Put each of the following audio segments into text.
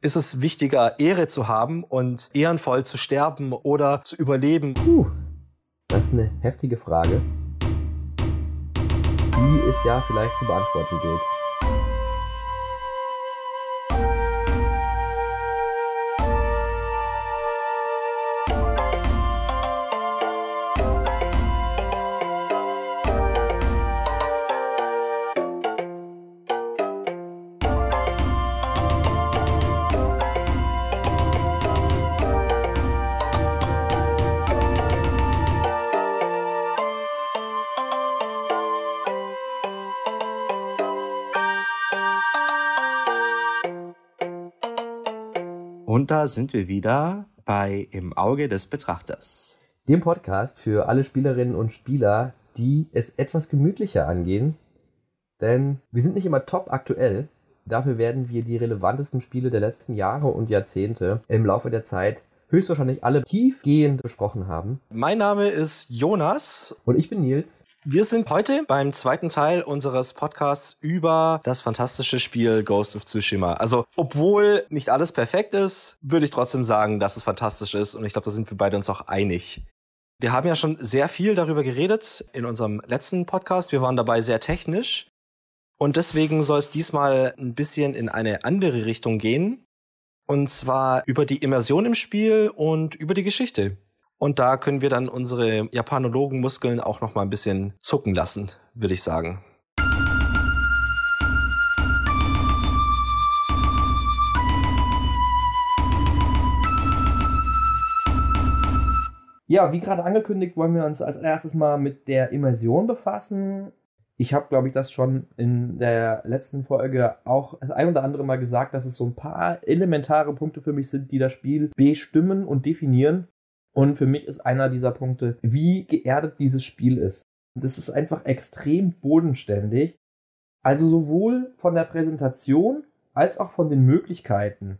Ist es wichtiger, Ehre zu haben und ehrenvoll zu sterben oder zu überleben? Puh, das ist eine heftige Frage, die es ja vielleicht zu beantworten gilt. Da sind wir wieder bei Im Auge des Betrachters. Dem Podcast für alle Spielerinnen und Spieler, die es etwas gemütlicher angehen. Denn wir sind nicht immer top aktuell. Dafür werden wir die relevantesten Spiele der letzten Jahre und Jahrzehnte im Laufe der Zeit höchstwahrscheinlich alle tiefgehend besprochen haben. Mein Name ist Jonas. Und ich bin Nils. Wir sind heute beim zweiten Teil unseres Podcasts über das fantastische Spiel Ghost of Tsushima. Also, obwohl nicht alles perfekt ist, würde ich trotzdem sagen, dass es fantastisch ist und ich glaube, da sind wir beide uns auch einig. Wir haben ja schon sehr viel darüber geredet in unserem letzten Podcast. Wir waren dabei sehr technisch und deswegen soll es diesmal ein bisschen in eine andere Richtung gehen. Und zwar über die Immersion im Spiel und über die Geschichte. Und da können wir dann unsere Japanologen-Muskeln auch noch mal ein bisschen zucken lassen, würde ich sagen. Ja, wie gerade angekündigt, wollen wir uns als erstes mal mit der Immersion befassen. Ich habe, glaube ich, das schon in der letzten Folge auch das ein oder andere Mal gesagt, dass es so ein paar elementare Punkte für mich sind, die das Spiel bestimmen und definieren. Und für mich ist einer dieser Punkte, wie geerdet dieses Spiel ist. Das ist einfach extrem bodenständig. Also sowohl von der Präsentation als auch von den Möglichkeiten.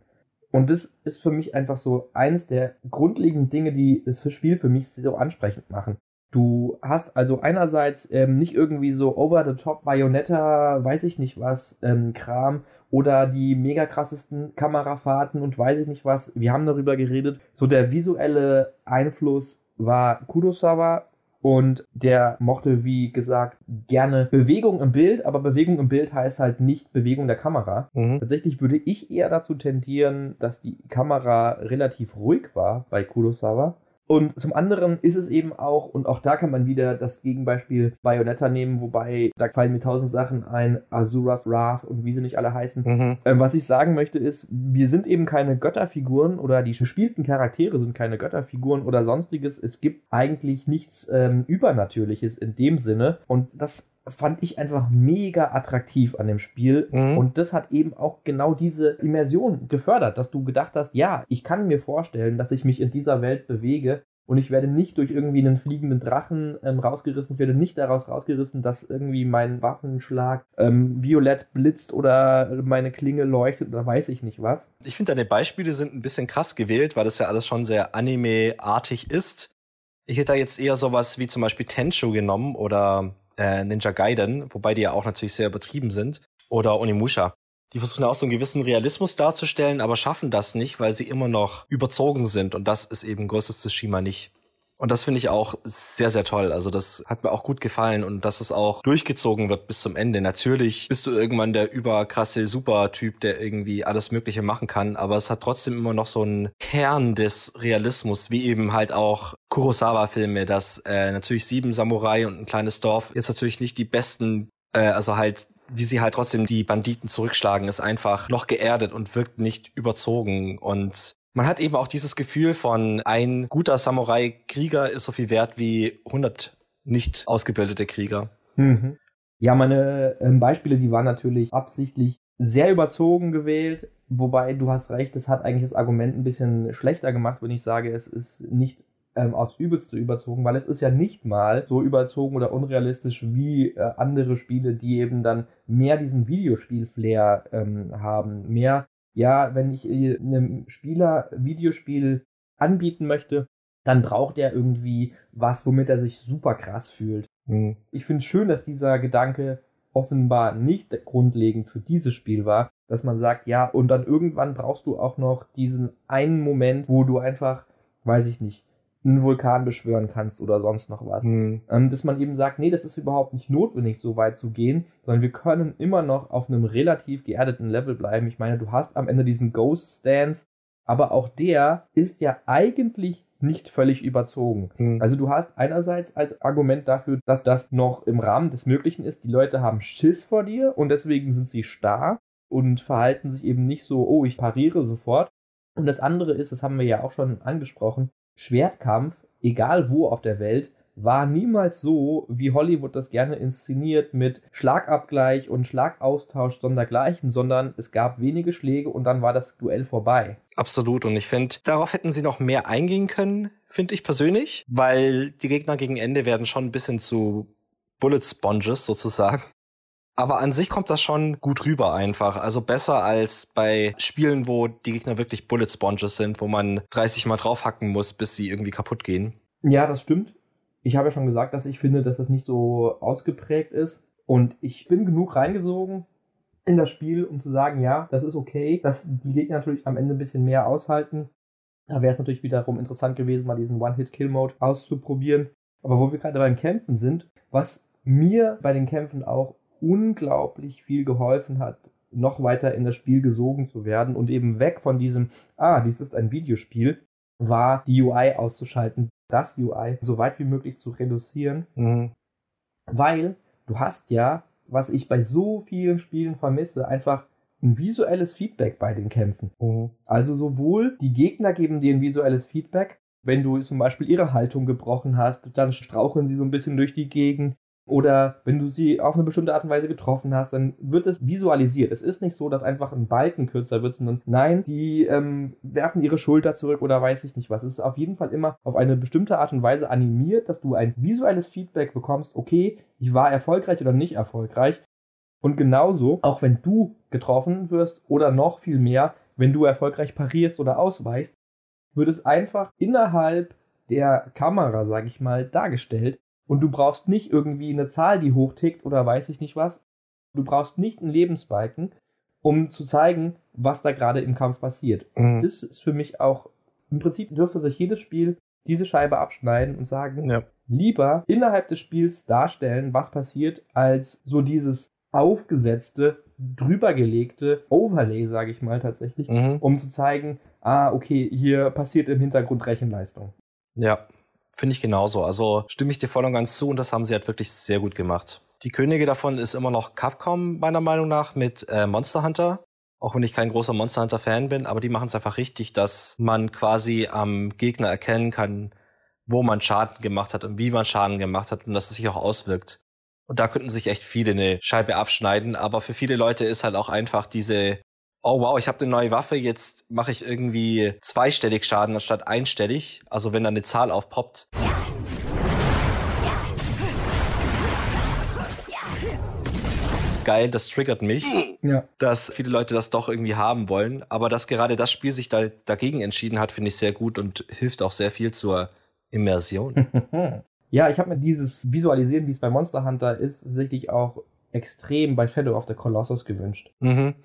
Und das ist für mich einfach so eines der grundlegenden Dinge, die das Spiel für mich so ansprechend machen. Du hast also einerseits ähm, nicht irgendwie so over the top Bayonetta, weiß ich nicht was, ähm, Kram oder die mega krassesten Kamerafahrten und weiß ich nicht was. Wir haben darüber geredet. So der visuelle Einfluss war Kurosawa und der mochte, wie gesagt, gerne Bewegung im Bild, aber Bewegung im Bild heißt halt nicht Bewegung der Kamera. Mhm. Tatsächlich würde ich eher dazu tendieren, dass die Kamera relativ ruhig war bei Kurosawa und zum anderen ist es eben auch, und auch da kann man wieder das Gegenbeispiel Bayonetta nehmen, wobei da fallen mir tausend Sachen ein, Azuras Wrath und wie sie nicht alle heißen. Mhm. Ähm, was ich sagen möchte ist, wir sind eben keine Götterfiguren oder die gespielten Charaktere sind keine Götterfiguren oder sonstiges. Es gibt eigentlich nichts ähm, Übernatürliches in dem Sinne. Und das fand ich einfach mega attraktiv an dem Spiel. Mhm. Und das hat eben auch genau diese Immersion gefördert, dass du gedacht hast, ja, ich kann mir vorstellen, dass ich mich in dieser Welt bewege. Und ich werde nicht durch irgendwie einen fliegenden Drachen ähm, rausgerissen. Ich werde nicht daraus rausgerissen, dass irgendwie mein Waffenschlag ähm, violett blitzt oder meine Klinge leuchtet oder weiß ich nicht was. Ich finde, deine Beispiele sind ein bisschen krass gewählt, weil das ja alles schon sehr anime-artig ist. Ich hätte da jetzt eher sowas wie zum Beispiel Tenchu genommen oder äh, Ninja Gaiden, wobei die ja auch natürlich sehr übertrieben sind, oder Onimusha. Die versuchen auch so einen gewissen Realismus darzustellen, aber schaffen das nicht, weil sie immer noch überzogen sind und das ist eben Ghost of Tsushima nicht. Und das finde ich auch sehr, sehr toll. Also das hat mir auch gut gefallen und dass es auch durchgezogen wird bis zum Ende. Natürlich bist du irgendwann der überkrasse Supertyp, der irgendwie alles Mögliche machen kann, aber es hat trotzdem immer noch so einen Kern des Realismus, wie eben halt auch Kurosawa-Filme, dass äh, natürlich sieben Samurai und ein kleines Dorf jetzt natürlich nicht die besten, äh, also halt wie sie halt trotzdem die Banditen zurückschlagen, ist einfach noch geerdet und wirkt nicht überzogen. Und man hat eben auch dieses Gefühl von ein guter Samurai-Krieger ist so viel wert wie 100 nicht ausgebildete Krieger. Mhm. Ja, meine ähm, Beispiele, die waren natürlich absichtlich sehr überzogen gewählt, wobei du hast recht, es hat eigentlich das Argument ein bisschen schlechter gemacht, wenn ich sage, es ist nicht ähm, aufs Übelste überzogen, weil es ist ja nicht mal so überzogen oder unrealistisch wie äh, andere Spiele, die eben dann mehr diesen Videospiel-Flair ähm, haben, mehr ja, wenn ich äh, einem Spieler Videospiel anbieten möchte, dann braucht er irgendwie was, womit er sich super krass fühlt. Mhm. Ich finde es schön, dass dieser Gedanke offenbar nicht grundlegend für dieses Spiel war, dass man sagt, ja, und dann irgendwann brauchst du auch noch diesen einen Moment, wo du einfach, weiß ich nicht, einen Vulkan beschwören kannst oder sonst noch was. Mhm. Ähm, dass man eben sagt, nee, das ist überhaupt nicht notwendig, so weit zu gehen, sondern wir können immer noch auf einem relativ geerdeten Level bleiben. Ich meine, du hast am Ende diesen Ghost Stance, aber auch der ist ja eigentlich nicht völlig überzogen. Mhm. Also du hast einerseits als Argument dafür, dass das noch im Rahmen des Möglichen ist, die Leute haben Schiss vor dir und deswegen sind sie starr und verhalten sich eben nicht so, oh, ich pariere sofort. Und das andere ist, das haben wir ja auch schon angesprochen, Schwertkampf, egal wo auf der Welt, war niemals so, wie Hollywood das gerne inszeniert mit Schlagabgleich und Schlagaustausch sondergleichen, sondern es gab wenige Schläge und dann war das Duell vorbei. Absolut. Und ich finde, darauf hätten sie noch mehr eingehen können, finde ich persönlich, weil die Gegner gegen Ende werden schon ein bisschen zu Bullet Sponges sozusagen. Aber an sich kommt das schon gut rüber einfach. Also besser als bei Spielen, wo die Gegner wirklich Bullet Sponges sind, wo man 30 Mal draufhacken muss, bis sie irgendwie kaputt gehen. Ja, das stimmt. Ich habe ja schon gesagt, dass ich finde, dass das nicht so ausgeprägt ist. Und ich bin genug reingesogen in das Spiel, um zu sagen, ja, das ist okay, dass die Gegner natürlich am Ende ein bisschen mehr aushalten. Da wäre es natürlich wiederum interessant gewesen, mal diesen One-Hit-Kill-Mode auszuprobieren. Aber wo wir gerade beim Kämpfen sind, was mir bei den Kämpfen auch unglaublich viel geholfen hat, noch weiter in das Spiel gesogen zu werden und eben weg von diesem, ah, dies ist ein Videospiel, war die UI auszuschalten, das UI so weit wie möglich zu reduzieren, mhm. weil du hast ja, was ich bei so vielen Spielen vermisse, einfach ein visuelles Feedback bei den Kämpfen. Mhm. Also sowohl die Gegner geben dir ein visuelles Feedback, wenn du zum Beispiel ihre Haltung gebrochen hast, dann straucheln sie so ein bisschen durch die Gegend. Oder wenn du sie auf eine bestimmte Art und Weise getroffen hast, dann wird es visualisiert. Es ist nicht so, dass einfach ein Balken kürzer wird, sondern nein, die ähm, werfen ihre Schulter zurück oder weiß ich nicht was. Es ist auf jeden Fall immer auf eine bestimmte Art und Weise animiert, dass du ein visuelles Feedback bekommst, okay, ich war erfolgreich oder nicht erfolgreich. Und genauso, auch wenn du getroffen wirst oder noch viel mehr, wenn du erfolgreich parierst oder ausweichst, wird es einfach innerhalb der Kamera, sag ich mal, dargestellt, und du brauchst nicht irgendwie eine Zahl, die hochtickt oder weiß ich nicht was. Du brauchst nicht einen Lebensbalken, um zu zeigen, was da gerade im Kampf passiert. Mhm. Das ist für mich auch, im Prinzip dürfte sich jedes Spiel diese Scheibe abschneiden und sagen, ja. lieber innerhalb des Spiels darstellen, was passiert, als so dieses aufgesetzte, drübergelegte Overlay, sage ich mal tatsächlich, mhm. um zu zeigen, ah, okay, hier passiert im Hintergrund Rechenleistung. Ja, Finde ich genauso. Also stimme ich dir voll und ganz zu und das haben sie halt wirklich sehr gut gemacht. Die Könige davon ist immer noch Capcom, meiner Meinung nach, mit äh, Monster Hunter. Auch wenn ich kein großer Monster Hunter Fan bin, aber die machen es einfach richtig, dass man quasi am Gegner erkennen kann, wo man Schaden gemacht hat und wie man Schaden gemacht hat und dass es sich auch auswirkt. Und da könnten sich echt viele eine Scheibe abschneiden, aber für viele Leute ist halt auch einfach diese oh wow, ich habe eine neue Waffe, jetzt mache ich irgendwie zweistellig Schaden anstatt einstellig. Also wenn da eine Zahl aufpoppt. Geil, das triggert mich, ja. dass viele Leute das doch irgendwie haben wollen. Aber dass gerade das Spiel sich da dagegen entschieden hat, finde ich sehr gut und hilft auch sehr viel zur Immersion. ja, ich habe mir dieses Visualisieren, wie es bei Monster Hunter ist, tatsächlich auch extrem bei Shadow of the Colossus gewünscht. Mhm.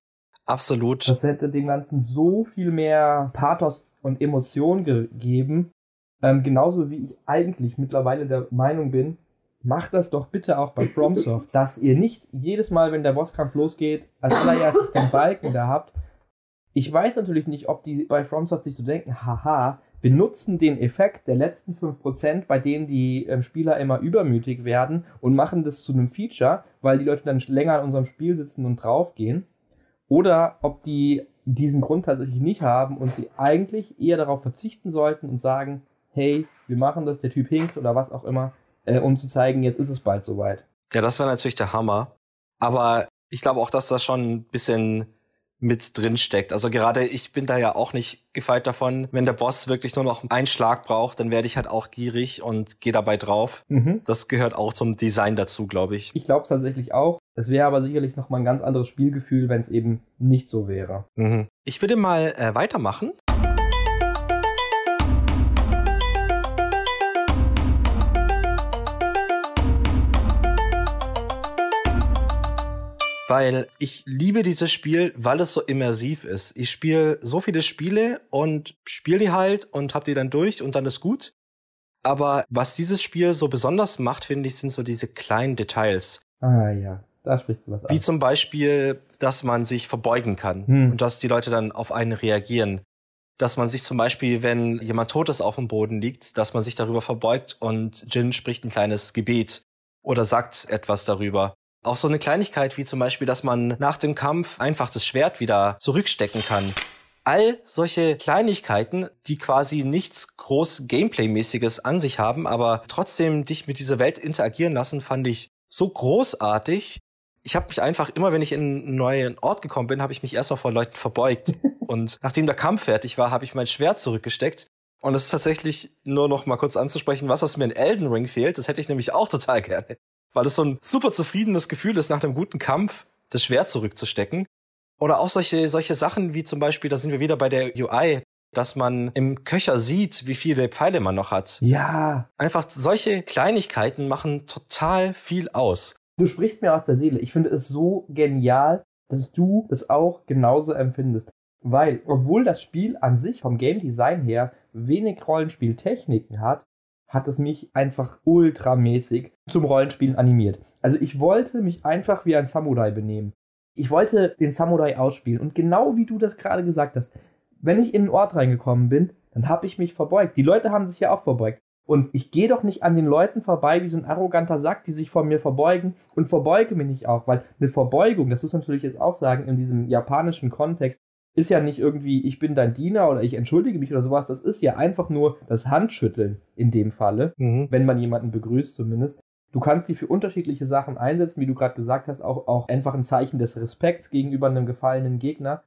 Absolut. Das hätte dem Ganzen so viel mehr Pathos und Emotion gegeben. Ähm, genauso wie ich eigentlich mittlerweile der Meinung bin, macht das doch bitte auch bei FromSoft, dass ihr nicht jedes Mal, wenn der Bosskampf losgeht, als allererstes den Balken da habt. Ich weiß natürlich nicht, ob die bei FromSoft sich so denken, haha, wir nutzen den Effekt der letzten 5%, bei denen die äh, Spieler immer übermütig werden und machen das zu einem Feature, weil die Leute dann länger in unserem Spiel sitzen und draufgehen oder ob die diesen Grund tatsächlich nicht haben und sie eigentlich eher darauf verzichten sollten und sagen, hey, wir machen das, der Typ hinkt oder was auch immer, äh, um zu zeigen, jetzt ist es bald soweit. Ja, das wäre natürlich der Hammer. Aber ich glaube auch, dass das schon ein bisschen mit drin steckt. Also gerade ich bin da ja auch nicht gefeit davon. Wenn der Boss wirklich nur noch einen Schlag braucht, dann werde ich halt auch gierig und gehe dabei drauf. Mhm. Das gehört auch zum Design dazu, glaube ich. Ich glaube es tatsächlich auch. Es wäre aber sicherlich noch mal ein ganz anderes Spielgefühl, wenn es eben nicht so wäre. Mhm. Ich würde mal äh, weitermachen. Weil ich liebe dieses Spiel, weil es so immersiv ist. Ich spiele so viele Spiele und spiele die halt und hab die dann durch und dann ist gut. Aber was dieses Spiel so besonders macht, finde ich, sind so diese kleinen Details. Ah ja, da sprichst du was an. Wie zum Beispiel, dass man sich verbeugen kann hm. und dass die Leute dann auf einen reagieren. Dass man sich zum Beispiel, wenn jemand Totes auf dem Boden liegt, dass man sich darüber verbeugt und Jin spricht ein kleines Gebet oder sagt etwas darüber. Auch so eine Kleinigkeit wie zum Beispiel, dass man nach dem Kampf einfach das Schwert wieder zurückstecken kann. All solche Kleinigkeiten, die quasi nichts groß Gameplay-mäßiges an sich haben, aber trotzdem dich mit dieser Welt interagieren lassen, fand ich so großartig. Ich habe mich einfach immer, wenn ich in einen neuen Ort gekommen bin, habe ich mich erstmal vor Leuten verbeugt. Und nachdem der Kampf fertig war, habe ich mein Schwert zurückgesteckt. Und es ist tatsächlich nur noch mal kurz anzusprechen, was, was mir in Elden Ring fehlt. Das hätte ich nämlich auch total gerne. Weil es so ein super zufriedenes Gefühl ist, nach einem guten Kampf das Schwert zurückzustecken. Oder auch solche, solche Sachen wie zum Beispiel, da sind wir wieder bei der UI, dass man im Köcher sieht, wie viele Pfeile man noch hat. Ja. Einfach solche Kleinigkeiten machen total viel aus. Du sprichst mir aus der Seele. Ich finde es so genial, dass du das auch genauso empfindest. Weil, obwohl das Spiel an sich vom Game Design her wenig Rollenspieltechniken hat, hat es mich einfach ultramäßig zum Rollenspielen animiert. Also ich wollte mich einfach wie ein Samurai benehmen. Ich wollte den Samurai ausspielen. Und genau wie du das gerade gesagt hast, wenn ich in einen Ort reingekommen bin, dann habe ich mich verbeugt. Die Leute haben sich ja auch verbeugt. Und ich gehe doch nicht an den Leuten vorbei wie so ein arroganter Sack, die sich vor mir verbeugen und verbeuge mich nicht auch, weil eine Verbeugung, das muss man natürlich jetzt auch sagen, in diesem japanischen Kontext, ist ja nicht irgendwie, ich bin dein Diener oder ich entschuldige mich oder sowas. Das ist ja einfach nur das Handschütteln in dem Falle, mhm. wenn man jemanden begrüßt zumindest. Du kannst sie für unterschiedliche Sachen einsetzen, wie du gerade gesagt hast, auch, auch einfach ein Zeichen des Respekts gegenüber einem gefallenen Gegner.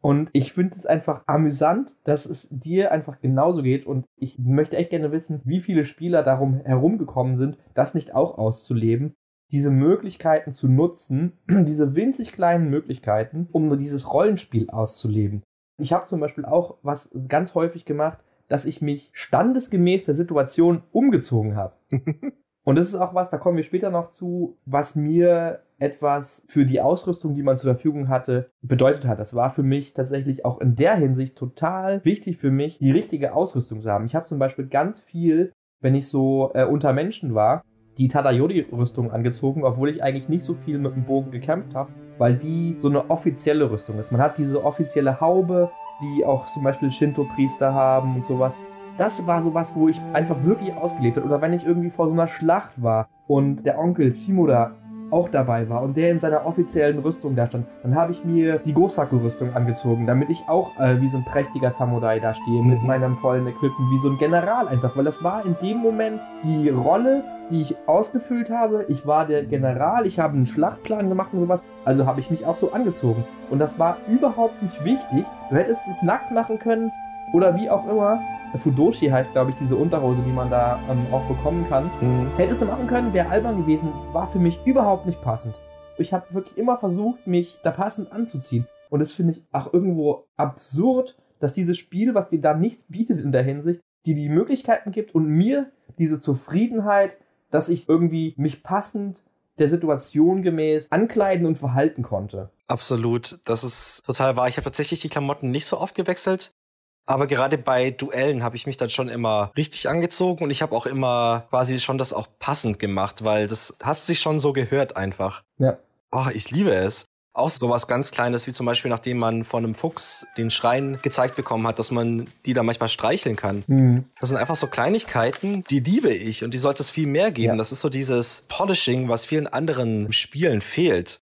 Und ich finde es einfach amüsant, dass es dir einfach genauso geht. Und ich möchte echt gerne wissen, wie viele Spieler darum herumgekommen sind, das nicht auch auszuleben. Diese Möglichkeiten zu nutzen, diese winzig kleinen Möglichkeiten, um nur dieses Rollenspiel auszuleben. Ich habe zum Beispiel auch was ganz häufig gemacht, dass ich mich standesgemäß der Situation umgezogen habe. Und das ist auch was, da kommen wir später noch zu, was mir etwas für die Ausrüstung, die man zur Verfügung hatte, bedeutet hat. Das war für mich tatsächlich auch in der Hinsicht total wichtig für mich, die richtige Ausrüstung zu haben. Ich habe zum Beispiel ganz viel, wenn ich so äh, unter Menschen war, die Tadayori-Rüstung angezogen, obwohl ich eigentlich nicht so viel mit dem Bogen gekämpft habe, weil die so eine offizielle Rüstung ist. Man hat diese offizielle Haube, die auch zum Beispiel Shinto-Priester haben und sowas das war sowas, wo ich einfach wirklich ausgelebt habe. Oder wenn ich irgendwie vor so einer Schlacht war und der Onkel Shimoda auch dabei war und der in seiner offiziellen Rüstung da stand, dann habe ich mir die Gosaku-Rüstung angezogen, damit ich auch äh, wie so ein prächtiger Samurai da stehe, mit mhm. meinem vollen Equipment, wie so ein General einfach, weil das war in dem Moment die Rolle, die ich ausgefüllt habe. Ich war der General, ich habe einen Schlachtplan gemacht und sowas, also habe ich mich auch so angezogen. Und das war überhaupt nicht wichtig. Du hättest es nackt machen können oder wie auch immer. Fudoshi heißt, glaube ich, diese Unterhose, die man da ähm, auch bekommen kann. Mhm. Hättest du machen können, wäre albern gewesen, war für mich überhaupt nicht passend. Ich habe wirklich immer versucht, mich da passend anzuziehen. Und das finde ich auch irgendwo absurd, dass dieses Spiel, was dir da nichts bietet in der Hinsicht, dir die Möglichkeiten gibt und mir diese Zufriedenheit, dass ich irgendwie mich passend der Situation gemäß ankleiden und verhalten konnte. Absolut, das ist total wahr. Ich habe tatsächlich die Klamotten nicht so oft gewechselt. Aber gerade bei Duellen habe ich mich dann schon immer richtig angezogen und ich habe auch immer quasi schon das auch passend gemacht, weil das hat sich schon so gehört einfach. Ja. Oh, ich liebe es. Auch sowas ganz Kleines, wie zum Beispiel, nachdem man von einem Fuchs den Schrein gezeigt bekommen hat, dass man die da manchmal streicheln kann. Mhm. Das sind einfach so Kleinigkeiten, die liebe ich und die sollte es viel mehr geben. Ja. Das ist so dieses Polishing, was vielen anderen Spielen fehlt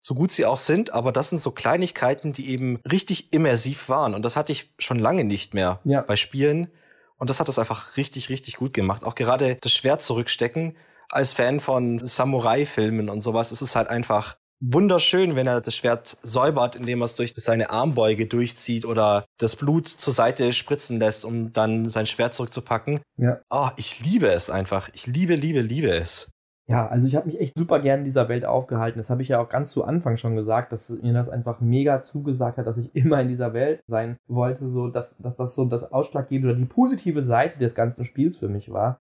so gut sie auch sind, aber das sind so Kleinigkeiten, die eben richtig immersiv waren. Und das hatte ich schon lange nicht mehr ja. bei Spielen. Und das hat das einfach richtig, richtig gut gemacht. Auch gerade das Schwert zurückstecken. Als Fan von Samurai-Filmen und sowas ist es halt einfach wunderschön, wenn er das Schwert säubert, indem er es durch seine Armbeuge durchzieht oder das Blut zur Seite spritzen lässt, um dann sein Schwert zurückzupacken. Ja. Oh, ich liebe es einfach. Ich liebe, liebe, liebe es. Ja, also ich habe mich echt super gern in dieser Welt aufgehalten. Das habe ich ja auch ganz zu Anfang schon gesagt, dass mir das einfach mega zugesagt hat, dass ich immer in dieser Welt sein wollte, so dass, dass das so das Ausschlaggebende oder die positive Seite des ganzen Spiels für mich war.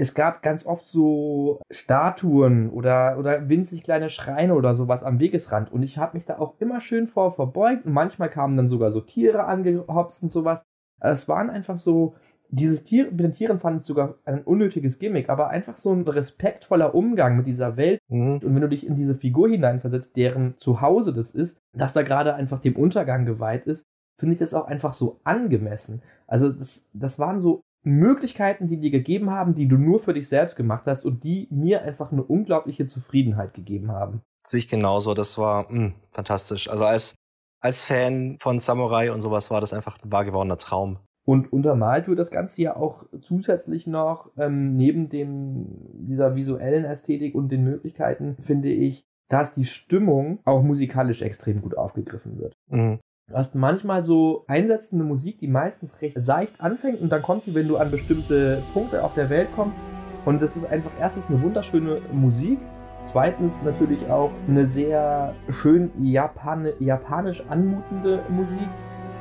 Es gab ganz oft so Statuen oder, oder winzig kleine Schreine oder sowas am Wegesrand. Und ich habe mich da auch immer schön vor verbeugt. Und manchmal kamen dann sogar so Tiere angehopst und sowas. Es waren einfach so, dieses Tier, mit den Tieren fand ich sogar ein unnötiges Gimmick, aber einfach so ein respektvoller Umgang mit dieser Welt. Mhm. Und wenn du dich in diese Figur hineinversetzt, deren Zuhause das ist, dass da gerade einfach dem Untergang geweiht ist, finde ich das auch einfach so angemessen. Also das, das waren so Möglichkeiten, die dir gegeben haben, die du nur für dich selbst gemacht hast und die mir einfach eine unglaubliche Zufriedenheit gegeben haben. Sehe ich genauso. Das war mh, hm, fantastisch. Also als, als Fan von Samurai und sowas war das einfach ein wahr gewordener Traum. Und untermalt wird das Ganze ja auch zusätzlich noch ähm, neben dem, dieser visuellen Ästhetik und den Möglichkeiten, finde ich, dass die Stimmung auch musikalisch extrem gut aufgegriffen wird. Mhm. Du hast manchmal so einsetzende Musik, die meistens recht seicht anfängt und dann kommt sie, wenn du an bestimmte Punkte auf der Welt kommst. Und das ist einfach erstens eine wunderschöne Musik, zweitens natürlich auch eine sehr schön Japan japanisch anmutende Musik.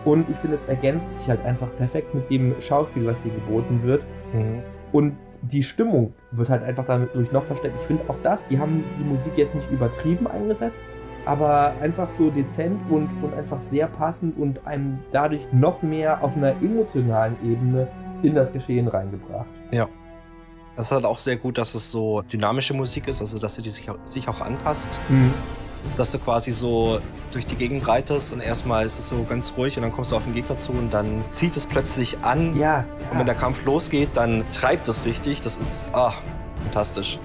Und ich finde, es ergänzt sich halt einfach perfekt mit dem Schauspiel, was dir geboten wird. Mhm. Und die Stimmung wird halt einfach dadurch noch verstärkt. Ich finde auch das, die haben die Musik jetzt nicht übertrieben eingesetzt, aber einfach so dezent und, und einfach sehr passend und einem dadurch noch mehr auf einer emotionalen Ebene in das Geschehen reingebracht. Ja. Das ist halt auch sehr gut, dass es so dynamische Musik ist, also dass sie die sich, auch, sich auch anpasst. Mhm. Dass du quasi so durch die Gegend reitest und erstmal ist es so ganz ruhig und dann kommst du auf den Gegner zu und dann zieht es plötzlich an. Ja. ja. Und wenn der Kampf losgeht, dann treibt es richtig. Das ist ah, fantastisch.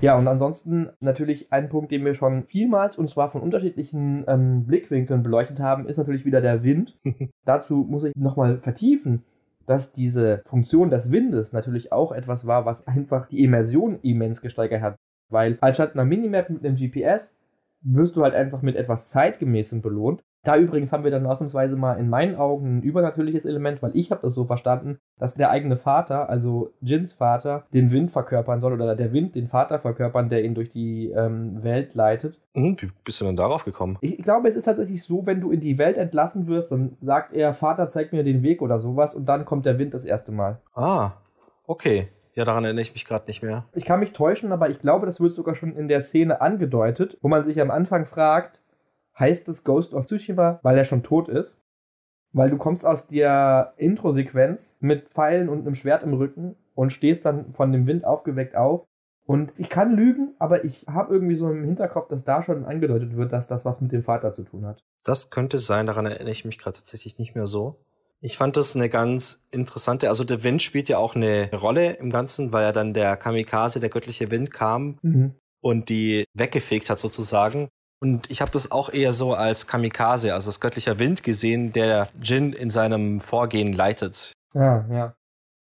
Ja, und ansonsten natürlich ein Punkt, den wir schon vielmals und zwar von unterschiedlichen ähm, Blickwinkeln beleuchtet haben, ist natürlich wieder der Wind. Dazu muss ich nochmal vertiefen, dass diese Funktion des Windes natürlich auch etwas war, was einfach die Immersion immens gesteigert hat. Weil anstatt einer Minimap mit einem GPS wirst du halt einfach mit etwas Zeitgemäßem belohnt. Da übrigens haben wir dann ausnahmsweise mal in meinen Augen ein übernatürliches Element, weil ich habe das so verstanden, dass der eigene Vater, also Jins Vater, den Wind verkörpern soll oder der Wind den Vater verkörpern, der ihn durch die ähm, Welt leitet. Mhm, wie bist du denn darauf gekommen? Ich glaube, es ist tatsächlich so, wenn du in die Welt entlassen wirst, dann sagt er, Vater, zeig mir den Weg oder sowas und dann kommt der Wind das erste Mal. Ah, okay. Ja, daran erinnere ich mich gerade nicht mehr. Ich kann mich täuschen, aber ich glaube, das wird sogar schon in der Szene angedeutet, wo man sich am Anfang fragt, heißt es Ghost of Tsushima, weil er schon tot ist. Weil du kommst aus der Intro-Sequenz mit Pfeilen und einem Schwert im Rücken und stehst dann von dem Wind aufgeweckt auf. Und ich kann lügen, aber ich habe irgendwie so im Hinterkopf, dass da schon angedeutet wird, dass das was mit dem Vater zu tun hat. Das könnte sein, daran erinnere ich mich gerade tatsächlich nicht mehr so. Ich fand das eine ganz interessante, also der Wind spielt ja auch eine Rolle im Ganzen, weil ja dann der Kamikaze, der göttliche Wind kam mhm. und die weggefegt hat sozusagen. Und ich habe das auch eher so als Kamikaze, also als göttlicher Wind gesehen, der Jin in seinem Vorgehen leitet. Ja, ja.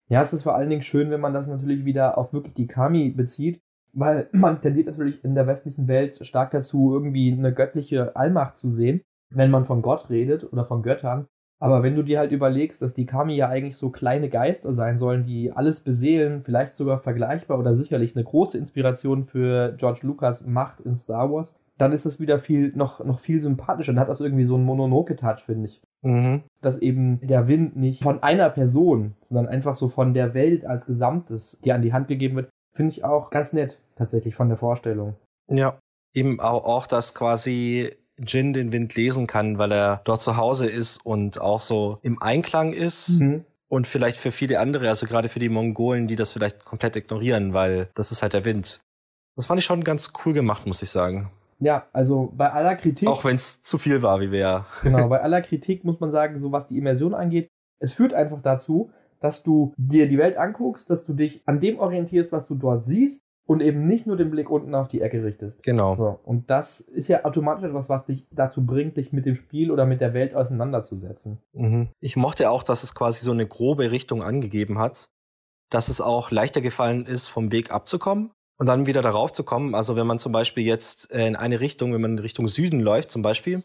Ja, es ist vor allen Dingen schön, wenn man das natürlich wieder auf wirklich die Kami bezieht, weil man tendiert natürlich in der westlichen Welt stark dazu, irgendwie eine göttliche Allmacht zu sehen, wenn man von Gott redet oder von Göttern. Aber wenn du dir halt überlegst, dass die Kami ja eigentlich so kleine Geister sein sollen, die alles beseelen, vielleicht sogar vergleichbar oder sicherlich eine große Inspiration für George Lucas Macht in Star Wars, dann ist es wieder viel, noch, noch viel sympathischer. Dann hat das irgendwie so einen Mononoke-Touch, finde ich. Mhm. Dass eben der Wind nicht von einer Person, sondern einfach so von der Welt als Gesamtes dir an die Hand gegeben wird, finde ich auch ganz nett, tatsächlich von der Vorstellung. Ja, eben auch, dass quasi Jin den Wind lesen kann, weil er dort zu Hause ist und auch so im Einklang ist. Mhm. Und vielleicht für viele andere, also gerade für die Mongolen, die das vielleicht komplett ignorieren, weil das ist halt der Wind. Das fand ich schon ganz cool gemacht, muss ich sagen. Ja, also bei aller Kritik. Auch wenn es zu viel war, wie wir ja. Genau, bei aller Kritik muss man sagen, so was die Immersion angeht, es führt einfach dazu, dass du dir die Welt anguckst, dass du dich an dem orientierst, was du dort siehst und eben nicht nur den Blick unten auf die Ecke richtest. Genau. So, und das ist ja automatisch etwas, was dich dazu bringt, dich mit dem Spiel oder mit der Welt auseinanderzusetzen. Mhm. Ich mochte auch, dass es quasi so eine grobe Richtung angegeben hat, dass es auch leichter gefallen ist, vom Weg abzukommen und dann wieder darauf zu kommen. Also wenn man zum Beispiel jetzt in eine Richtung, wenn man in Richtung Süden läuft zum Beispiel,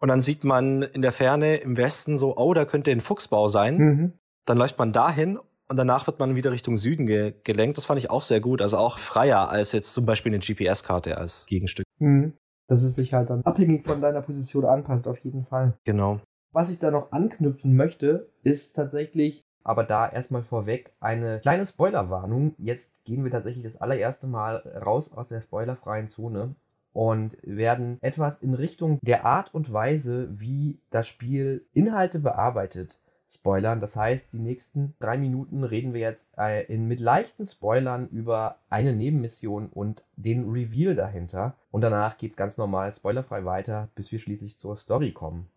und dann sieht man in der Ferne im Westen so, oh, da könnte ein Fuchsbau sein. Mhm. Dann läuft man dahin und danach wird man wieder Richtung Süden ge gelenkt. Das fand ich auch sehr gut. Also auch freier als jetzt zum Beispiel eine GPS-Karte als Gegenstück. Mhm. Dass es sich halt dann abhängig von deiner Position anpasst, auf jeden Fall. Genau. Was ich da noch anknüpfen möchte, ist tatsächlich Aber da erstmal vorweg eine kleine Spoilerwarnung. Jetzt gehen wir tatsächlich das allererste Mal raus aus der spoilerfreien Zone und werden etwas in Richtung der Art und Weise, wie das Spiel Inhalte bearbeitet, spoilern. Das heißt, die nächsten drei Minuten reden wir jetzt äh, in, mit leichten Spoilern über eine Nebenmission und den Reveal dahinter. Und danach geht es ganz normal spoilerfrei weiter, bis wir schließlich zur Story kommen.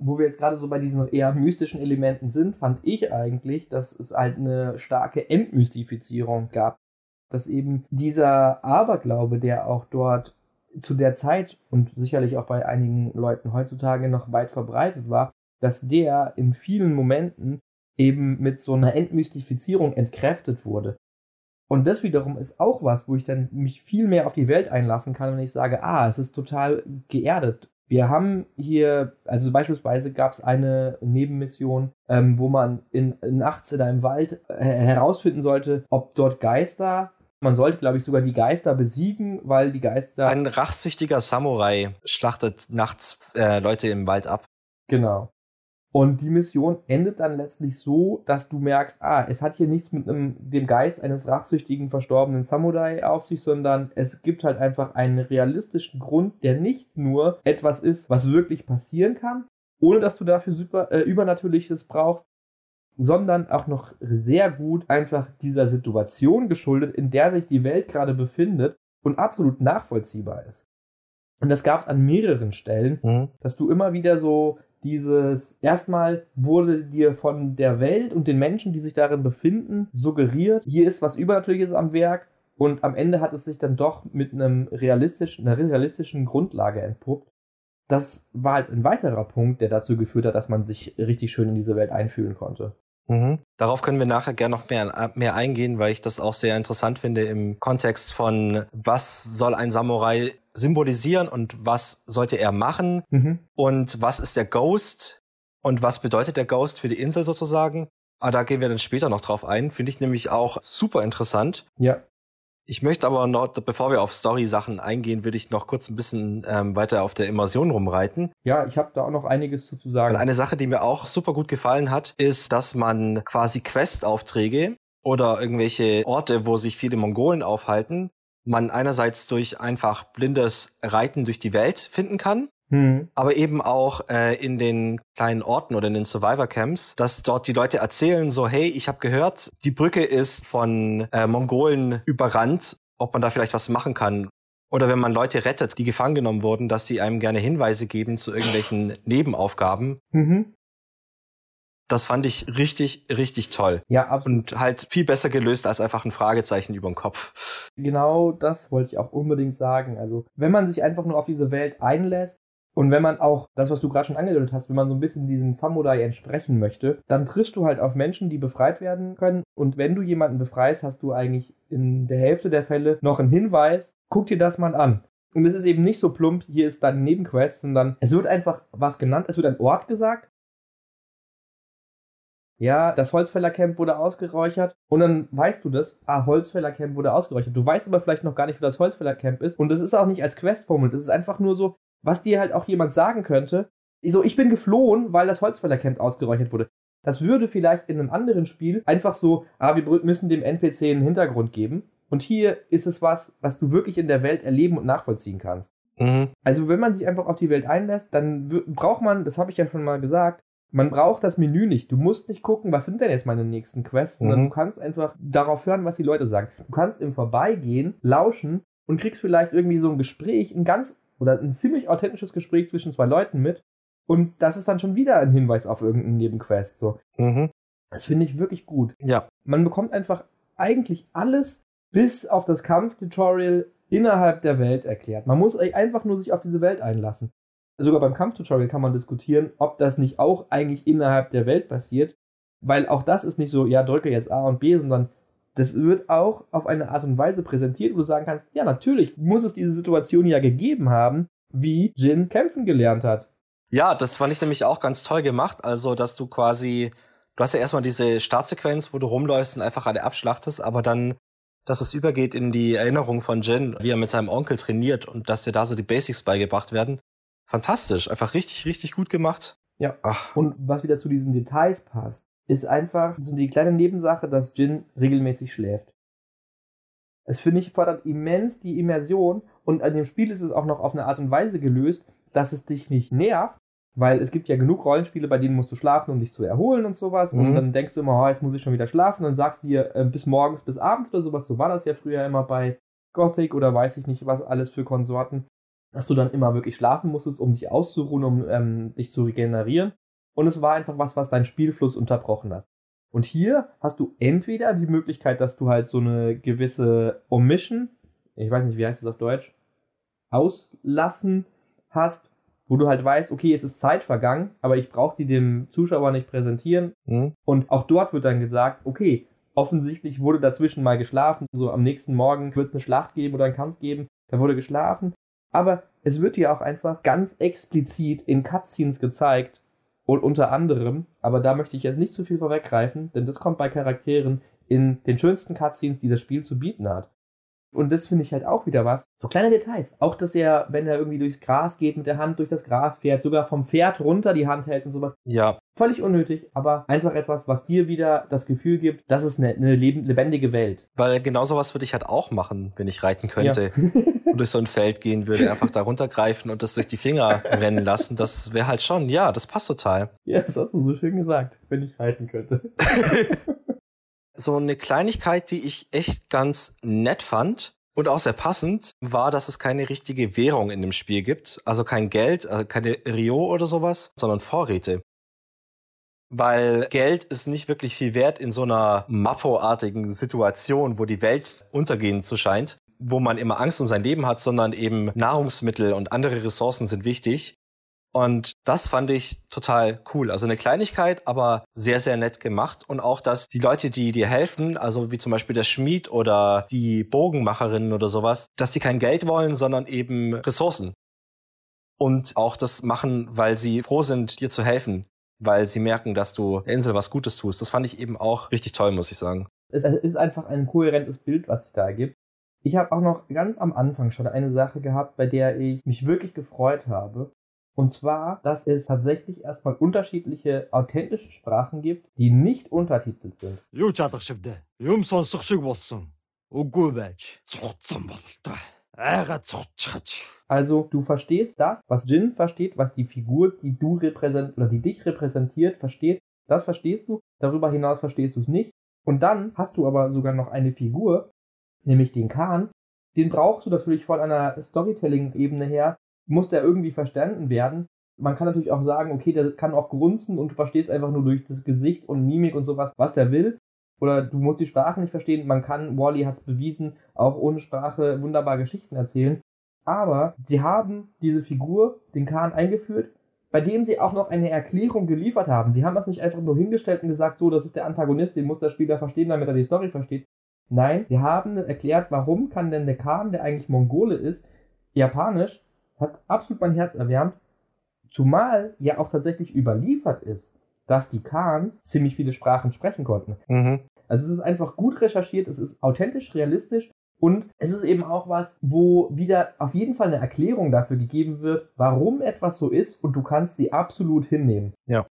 Wo wir jetzt gerade so bei diesen eher mystischen Elementen sind, fand ich eigentlich, dass es halt eine starke Entmystifizierung gab. Dass eben dieser Aberglaube, der auch dort zu der Zeit und sicherlich auch bei einigen Leuten heutzutage noch weit verbreitet war, dass der in vielen Momenten eben mit so einer Entmystifizierung entkräftet wurde. Und das wiederum ist auch was, wo ich dann mich viel mehr auf die Welt einlassen kann, wenn ich sage, ah, es ist total geerdet. Wir haben hier, also beispielsweise gab es eine Nebenmission, ähm, wo man in, nachts in einem Wald äh, herausfinden sollte, ob dort Geister man sollte, glaube ich, sogar die Geister besiegen, weil die Geister. Ein rachsüchtiger Samurai schlachtet nachts äh, Leute im Wald ab. Genau. Und die Mission endet dann letztlich so, dass du merkst, ah, es hat hier nichts mit einem, dem Geist eines rachsüchtigen verstorbenen Samurai auf sich, sondern es gibt halt einfach einen realistischen Grund, der nicht nur etwas ist, was wirklich passieren kann, ohne dass du dafür super, äh, Übernatürliches brauchst, sondern auch noch sehr gut einfach dieser Situation geschuldet, in der sich die Welt gerade befindet und absolut nachvollziehbar ist. Und das gab es an mehreren Stellen, mhm. dass du immer wieder so dieses, erstmal wurde dir von der Welt und den Menschen, die sich darin befinden, suggeriert, hier ist was Übernatürliches am Werk und am Ende hat es sich dann doch mit einem realistischen, einer realistischen Grundlage entpuppt. Das war halt ein weiterer Punkt, der dazu geführt hat, dass man sich richtig schön in diese Welt einfühlen konnte. Mhm. Darauf können wir nachher gerne noch mehr, mehr eingehen, weil ich das auch sehr interessant finde im Kontext von, was soll ein Samurai symbolisieren und was sollte er machen mhm. und was ist der Ghost und was bedeutet der Ghost für die Insel sozusagen. Aber da gehen wir dann später noch drauf ein. Finde ich nämlich auch super interessant. Ja. Ich möchte aber noch, bevor wir auf Story-Sachen eingehen, würde ich noch kurz ein bisschen ähm, weiter auf der Immersion rumreiten. Ja, ich habe da auch noch einiges zu, zu sagen. Und eine Sache, die mir auch super gut gefallen hat, ist, dass man quasi Quest-Aufträge oder irgendwelche Orte, wo sich viele Mongolen aufhalten, man einerseits durch einfach blindes Reiten durch die Welt finden kann hm. Aber eben auch äh, in den kleinen Orten oder in den Survivor Camps, dass dort die Leute erzählen so, hey, ich habe gehört, die Brücke ist von äh, Mongolen überrannt, ob man da vielleicht was machen kann. Oder wenn man Leute rettet, die gefangen genommen wurden, dass sie einem gerne Hinweise geben zu irgendwelchen Nebenaufgaben. Mhm. Das fand ich richtig, richtig toll. Ja, absolut. Und halt viel besser gelöst als einfach ein Fragezeichen über den Kopf. Genau das wollte ich auch unbedingt sagen. Also, wenn man sich einfach nur auf diese Welt einlässt, und wenn man auch, das, was du gerade schon angedeutet hast, wenn man so ein bisschen diesem Samurai entsprechen möchte, dann triffst du halt auf Menschen, die befreit werden können. Und wenn du jemanden befreist, hast du eigentlich in der Hälfte der Fälle noch einen Hinweis, guck dir das mal an. Und es ist eben nicht so plump, hier ist dann Nebenquest, sondern es wird einfach was genannt, es wird ein Ort gesagt. Ja, das Holzfällercamp wurde ausgeräuchert und dann weißt du das, ah, Holzfällercamp wurde ausgeräuchert. Du weißt aber vielleicht noch gar nicht, wo das Holzfällercamp ist und das ist auch nicht als Quest formuliert, das ist einfach nur so, was dir halt auch jemand sagen könnte, so, ich bin geflohen, weil das Holzfällercamp ausgeräuchert wurde. Das würde vielleicht in einem anderen Spiel einfach so, ah, wir müssen dem NPC einen Hintergrund geben. Und hier ist es was, was du wirklich in der Welt erleben und nachvollziehen kannst. Mhm. Also wenn man sich einfach auf die Welt einlässt, dann braucht man, das habe ich ja schon mal gesagt, man braucht das Menü nicht. Du musst nicht gucken, was sind denn jetzt meine nächsten Quests, sondern mhm. du kannst einfach darauf hören, was die Leute sagen. Du kannst im Vorbeigehen lauschen und kriegst vielleicht irgendwie so ein Gespräch, ein ganz oder ein ziemlich authentisches Gespräch zwischen zwei Leuten mit. Und das ist dann schon wieder ein Hinweis auf irgendeinen Nebenquest. So. Mhm. Das finde ich wirklich gut. Ja. Man bekommt einfach eigentlich alles bis auf das Kampftutorial innerhalb der Welt erklärt. Man muss einfach nur sich auf diese Welt einlassen. Sogar beim Kampftutorial kann man diskutieren, ob das nicht auch eigentlich innerhalb der Welt passiert. Weil auch das ist nicht so, ja, drücke jetzt A und B, sondern das wird auch auf eine Art und Weise präsentiert, wo du sagen kannst, ja, natürlich muss es diese Situation ja gegeben haben, wie Jin kämpfen gelernt hat. Ja, das fand ich nämlich auch ganz toll gemacht. Also, dass du quasi, du hast ja erstmal diese Startsequenz, wo du rumläufst und einfach alle abschlachtest, aber dann, dass es übergeht in die Erinnerung von Jin, wie er mit seinem Onkel trainiert und dass dir da so die Basics beigebracht werden. Fantastisch, einfach richtig, richtig gut gemacht. Ja. Ach. Und was wieder zu diesen Details passt ist einfach so die kleine Nebensache, dass Jin regelmäßig schläft. Es finde ich fordert immens die Immersion und an dem Spiel ist es auch noch auf eine Art und Weise gelöst, dass es dich nicht nervt, weil es gibt ja genug Rollenspiele, bei denen musst du schlafen, um dich zu erholen und sowas. Mhm. Und dann denkst du immer, oh, jetzt muss ich schon wieder schlafen. Und dann sagst du hier äh, bis morgens, bis abends oder sowas. So war das ja früher immer bei Gothic oder weiß ich nicht, was alles für Konsorten. Dass du dann immer wirklich schlafen musstest, um dich auszuruhen, um ähm, dich zu regenerieren. Und es war einfach was, was deinen Spielfluss unterbrochen hast. Und hier hast du entweder die Möglichkeit, dass du halt so eine gewisse Omission, ich weiß nicht, wie heißt es auf Deutsch, auslassen hast, wo du halt weißt, okay, es ist Zeit vergangen, aber ich brauche die dem Zuschauer nicht präsentieren. Mhm. Und auch dort wird dann gesagt, okay, offensichtlich wurde dazwischen mal geschlafen, so am nächsten Morgen wird es eine Schlacht geben oder einen Kampf geben, da wurde geschlafen. Aber es wird dir auch einfach ganz explizit in Cutscenes gezeigt, und unter anderem, aber da möchte ich jetzt nicht zu viel vorweggreifen, denn das kommt bei Charakteren in den schönsten Cutscenes, die das Spiel zu bieten hat. Und das finde ich halt auch wieder was. So kleine Details. Auch, dass er, wenn er irgendwie durchs Gras geht, mit der Hand durch das Gras fährt, sogar vom Pferd runter die Hand hält und sowas. Ja. Völlig unnötig, aber einfach etwas, was dir wieder das Gefühl gibt, das ist eine, eine lebendige Welt. Weil genau sowas würde ich halt auch machen, wenn ich reiten könnte. Ja. und durch so ein Feld gehen würde, einfach da runtergreifen und das durch die Finger rennen lassen. Das wäre halt schon, ja, das passt total. Ja, das hast du so schön gesagt, wenn ich reiten könnte. so eine Kleinigkeit, die ich echt ganz nett fand und auch sehr passend, war, dass es keine richtige Währung in dem Spiel gibt. Also kein Geld, also keine Rio oder sowas, sondern Vorräte. Weil Geld ist nicht wirklich viel wert in so einer Mappo-artigen Situation, wo die Welt untergehen zu scheint, wo man immer Angst um sein Leben hat, sondern eben Nahrungsmittel und andere Ressourcen sind wichtig. Und das fand ich total cool. Also eine Kleinigkeit, aber sehr, sehr nett gemacht. Und auch, dass die Leute, die dir helfen, also wie zum Beispiel der Schmied oder die Bogenmacherinnen oder sowas, dass die kein Geld wollen, sondern eben Ressourcen. Und auch das machen, weil sie froh sind, dir zu helfen, weil sie merken, dass du der Insel was Gutes tust. Das fand ich eben auch richtig toll, muss ich sagen. Es ist einfach ein kohärentes Bild, was sich da ergibt. Ich habe auch noch ganz am Anfang schon eine Sache gehabt, bei der ich mich wirklich gefreut habe. Und zwar, dass es tatsächlich erstmal unterschiedliche authentische Sprachen gibt, die nicht untertitelt sind. Also du verstehst das, was Jin versteht, was die Figur, die du repräsent oder die dich repräsentiert, versteht. Das verstehst du. Darüber hinaus verstehst du es nicht. Und dann hast du aber sogar noch eine Figur, nämlich den Khan. Den brauchst du natürlich von einer Storytelling-Ebene her, muss der irgendwie verstanden werden. Man kann natürlich auch sagen, okay, der kann auch grunzen und du verstehst einfach nur durch das Gesicht und Mimik und sowas, was der will. Oder du musst die Sprache nicht verstehen. Man kann, Wally hat es bewiesen, auch ohne Sprache wunderbar Geschichten erzählen. Aber sie haben diese Figur, den Khan, eingeführt, bei dem sie auch noch eine Erklärung geliefert haben. Sie haben das nicht einfach nur hingestellt und gesagt, so, das ist der Antagonist, den muss der Spieler verstehen, damit er die Story versteht. Nein, sie haben erklärt, warum kann denn der Khan, der eigentlich Mongole ist, japanisch hat absolut mein Herz erwärmt. Zumal ja auch tatsächlich überliefert ist, dass die Khans ziemlich viele Sprachen sprechen konnten. Mhm. Also es ist einfach gut recherchiert, es ist authentisch, realistisch und es ist eben auch was, wo wieder auf jeden Fall eine Erklärung dafür gegeben wird, warum etwas so ist und du kannst sie absolut hinnehmen. Ja.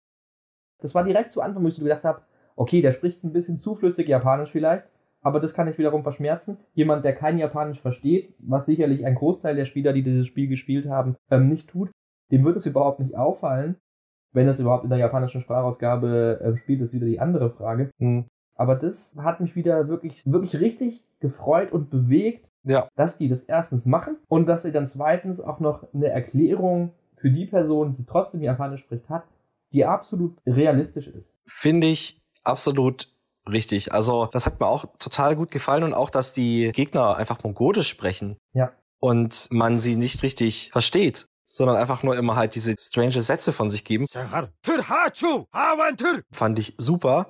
Das war direkt zu Anfang, wo ich gedacht habe, okay, der spricht ein bisschen zuflüssig Japanisch vielleicht, aber das kann ich wiederum verschmerzen. Jemand, der kein Japanisch versteht, was sicherlich ein Großteil der Spieler, die dieses Spiel gespielt haben, ähm, nicht tut, dem wird es überhaupt nicht auffallen. Wenn das überhaupt in der japanischen Sprachausgabe äh, spielt, ist wieder die andere Frage. Mhm. Aber das hat mich wieder wirklich, wirklich richtig gefreut und bewegt, ja. dass die das erstens machen und dass sie dann zweitens auch noch eine Erklärung für die Person, die trotzdem Japanisch spricht, hat, die absolut realistisch ist. Finde ich absolut Richtig, also das hat mir auch total gut gefallen und auch, dass die Gegner einfach Mongolisch sprechen. Ja. Und man sie nicht richtig versteht, sondern einfach nur immer halt diese strange Sätze von sich geben. Fand ich super.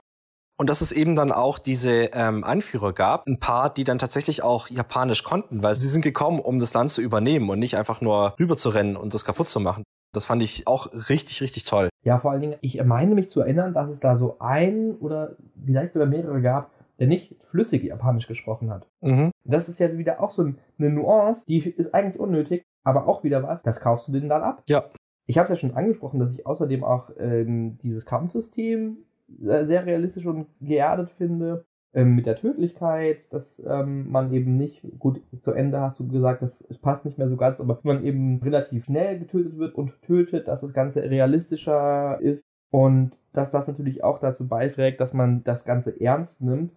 Und dass es eben dann auch diese ähm, Anführer gab, ein paar, die dann tatsächlich auch Japanisch konnten, weil sie sind gekommen, um das Land zu übernehmen und nicht einfach nur rüber zu rennen und das kaputt zu machen. Das fand ich auch richtig, richtig toll. Ja, vor allen Dingen, ich meine mich zu erinnern, dass es da so ein oder vielleicht sogar mehrere gab, der nicht flüssig Japanisch gesprochen hat. Mhm. Das ist ja wieder auch so eine Nuance, die ist eigentlich unnötig, aber auch wieder was, das kaufst du denen dann ab. Ja. Ich habe es ja schon angesprochen, dass ich außerdem auch ähm, dieses Kampfsystem sehr realistisch und geerdet finde. Ähm, mit der Tödlichkeit, dass ähm, man eben nicht, gut, zu Ende hast du gesagt, das passt nicht mehr so ganz, aber dass man eben relativ schnell getötet wird und tötet, dass das Ganze realistischer ist und dass das natürlich auch dazu beiträgt, dass man das Ganze ernst nimmt.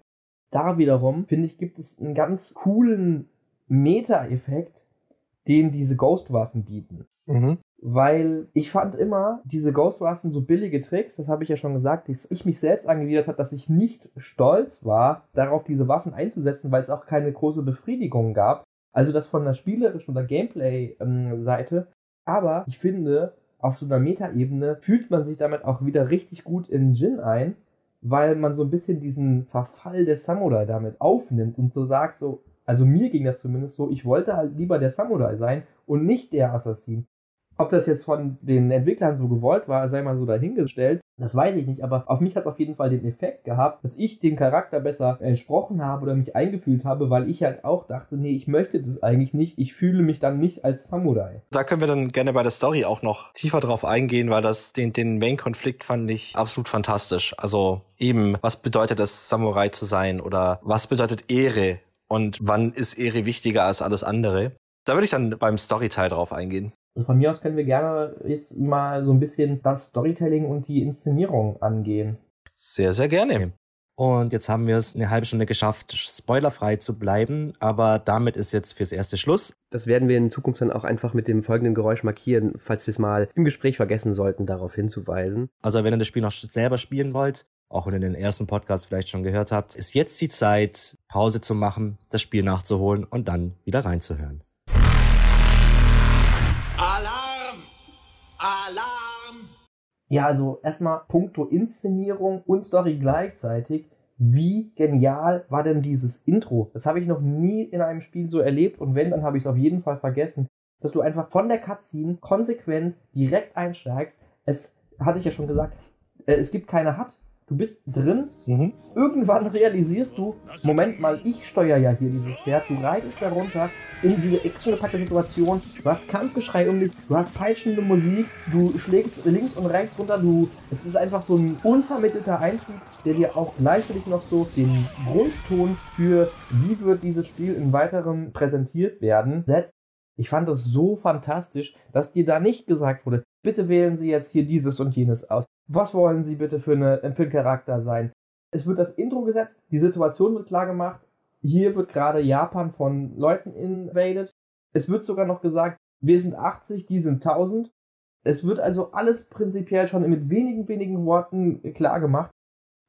Da wiederum, finde ich, gibt es einen ganz coolen Meta-Effekt, den diese Ghost-Waffen bieten. Mhm. Weil ich fand immer diese Ghost-Waffen so billige Tricks, das habe ich ja schon gesagt, dass ich mich selbst angewidert habe, dass ich nicht stolz war, darauf diese Waffen einzusetzen, weil es auch keine große Befriedigung gab. Also das von der spielerischen oder Gameplay-Seite. Ähm, Aber ich finde, auf so einer Meta-Ebene fühlt man sich damit auch wieder richtig gut in Jin ein, weil man so ein bisschen diesen Verfall des Samurai damit aufnimmt und so sagt, so, also mir ging das zumindest so, ich wollte halt lieber der Samurai sein und nicht der Assassin. Ob das jetzt von den Entwicklern so gewollt war, sei mal so dahingestellt, das weiß ich nicht, aber auf mich hat es auf jeden Fall den Effekt gehabt, dass ich dem Charakter besser entsprochen habe oder mich eingefühlt habe, weil ich halt auch dachte, nee, ich möchte das eigentlich nicht, ich fühle mich dann nicht als Samurai. Da können wir dann gerne bei der Story auch noch tiefer drauf eingehen, weil das den, den Main-Konflikt fand ich absolut fantastisch. Also eben, was bedeutet es, Samurai zu sein oder was bedeutet Ehre und wann ist Ehre wichtiger als alles andere? Da würde ich dann beim Storyteil drauf eingehen. Also von mir aus können wir gerne jetzt mal so ein bisschen das Storytelling und die Inszenierung angehen. Sehr, sehr gerne. Und jetzt haben wir es eine halbe Stunde geschafft, spoilerfrei zu bleiben, aber damit ist jetzt fürs erste Schluss. Das werden wir in Zukunft dann auch einfach mit dem folgenden Geräusch markieren, falls wir es mal im Gespräch vergessen sollten, darauf hinzuweisen. Also wenn ihr das Spiel noch selber spielen wollt, auch wenn ihr den ersten Podcast vielleicht schon gehört habt, ist jetzt die Zeit, Pause zu machen, das Spiel nachzuholen und dann wieder reinzuhören. Alarm! Ja, also erstmal puncto Inszenierung und Story gleichzeitig. Wie genial war denn dieses Intro? Das habe ich noch nie in einem Spiel so erlebt und wenn, dann habe ich es auf jeden Fall vergessen. Dass du einfach von der Cutscene konsequent direkt einsteigst. Es hatte ich ja schon gesagt, äh, es gibt keine Hut, Du bist drin. Mhm. Irgendwann realisierst du, Moment mal, ich steuere ja hier dieses Pferd. Du reitest da runter in diese actiongepackte Situation. Du hast Kampfgeschrei um dich, du hast peitschende Musik, du schlägst links und rechts runter. Du, es ist einfach so ein unvermittelter Einstieg, der dir auch gleichzeitig noch so den Grundton für, wie wird dieses Spiel im Weiteren präsentiert werden, setzt. Ich fand das so fantastisch, dass dir da nicht gesagt wurde, bitte wählen Sie jetzt hier dieses und jenes aus was wollen Sie bitte für, eine, für einen Charakter sein? Es wird das Intro gesetzt, die Situation wird klar gemacht. Hier wird gerade Japan von Leuten invaded. Es wird sogar noch gesagt, wir sind 80, die sind 1000. Es wird also alles prinzipiell schon mit wenigen, wenigen Worten klar gemacht.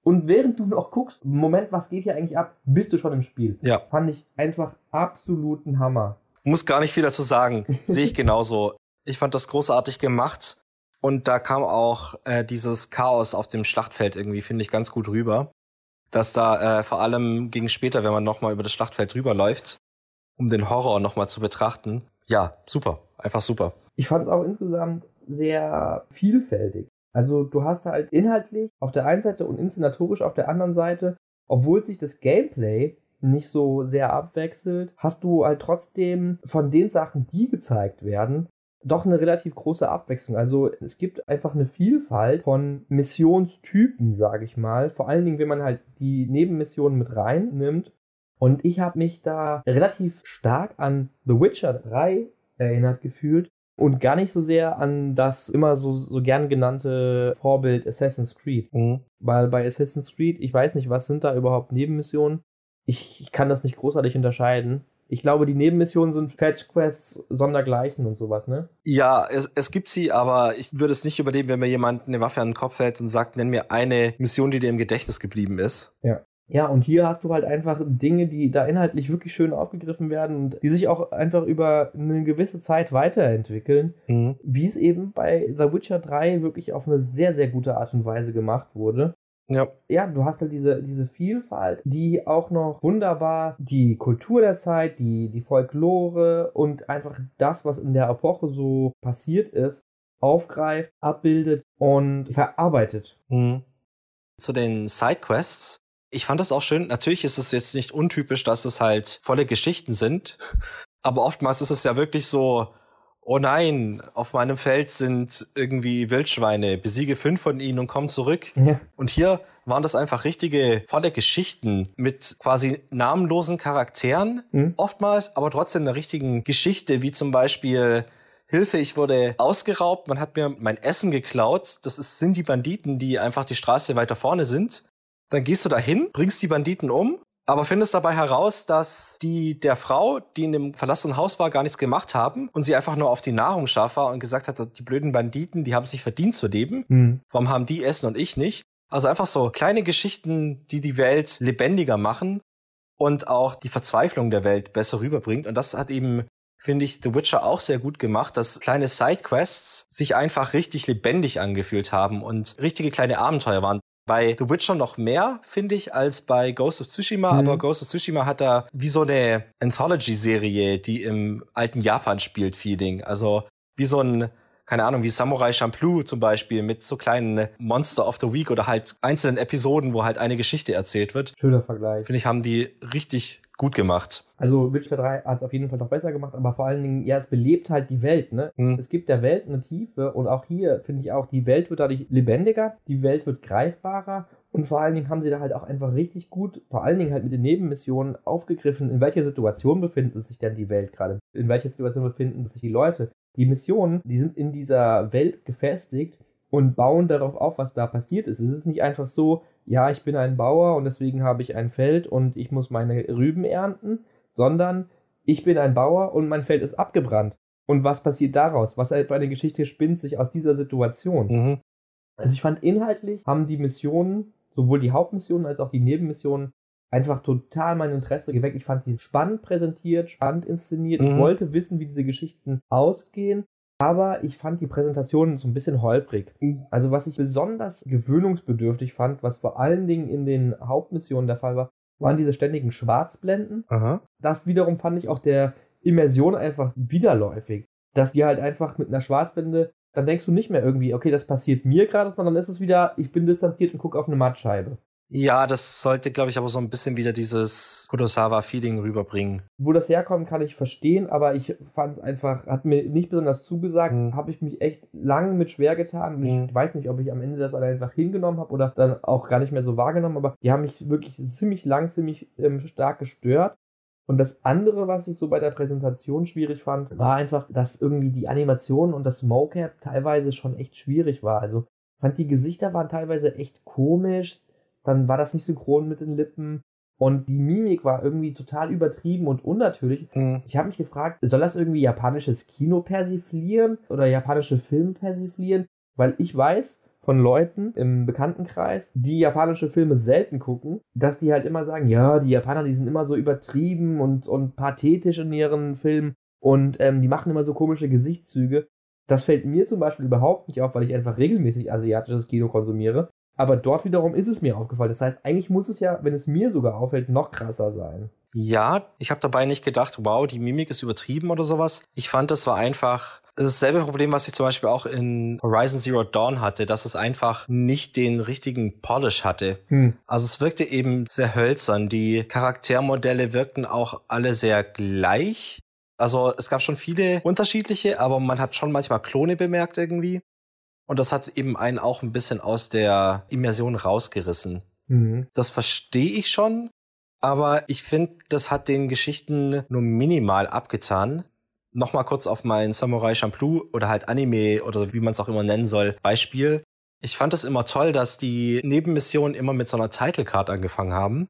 Und während du noch guckst, Moment, was geht hier eigentlich ab, bist du schon im Spiel. Ja. Fand ich einfach absoluten Hammer. Muss gar nicht viel dazu sagen. Sehe ich genauso. Ich fand das großartig gemacht. Und da kam auch äh, dieses Chaos auf dem Schlachtfeld irgendwie, finde ich, ganz gut rüber. Dass da äh, vor allem gegen später, wenn man nochmal über das Schlachtfeld drüber läuft, um den Horror nochmal zu betrachten. Ja, super. Einfach super. Ich fand es auch insgesamt sehr vielfältig. Also du hast halt inhaltlich auf der einen Seite und inszenatorisch auf der anderen Seite, obwohl sich das Gameplay nicht so sehr abwechselt, hast du halt trotzdem von den Sachen, die gezeigt werden, doch eine relativ große Abwechslung. Also es gibt einfach eine Vielfalt von Missionstypen, sage ich mal. Vor allen Dingen, wenn man halt die Nebenmissionen mit reinnimmt. Und ich habe mich da relativ stark an The Witcher 3 erinnert gefühlt und gar nicht so sehr an das immer so, so gern genannte Vorbild Assassin's Creed. Mhm. Weil bei Assassin's Creed, ich weiß nicht, was sind da überhaupt Nebenmissionen. Ich, ich kann das nicht großartig unterscheiden. Ich glaube, die Nebenmissionen sind Fetch-Quests, Sondergleichen und sowas, ne? Ja, es, es gibt sie, aber ich würde es nicht überleben, wenn mir jemand eine Waffe an den Kopf hält und sagt, nenn mir eine Mission, die dir im Gedächtnis geblieben ist. Ja. Ja, und hier hast du halt einfach Dinge, die da inhaltlich wirklich schön aufgegriffen werden und die sich auch einfach über eine gewisse Zeit weiterentwickeln, mhm. wie es eben bei The Witcher 3 wirklich auf eine sehr, sehr gute Art und Weise gemacht wurde. Ja. Ja, du hast halt diese, diese Vielfalt, die auch noch wunderbar die Kultur der Zeit, die, die Folklore und einfach das, was in der Epoche so passiert ist, aufgreift, abbildet und verarbeitet. Mhm. Zu den Sidequests. Ich fand das auch schön. Natürlich ist es jetzt nicht untypisch, dass es halt volle Geschichten sind. Aber oftmals ist es ja wirklich so, oh nein, auf meinem Feld sind irgendwie Wildschweine, besiege fünf von ihnen und komm zurück. Ja. Und hier waren das einfach richtige volle Geschichten mit quasi namenlosen Charakteren, mhm. oftmals, aber trotzdem einer richtigen Geschichte, wie zum Beispiel Hilfe, ich wurde ausgeraubt, man hat mir mein Essen geklaut. Das ist, sind die Banditen, die einfach die Straße weiter vorne sind. Dann gehst du dahin, bringst die Banditen um, aber findest dabei heraus, dass die der Frau, die in dem verlassenen Haus war, gar nichts gemacht haben und sie einfach nur auf die Nahrung scharf war und gesagt hat, die blöden Banditen, die haben sich verdient zu leben. Mhm. Warum haben die Essen und ich nicht? Also einfach so kleine Geschichten, die die Welt lebendiger machen und auch die Verzweiflung der Welt besser rüberbringt. Und das hat eben finde ich The Witcher auch sehr gut gemacht, dass kleine Sidequests sich einfach richtig lebendig angefühlt haben und richtige kleine Abenteuer waren. Bei The Witcher noch mehr, finde ich, als bei Ghost of Tsushima, mhm. aber Ghost of Tsushima hat da wie so eine Anthology-Serie, die im alten Japan spielt, Feeling. Also wie so ein keine Ahnung, wie Samurai Champloo zum Beispiel mit so kleinen Monster of the Week oder halt einzelnen Episoden, wo halt eine Geschichte erzählt wird. Schöner Vergleich. Finde ich, haben die richtig gut gemacht. Also Witcher 3 hat es auf jeden Fall noch besser gemacht, aber vor allen Dingen, ja, es belebt halt die Welt, ne? Mhm. Es gibt der Welt eine Tiefe und auch hier finde ich auch, die Welt wird dadurch lebendiger, die Welt wird greifbarer und vor allen Dingen haben sie da halt auch einfach richtig gut, vor allen Dingen halt mit den Nebenmissionen aufgegriffen, in welcher Situation befindet sich denn die Welt gerade? In welcher Situation befinden sich die Leute? Die Missionen, die sind in dieser Welt gefestigt und bauen darauf auf, was da passiert ist. Es ist nicht einfach so, ja, ich bin ein Bauer und deswegen habe ich ein Feld und ich muss meine Rüben ernten, sondern ich bin ein Bauer und mein Feld ist abgebrannt. Und was passiert daraus? Was für eine Geschichte spinnt sich aus dieser Situation? Mhm. Also ich fand inhaltlich haben die Missionen, sowohl die Hauptmissionen als auch die Nebenmissionen, einfach total mein Interesse geweckt. Ich fand die spannend präsentiert, spannend inszeniert. Mhm. Ich wollte wissen, wie diese Geschichten ausgehen. Aber ich fand die Präsentation so ein bisschen holprig. Mhm. Also was ich besonders gewöhnungsbedürftig fand, was vor allen Dingen in den Hauptmissionen der Fall war, waren diese ständigen Schwarzblenden. Aha. Das wiederum fand ich auch der Immersion einfach widerläufig. Dass die halt einfach mit einer Schwarzblende, dann denkst du nicht mehr irgendwie, okay, das passiert mir gerade, sondern dann ist es wieder, ich bin distanziert und gucke auf eine Mattscheibe. Ja, das sollte, glaube ich, aber so ein bisschen wieder dieses Kurosawa-Feeling rüberbringen. Wo das herkommt, kann ich verstehen, aber ich fand es einfach, hat mir nicht besonders zugesagt, mhm. habe ich mich echt lang mit schwer getan mhm. ich weiß nicht, ob ich am Ende das einfach hingenommen habe oder dann auch gar nicht mehr so wahrgenommen, aber die haben mich wirklich ziemlich lang, ziemlich ähm, stark gestört. Und das andere, was ich so bei der Präsentation schwierig fand, war einfach, dass irgendwie die Animation und das Mocap teilweise schon echt schwierig war. Also fand die Gesichter waren teilweise echt komisch dann war das nicht synchron mit den Lippen. Und die Mimik war irgendwie total übertrieben und unnatürlich. Mhm. Ich habe mich gefragt, soll das irgendwie japanisches Kino persiflieren oder japanische Filme persiflieren? Weil ich weiß von Leuten im Bekanntenkreis, die japanische Filme selten gucken, dass die halt immer sagen, ja, die Japaner, die sind immer so übertrieben und, und pathetisch in ihren Filmen und ähm, die machen immer so komische Gesichtszüge. Das fällt mir zum Beispiel überhaupt nicht auf, weil ich einfach regelmäßig asiatisches Kino konsumiere. Aber dort wiederum ist es mir aufgefallen. Das heißt, eigentlich muss es ja, wenn es mir sogar auffällt, noch krasser sein. Ja, ich habe dabei nicht gedacht, wow, die Mimik ist übertrieben oder sowas. Ich fand, das war einfach dasselbe Problem, was ich zum Beispiel auch in Horizon Zero Dawn hatte, dass es einfach nicht den richtigen Polish hatte. Hm. Also es wirkte eben sehr hölzern. Die Charaktermodelle wirkten auch alle sehr gleich. Also es gab schon viele unterschiedliche, aber man hat schon manchmal Klone bemerkt irgendwie. Und das hat eben einen auch ein bisschen aus der Immersion rausgerissen. Mhm. Das verstehe ich schon, aber ich finde, das hat den Geschichten nur minimal abgetan. Nochmal kurz auf mein Samurai Champloo oder halt Anime oder wie man es auch immer nennen soll, Beispiel. Ich fand es immer toll, dass die Nebenmissionen immer mit so einer Title Card angefangen haben,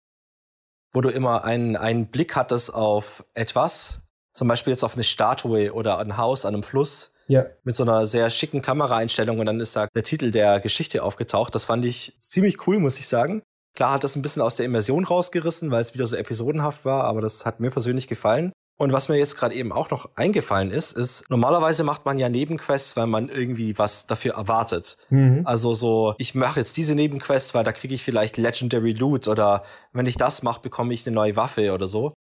wo du immer einen, einen Blick hattest auf etwas, zum Beispiel jetzt auf eine Statue oder ein Haus an einem Fluss ja. Mit so einer sehr schicken Kameraeinstellung und dann ist da der Titel der Geschichte aufgetaucht. Das fand ich ziemlich cool, muss ich sagen. Klar hat das ein bisschen aus der Immersion rausgerissen, weil es wieder so episodenhaft war, aber das hat mir persönlich gefallen. Und was mir jetzt gerade eben auch noch eingefallen ist, ist, normalerweise macht man ja Nebenquests, weil man irgendwie was dafür erwartet. Mhm. Also so, ich mache jetzt diese Nebenquest, weil da kriege ich vielleicht Legendary Loot oder wenn ich das mache, bekomme ich eine neue Waffe oder so.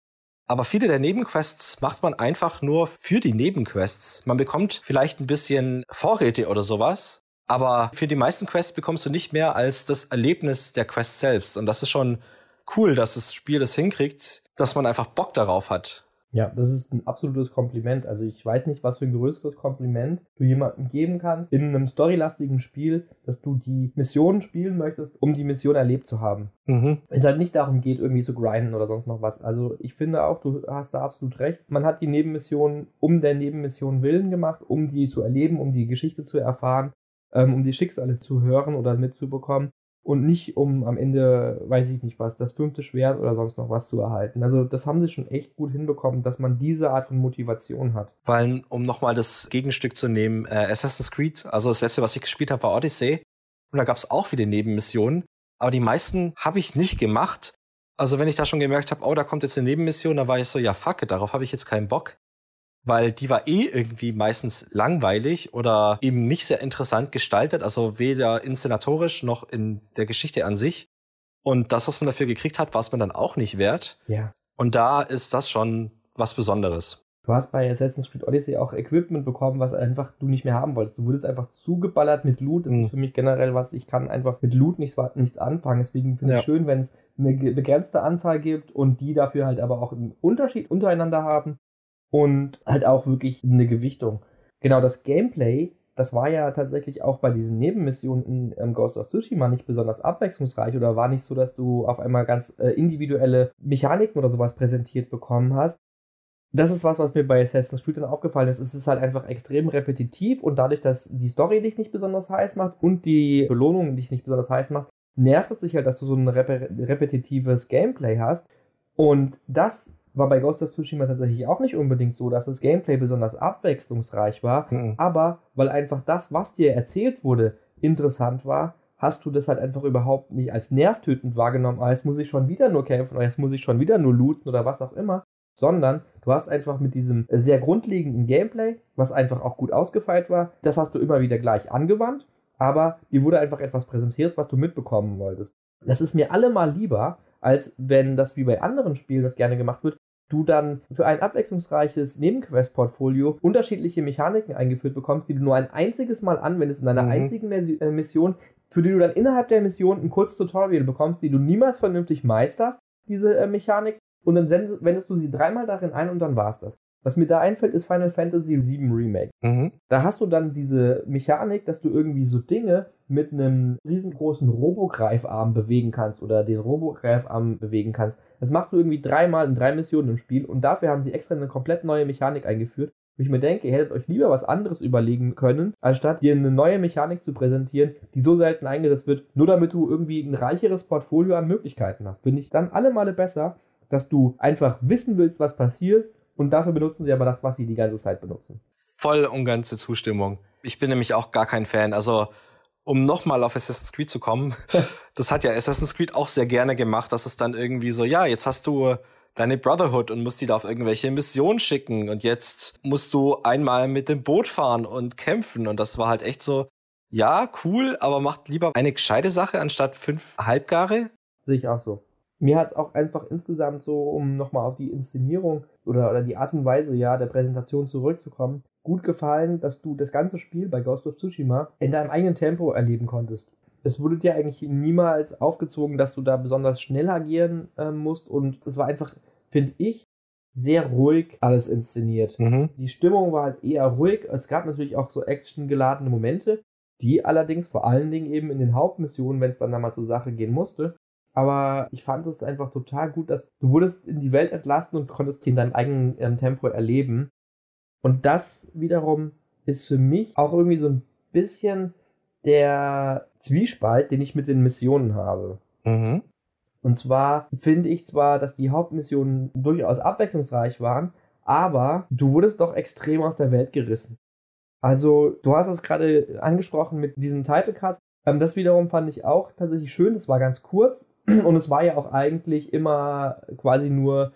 Aber viele der Nebenquests macht man einfach nur für die Nebenquests. Man bekommt vielleicht ein bisschen Vorräte oder sowas, aber für die meisten Quests bekommst du nicht mehr als das Erlebnis der Quest selbst. Und das ist schon cool, dass das Spiel das hinkriegt, dass man einfach Bock darauf hat. Ja, das ist ein absolutes Kompliment. Also ich weiß nicht, was für ein größeres Kompliment du jemandem geben kannst in einem storylastigen Spiel, dass du die Mission spielen möchtest, um die Mission erlebt zu haben. Mhm. Wenn es halt nicht darum geht, irgendwie zu grinden oder sonst noch was. Also ich finde auch, du hast da absolut recht. Man hat die Nebenmission um der Nebenmission willen gemacht, um die zu erleben, um die Geschichte zu erfahren, ähm, um die Schicksale zu hören oder mitzubekommen und nicht um am Ende, weiß ich nicht was, das fünfte Schwert oder sonst noch was zu erhalten. Also das haben sie schon echt gut hinbekommen, dass man diese Art von Motivation hat. Weil, um nochmal das Gegenstück zu nehmen, äh, Assassin's Creed, also das letzte, was ich gespielt habe, war Odyssey. Und da gab es auch wieder Nebenmissionen. Aber die meisten habe ich nicht gemacht. Also wenn ich da schon gemerkt habe, oh, da kommt jetzt eine Nebenmission, da war ich so, ja, fuck darauf habe ich jetzt keinen Bock weil die war eh irgendwie meistens langweilig oder eben nicht sehr interessant gestaltet, also weder inszenatorisch noch in der Geschichte an sich. Und das, was man dafür gekriegt hat, war es mir dann auch nicht wert. Ja. Und da ist das schon was Besonderes. Du hast bei Assassin's Creed Odyssey auch Equipment bekommen, was einfach du nicht mehr haben wolltest. Du wurdest einfach zugeballert mit Loot. Das mhm. ist für mich generell was, ich kann einfach mit Loot nichts, nichts anfangen. Deswegen finde ja. ich schön, wenn es eine begrenzte Anzahl gibt und die dafür halt aber auch einen Unterschied untereinander haben und halt auch wirklich eine Gewichtung. Genau, das Gameplay, das war ja tatsächlich auch bei diesen Nebenmissionen in ähm, Ghost of Tsushima nicht besonders abwechslungsreich oder war nicht so, dass du auf einmal ganz äh, individuelle Mechaniken oder sowas präsentiert bekommen hast. Das ist was, was mir bei Assassin's Creed dann aufgefallen ist. Es ist halt einfach extrem repetitiv und dadurch, dass die Story dich nicht besonders heiß macht und die Belohnung dich nicht besonders heiß macht, nervt es sich halt, dass du so ein rep repetitives Gameplay hast. Und das war bei Ghost of Tsushima tatsächlich auch nicht unbedingt so, dass das Gameplay besonders abwechslungsreich war, mhm. aber weil einfach das, was dir erzählt wurde, interessant war, hast du das halt einfach überhaupt nicht als nervtötend wahrgenommen, als muss ich schon wieder nur kämpfen oder jetzt muss ich schon wieder nur looten oder was auch immer, sondern du hast einfach mit diesem sehr grundlegenden Gameplay, was einfach auch gut ausgefeilt war, das hast du immer wieder gleich angewandt, aber dir wurde einfach etwas präsentiert, was du mitbekommen wolltest. Das ist mir allemal lieber, als wenn das wie bei anderen Spielen das gerne gemacht wird, du dann für ein abwechslungsreiches Nebenquest-Portfolio unterschiedliche Mechaniken eingeführt bekommst, die du nur ein einziges Mal anwendest in einer mhm. einzigen äh, Mission, für die du dann innerhalb der Mission ein kurzes Tutorial bekommst, die du niemals vernünftig meisterst, diese äh, Mechanik, und dann wendest du sie dreimal darin ein und dann war's das. Was mir da einfällt, ist Final Fantasy VII Remake. Mhm. Da hast du dann diese Mechanik, dass du irgendwie so Dinge mit einem riesengroßen Robogreifarm bewegen kannst oder den Robogreifarm bewegen kannst. Das machst du irgendwie dreimal in drei Missionen im Spiel und dafür haben sie extra eine komplett neue Mechanik eingeführt. Wo ich mir denke, ihr hättet euch lieber was anderes überlegen können, anstatt dir eine neue Mechanik zu präsentieren, die so selten eingesetzt wird, nur damit du irgendwie ein reicheres Portfolio an Möglichkeiten hast. Finde ich dann alle Male besser, dass du einfach wissen willst, was passiert und dafür benutzen sie aber das, was sie die ganze Zeit benutzen. Voll und ganze Zustimmung. Ich bin nämlich auch gar kein Fan. Also, um nochmal auf Assassin's Creed zu kommen, das hat ja Assassin's Creed auch sehr gerne gemacht, dass es dann irgendwie so, ja, jetzt hast du deine Brotherhood und musst die da auf irgendwelche Missionen schicken und jetzt musst du einmal mit dem Boot fahren und kämpfen und das war halt echt so, ja, cool, aber macht lieber eine gescheite Sache anstatt fünf Halbgare. Sehe ich auch so mir hat auch einfach insgesamt so, um nochmal auf die Inszenierung oder, oder die Art und Weise ja der Präsentation zurückzukommen, gut gefallen, dass du das ganze Spiel bei Ghost of Tsushima in deinem eigenen Tempo erleben konntest. Es wurde dir eigentlich niemals aufgezwungen, dass du da besonders schnell agieren äh, musst und es war einfach, finde ich, sehr ruhig alles inszeniert. Mhm. Die Stimmung war halt eher ruhig. Es gab natürlich auch so actiongeladene Momente, die allerdings vor allen Dingen eben in den Hauptmissionen, wenn es dann da mal zur Sache gehen musste, aber ich fand es einfach total gut, dass du wurdest in die Welt entlassen und konntest die in deinem eigenen ähm, Tempo erleben. Und das wiederum ist für mich auch irgendwie so ein bisschen der Zwiespalt, den ich mit den Missionen habe. Mhm. Und zwar finde ich zwar, dass die Hauptmissionen durchaus abwechslungsreich waren, aber du wurdest doch extrem aus der Welt gerissen. Also, du hast es gerade angesprochen mit diesen Title Cards. Ähm, das wiederum fand ich auch tatsächlich schön. Das war ganz kurz, und es war ja auch eigentlich immer quasi nur,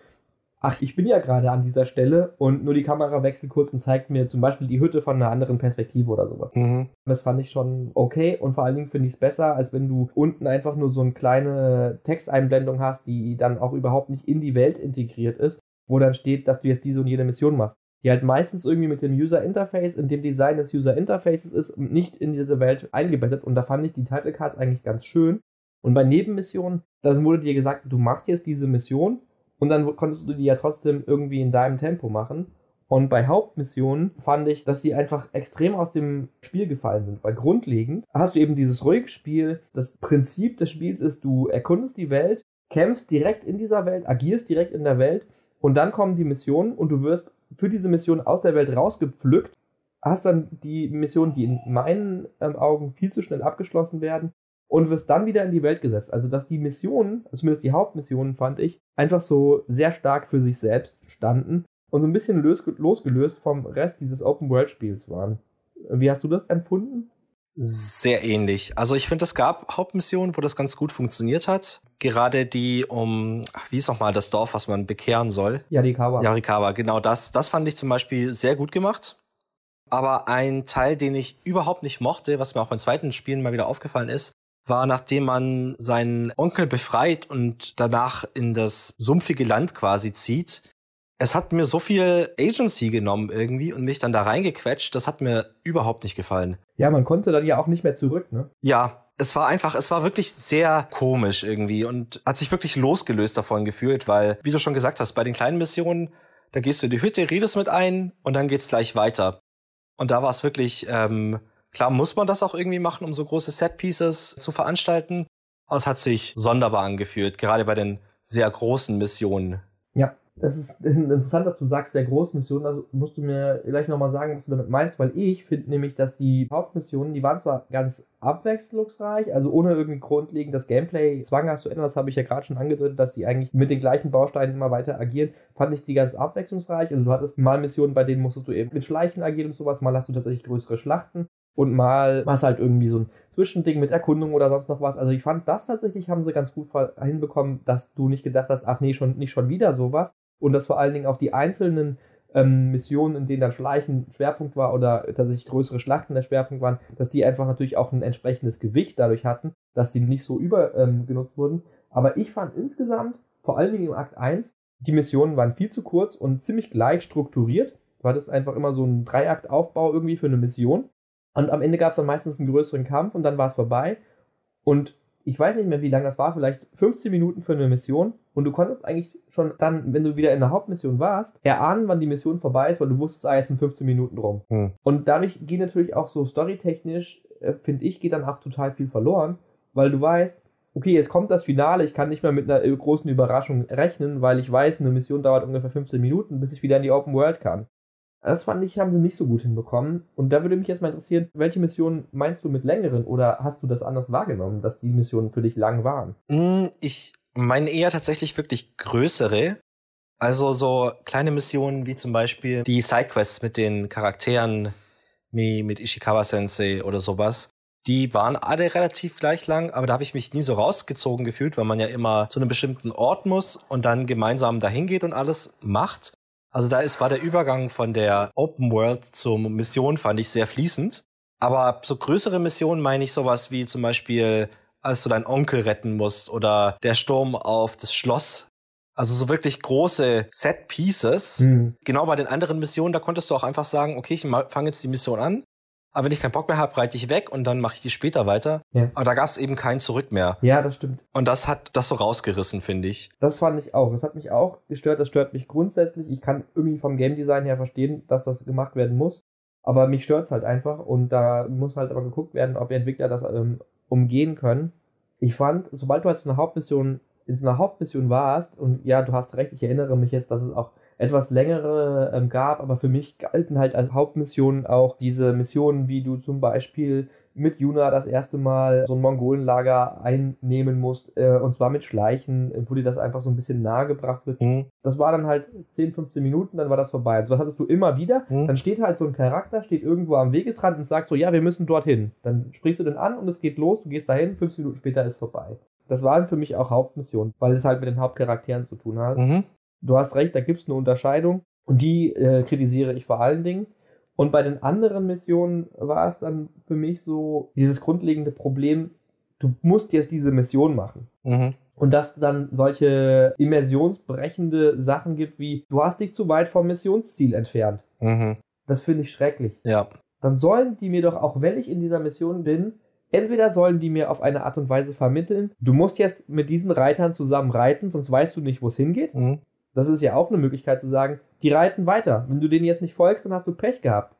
ach, ich bin ja gerade an dieser Stelle und nur die Kamera wechselt kurz und zeigt mir zum Beispiel die Hütte von einer anderen Perspektive oder sowas. Mhm. Das fand ich schon okay und vor allen Dingen finde ich es besser, als wenn du unten einfach nur so eine kleine Texteinblendung hast, die dann auch überhaupt nicht in die Welt integriert ist, wo dann steht, dass du jetzt diese und jede Mission machst die halt meistens irgendwie mit dem User Interface, in dem Design des User Interfaces ist, nicht in diese Welt eingebettet. Und da fand ich die Title Cards eigentlich ganz schön. Und bei Nebenmissionen, da wurde dir gesagt, du machst jetzt diese Mission, und dann konntest du die ja trotzdem irgendwie in deinem Tempo machen. Und bei Hauptmissionen fand ich, dass sie einfach extrem aus dem Spiel gefallen sind, weil grundlegend hast du eben dieses ruhige Spiel. Das Prinzip des Spiels ist, du erkundest die Welt, kämpfst direkt in dieser Welt, agierst direkt in der Welt und dann kommen die Missionen und du wirst für diese Mission aus der Welt rausgepflückt, hast dann die Missionen, die in meinen ähm, Augen viel zu schnell abgeschlossen werden und wirst dann wieder in die Welt gesetzt. Also dass die Missionen, zumindest die Hauptmissionen fand ich, einfach so sehr stark für sich selbst standen und so ein bisschen losgelöst vom Rest dieses Open-World-Spiels waren. Wie hast du das empfunden? Sehr ähnlich. Also ich finde, es gab Hauptmissionen, wo das ganz gut funktioniert hat. Gerade die um, wie ist nochmal das Dorf, was man bekehren soll? Yarikawa. Yarikawa, genau das. Das fand ich zum Beispiel sehr gut gemacht. Aber ein Teil, den ich überhaupt nicht mochte, was mir auch beim zweiten Spielen mal wieder aufgefallen ist, war, nachdem man seinen Onkel befreit und danach in das sumpfige Land quasi zieht, es hat mir so viel Agency genommen irgendwie und mich dann da reingequetscht. Das hat mir überhaupt nicht gefallen. Ja, man konnte dann ja auch nicht mehr zurück, ne? Ja, es war einfach, es war wirklich sehr komisch irgendwie und hat sich wirklich losgelöst davon gefühlt, weil, wie du schon gesagt hast, bei den kleinen Missionen, da gehst du in die Hütte, redest mit ein und dann geht's gleich weiter. Und da war es wirklich, ähm, klar muss man das auch irgendwie machen, um so große Set-Pieces zu veranstalten. Aber es hat sich sonderbar angefühlt, gerade bei den sehr großen Missionen. Ja, das ist interessant, dass du sagst, der Großmission. Also musst du mir gleich nochmal sagen, was du damit meinst, weil ich finde nämlich, dass die Hauptmissionen, die waren zwar ganz abwechslungsreich, also ohne irgendwie grundlegend das Gameplay zwanghaft zu ändern, das habe ich ja gerade schon angedeutet, dass sie eigentlich mit den gleichen Bausteinen immer weiter agieren, fand ich die ganz abwechslungsreich. Also du hattest mal Missionen, bei denen musstest du eben mit Schleichen agieren und sowas, mal hast du tatsächlich größere Schlachten und mal war es halt irgendwie so ein Zwischending mit Erkundung oder sonst noch was. Also ich fand das tatsächlich haben sie ganz gut hinbekommen, dass du nicht gedacht hast, ach nee, schon nicht schon wieder sowas, und dass vor allen Dingen auch die einzelnen ähm, Missionen, in denen dann Schleichen Schwerpunkt war oder tatsächlich größere Schlachten der Schwerpunkt waren, dass die einfach natürlich auch ein entsprechendes Gewicht dadurch hatten, dass die nicht so übergenutzt ähm, wurden. Aber ich fand insgesamt, vor allen Dingen im Akt 1, die Missionen waren viel zu kurz und ziemlich gleich strukturiert. Du hattest einfach immer so einen Dreiaktaufbau irgendwie für eine Mission. Und am Ende gab es dann meistens einen größeren Kampf und dann war es vorbei. Und ich weiß nicht mehr, wie lange das war, vielleicht 15 Minuten für eine Mission. Und du konntest eigentlich schon dann, wenn du wieder in der Hauptmission warst, erahnen, wann die Mission vorbei ist, weil du wusstest, ah, jetzt sind 15 Minuten rum. Hm. Und dadurch geht natürlich auch so storytechnisch, äh, finde ich, geht dann auch total viel verloren, weil du weißt, okay, jetzt kommt das Finale, ich kann nicht mehr mit einer äh, großen Überraschung rechnen, weil ich weiß, eine Mission dauert ungefähr 15 Minuten, bis ich wieder in die Open World kann. Das fand ich, haben sie nicht so gut hinbekommen. Und da würde mich jetzt mal interessieren, welche Missionen meinst du mit längeren oder hast du das anders wahrgenommen, dass die Missionen für dich lang waren? Hm, ich meine eher tatsächlich wirklich größere. Also so kleine Missionen wie zum Beispiel die Sidequests mit den Charakteren, wie mit Ishikawa Sensei oder sowas. Die waren alle relativ gleich lang, aber da habe ich mich nie so rausgezogen gefühlt, weil man ja immer zu einem bestimmten Ort muss und dann gemeinsam dahin geht und alles macht. Also da ist, war der Übergang von der Open World zur Mission, fand ich sehr fließend. Aber so größere Missionen meine ich sowas wie zum Beispiel, als du deinen Onkel retten musst oder der Sturm auf das Schloss. Also so wirklich große Set Pieces. Mhm. Genau bei den anderen Missionen, da konntest du auch einfach sagen, okay, ich fange jetzt die Mission an aber wenn ich keinen Bock mehr habe, reite ich weg und dann mache ich die später weiter. Ja. Aber da gab es eben kein Zurück mehr. Ja, das stimmt. Und das hat das so rausgerissen, finde ich. Das fand ich auch. Das hat mich auch gestört. Das stört mich grundsätzlich. Ich kann irgendwie vom Game Design her verstehen, dass das gemacht werden muss. Aber mich stört es halt einfach. Und da muss halt aber geguckt werden, ob die Entwickler das ähm, umgehen können. Ich fand, sobald du jetzt in einer Hauptmission, in einer Hauptmission warst, und ja, du hast recht, ich erinnere mich jetzt, dass es auch etwas längere ähm, gab, aber für mich galten halt als Hauptmissionen auch diese Missionen, wie du zum Beispiel mit Yuna das erste Mal so ein Mongolenlager einnehmen musst, äh, und zwar mit Schleichen, wo dir das einfach so ein bisschen nahe gebracht wird. Mhm. Das war dann halt 10, 15 Minuten, dann war das vorbei. Also was hattest du immer wieder? Mhm. Dann steht halt so ein Charakter, steht irgendwo am Wegesrand und sagt so, ja, wir müssen dorthin. Dann sprichst du den an und es geht los, du gehst dahin, 15 Minuten später ist vorbei. Das waren für mich auch Hauptmissionen, weil es halt mit den Hauptcharakteren zu tun hat. Mhm du hast recht, da gibt es eine Unterscheidung und die äh, kritisiere ich vor allen Dingen. Und bei den anderen Missionen war es dann für mich so dieses grundlegende Problem, du musst jetzt diese Mission machen. Mhm. Und dass dann solche immersionsbrechende Sachen gibt wie, du hast dich zu weit vom Missionsziel entfernt. Mhm. Das finde ich schrecklich. Ja. Dann sollen die mir doch, auch wenn ich in dieser Mission bin, Entweder sollen die mir auf eine Art und Weise vermitteln, du musst jetzt mit diesen Reitern zusammen reiten, sonst weißt du nicht, wo es hingeht. Mhm. Das ist ja auch eine Möglichkeit zu sagen, die reiten weiter. Wenn du denen jetzt nicht folgst, dann hast du Pech gehabt.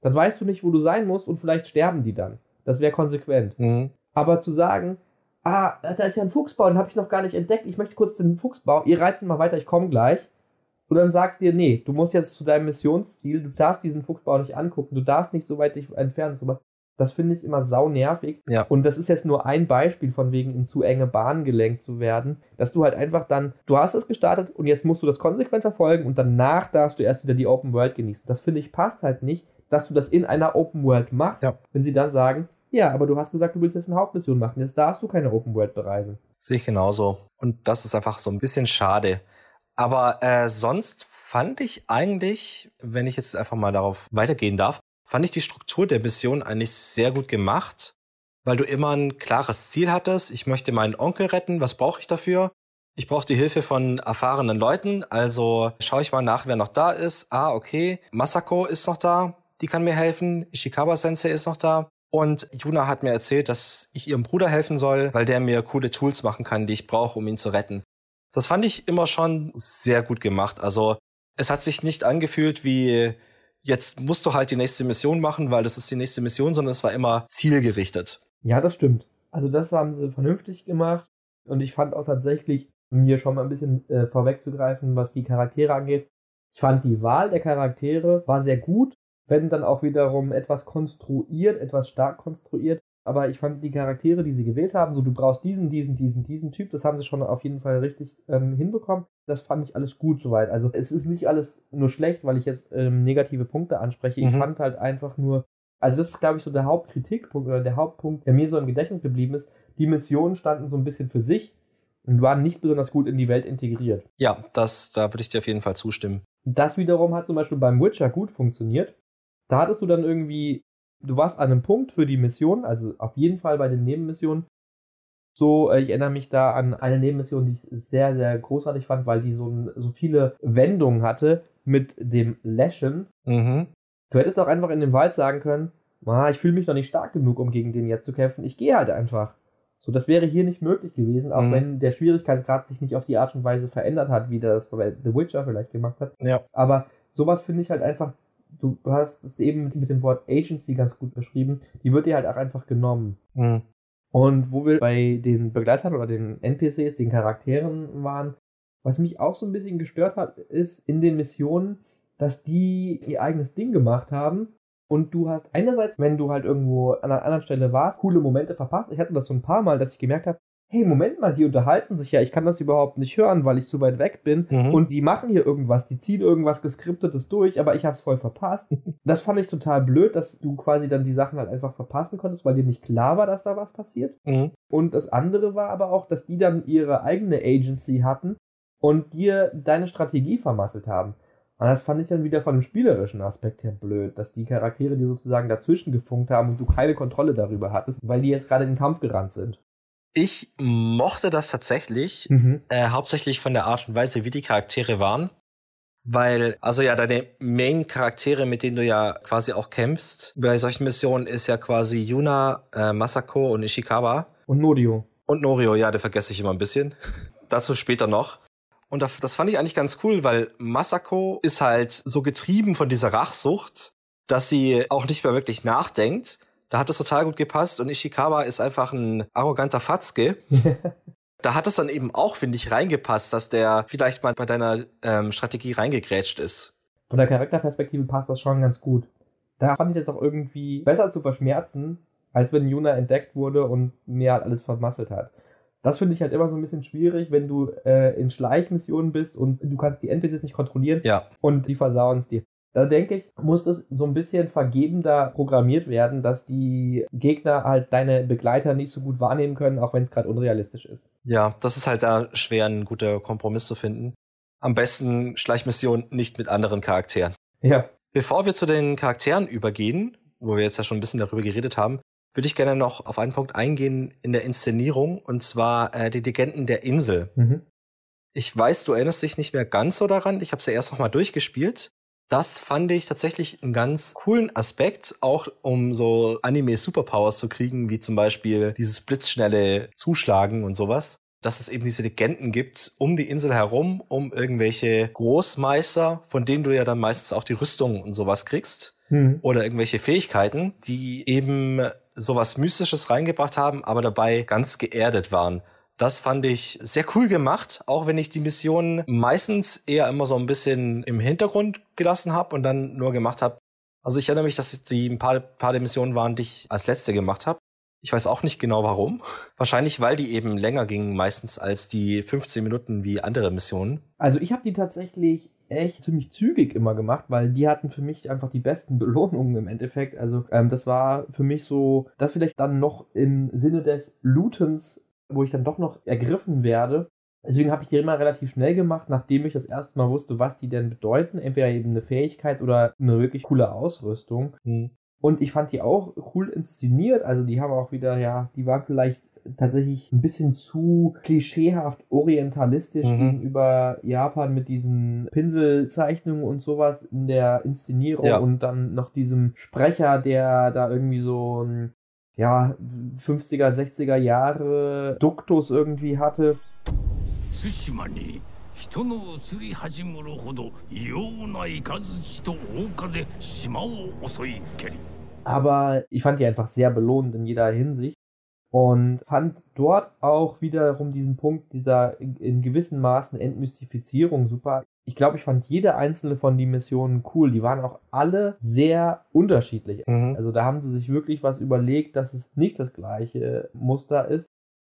Dann weißt du nicht, wo du sein musst und vielleicht sterben die dann. Das wäre konsequent. Mhm. Aber zu sagen, ah, da ist ja ein Fuchsbau, den habe ich noch gar nicht entdeckt, ich möchte kurz den Fuchsbau, ihr reitet mal weiter, ich komme gleich. Und dann sagst du dir, nee, du musst jetzt zu deinem Missionsziel, du darfst diesen Fuchsbau nicht angucken, du darfst nicht so weit dich entfernen. und So. Das finde ich immer sau nervig. Ja. Und das ist jetzt nur ein Beispiel von wegen in zu enge Bahnen gelenkt zu werden, dass du halt einfach dann, du hast es gestartet und jetzt musst du das konsequent verfolgen und danach darfst du erst wieder die Open World genießen. Das finde ich passt halt nicht, dass du das in einer Open World machst, Ja. wenn sie dann sagen, ja, aber du hast gesagt, du willst jetzt eine Hauptmission machen, jetzt darfst du keine Open World bereisen. Sehe ich genauso. Und das ist einfach so ein bisschen schade. Aber äh, sonst fand ich eigentlich, wenn ich jetzt einfach mal darauf weitergehen darf, fand ich die Struktur der Mission eigentlich sehr gut gemacht, weil du immer ein klares Ziel hattest. Ich möchte meinen Onkel retten. Was brauche ich dafür? Ich brauche die Hilfe von erfahrenen Leuten. Also schaue ich mal nach, wer noch da ist. Ah, okay. Masako ist noch da. Die kann mir helfen. Ishikawa Sensei ist noch da. Und Yuna hat mir erzählt, dass ich ihrem Bruder helfen soll, weil der mir coole Tools machen kann, die ich brauche, um ihn zu retten. Das fand ich immer schon sehr gut gemacht. Also es hat sich nicht angefühlt wie jetzt musst du halt die nächste Mission machen, weil das ist die nächste Mission, sondern es war immer zielgerichtet. Ja, das stimmt. Also das haben sie vernünftig gemacht und ich fand auch tatsächlich, um hier schon mal ein bisschen äh, vorwegzugreifen, was die Charaktere angeht, ich fand die Wahl der Charaktere war sehr gut, wenn dann auch wiederum etwas konstruiert, etwas stark konstruiert. Aber ich fand die Charaktere, die sie gewählt haben, so du brauchst diesen, diesen, diesen, diesen Typ, das haben sie schon auf jeden Fall richtig ähm, hinbekommen. Das fand ich alles gut soweit. Also es ist nicht alles nur schlecht, weil ich jetzt ähm, negative Punkte anspreche. Ich Mhm. fand halt einfach nur, also das ist, glaube ich, so der Hauptkritikpunkt oder der Hauptpunkt, der mir so im Gedächtnis geblieben ist. Die Missionen standen so ein bisschen für sich und waren nicht besonders gut in die Welt integriert. Ja, das, da würde ich dir auf jeden Fall zustimmen. Das wiederum hat zum Beispiel beim Witcher gut funktioniert. Da hattest du dann irgendwie, du warst an einem Punkt für die Mission, also auf jeden Fall bei den Nebenmissionen. So, äh, ich erinnere mich da an eine Nebenmission, die ich sehr, sehr großartig fand, weil die so, so viele Wendungen hatte mit dem Läschen. Mhm. Du hättest auch einfach in dem Wald sagen können, ah, ich fühle mich noch nicht stark genug, um gegen den jetzt zu kämpfen. Ich gehe halt einfach. So, das wäre hier nicht möglich gewesen, auch Mhm. wenn der Schwierigkeitsgrad sich nicht auf die Art und Weise verändert hat, wie das bei The Witcher vielleicht gemacht hat. Ja. Aber sowas finde ich halt einfach, du hast es eben mit, dem Wort Agency ganz gut beschrieben, die wird dir halt auch einfach genommen. Mhm. Und wo wir bei den Begleitern oder den NPCs, den Charakteren waren, was mich auch so ein bisschen gestört hat, ist in den Missionen, dass die ihr eigenes Ding gemacht haben. Und du hast einerseits, wenn du halt irgendwo an einer anderen Stelle warst, coole Momente verpasst. Ich hatte das so ein paar Mal, dass ich gemerkt habe, hey, Moment mal, die unterhalten sich ja, ich kann das überhaupt nicht hören, weil ich zu weit weg bin. Mhm. Und die machen hier irgendwas, die ziehen irgendwas Geskriptetes durch, aber ich hab's voll verpasst. Das fand ich total blöd, dass du quasi dann die Sachen halt einfach verpassen konntest, weil dir nicht klar war, dass da was passiert. Mhm. Und das andere war aber auch, dass die dann ihre eigene Agency hatten und dir deine Strategie vermasselt haben. Und das fand ich dann wieder von dem spielerischen Aspekt her blöd, dass die Charaktere dir sozusagen dazwischen gefunkt haben und du keine Kontrolle darüber hattest, weil die jetzt gerade in den Kampf gerannt sind. Ich mochte das tatsächlich, Mhm. äh, hauptsächlich von der Art und Weise, wie die Charaktere waren. Weil, also ja, deine Main-Charaktere, mit denen du ja quasi auch kämpfst, bei solchen Missionen ist ja quasi Yuna, äh, Masako und Ishikawa. Und Nodio. Und Norio, ja, der vergesse ich immer ein bisschen. Dazu später noch. Und das, das fand ich eigentlich ganz cool, weil Masako ist halt so getrieben von dieser Rachsucht, dass sie auch nicht mehr wirklich nachdenkt. Da hat es total gut gepasst und Ishikawa ist einfach ein arroganter Fatzke. Da hat es dann eben auch, finde ich, reingepasst, dass der vielleicht mal bei deiner ähm, Strategie reingegrätscht ist. Von der Charakterperspektive passt das schon ganz gut. Da fand ich das auch irgendwie besser zu verschmerzen, als wenn Yuna entdeckt wurde und mir halt alles vermasselt hat. Das finde ich halt immer so ein bisschen schwierig, wenn du äh, in Schleichmissionen bist und du kannst die NPCs nicht kontrollieren Ja, und die versauen es dir. Da denke ich, muss das so ein bisschen vergebender programmiert werden, dass die Gegner halt deine Begleiter nicht so gut wahrnehmen können, auch wenn es gerade unrealistisch ist. ja, das ist halt da schwer, ein guter Kompromiss zu finden. Am besten Schleichmission nicht mit anderen Charakteren. Ja. Bevor wir zu den Charakteren übergehen, wo wir jetzt ja schon ein bisschen darüber geredet haben, würde ich gerne noch auf einen Punkt eingehen in der Inszenierung, und zwar äh, die Legenden der Insel. Mhm. Ich weiß, du erinnerst dich nicht mehr ganz so daran. Ich habe sie ja erst noch mal durchgespielt. Das fand ich tatsächlich einen ganz coolen Aspekt, auch um so Anime-Superpowers zu kriegen, wie zum Beispiel dieses blitzschnelle Zuschlagen und sowas. Dass es eben diese Legenden gibt um die Insel herum, um irgendwelche Großmeister, von denen du ja dann meistens auch die Rüstung und sowas kriegst. Hm. Oder irgendwelche Fähigkeiten, die eben sowas Mystisches reingebracht haben, aber dabei ganz geerdet waren. Das fand ich sehr cool gemacht, auch wenn ich die Mission meistens eher immer so ein bisschen im Hintergrund gelassen habe und dann nur gemacht habe. Also ich erinnere mich, dass die ein paar, paar der Missionen waren, die ich als letzte gemacht habe. Ich weiß auch nicht genau warum. Wahrscheinlich, weil die eben länger gingen meistens als die 15 Minuten wie andere Missionen. Also ich habe die tatsächlich echt ziemlich zügig immer gemacht, weil die hatten für mich einfach die besten Belohnungen im Endeffekt. Also ähm, das war für mich so, das vielleicht dann noch im Sinne des Lootens wo ich dann doch noch ergriffen werde. Deswegen habe ich die immer relativ schnell gemacht, nachdem ich das erste Mal wusste, was die denn bedeuten. Entweder eben eine Fähigkeit oder eine wirklich coole Ausrüstung. Mhm. Und ich fand die auch cool inszeniert. Also die haben auch wieder, ja, die waren vielleicht tatsächlich ein bisschen zu klischeehaft orientalistisch mhm. gegenüber Japan mit diesen Pinselzeichnungen und sowas in der Inszenierung ja. und dann noch diesem Sprecher, der da irgendwie so ein ja, 50er, 60er Jahre Duktus irgendwie hatte. Aber ich fand die einfach sehr belohnend in jeder Hinsicht und fand dort auch wiederum diesen Punkt dieser in, in gewissen Maßen Entmystifizierung super ich glaube, ich fand jede einzelne von den Missionen cool. Die waren auch alle sehr unterschiedlich. Mhm. Also da haben sie sich wirklich was überlegt, dass es nicht das gleiche Muster ist.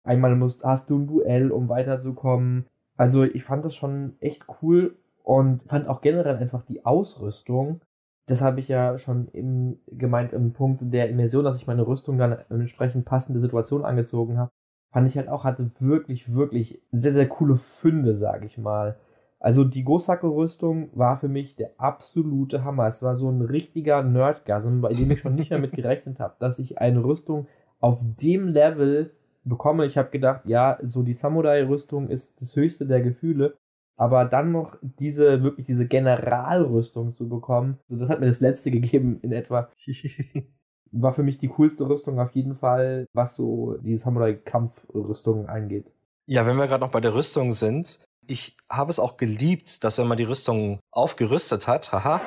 Einmal musst, hast du ein Duell, um weiterzukommen. Also ich fand das schon echt cool und fand auch generell einfach die Ausrüstung. Das habe ich ja schon im, gemeint im Punkt der Immersion, dass ich meine Rüstung dann entsprechend passende Situation angezogen habe. Fand ich halt auch, hatte wirklich, wirklich sehr, sehr coole Funde, sage ich mal. Also die Gosake-Rüstung war für mich der absolute Hammer. Es war so ein richtiger Nerdgasm, bei dem ich schon nicht mehr mit gerechnet habe, dass ich eine Rüstung auf dem Level bekomme. Ich habe gedacht, ja, so die Samurai-Rüstung ist das höchste der Gefühle. Aber dann noch diese, wirklich diese Generalrüstung zu bekommen, also das hat mir das letzte gegeben in etwa. War für mich die coolste Rüstung auf jeden Fall, was so die Samurai-Kampfrüstung angeht. Ja, wenn wir gerade noch bei der Rüstung sind, ich habe es auch geliebt, dass wenn man die Rüstung aufgerüstet hat, haha,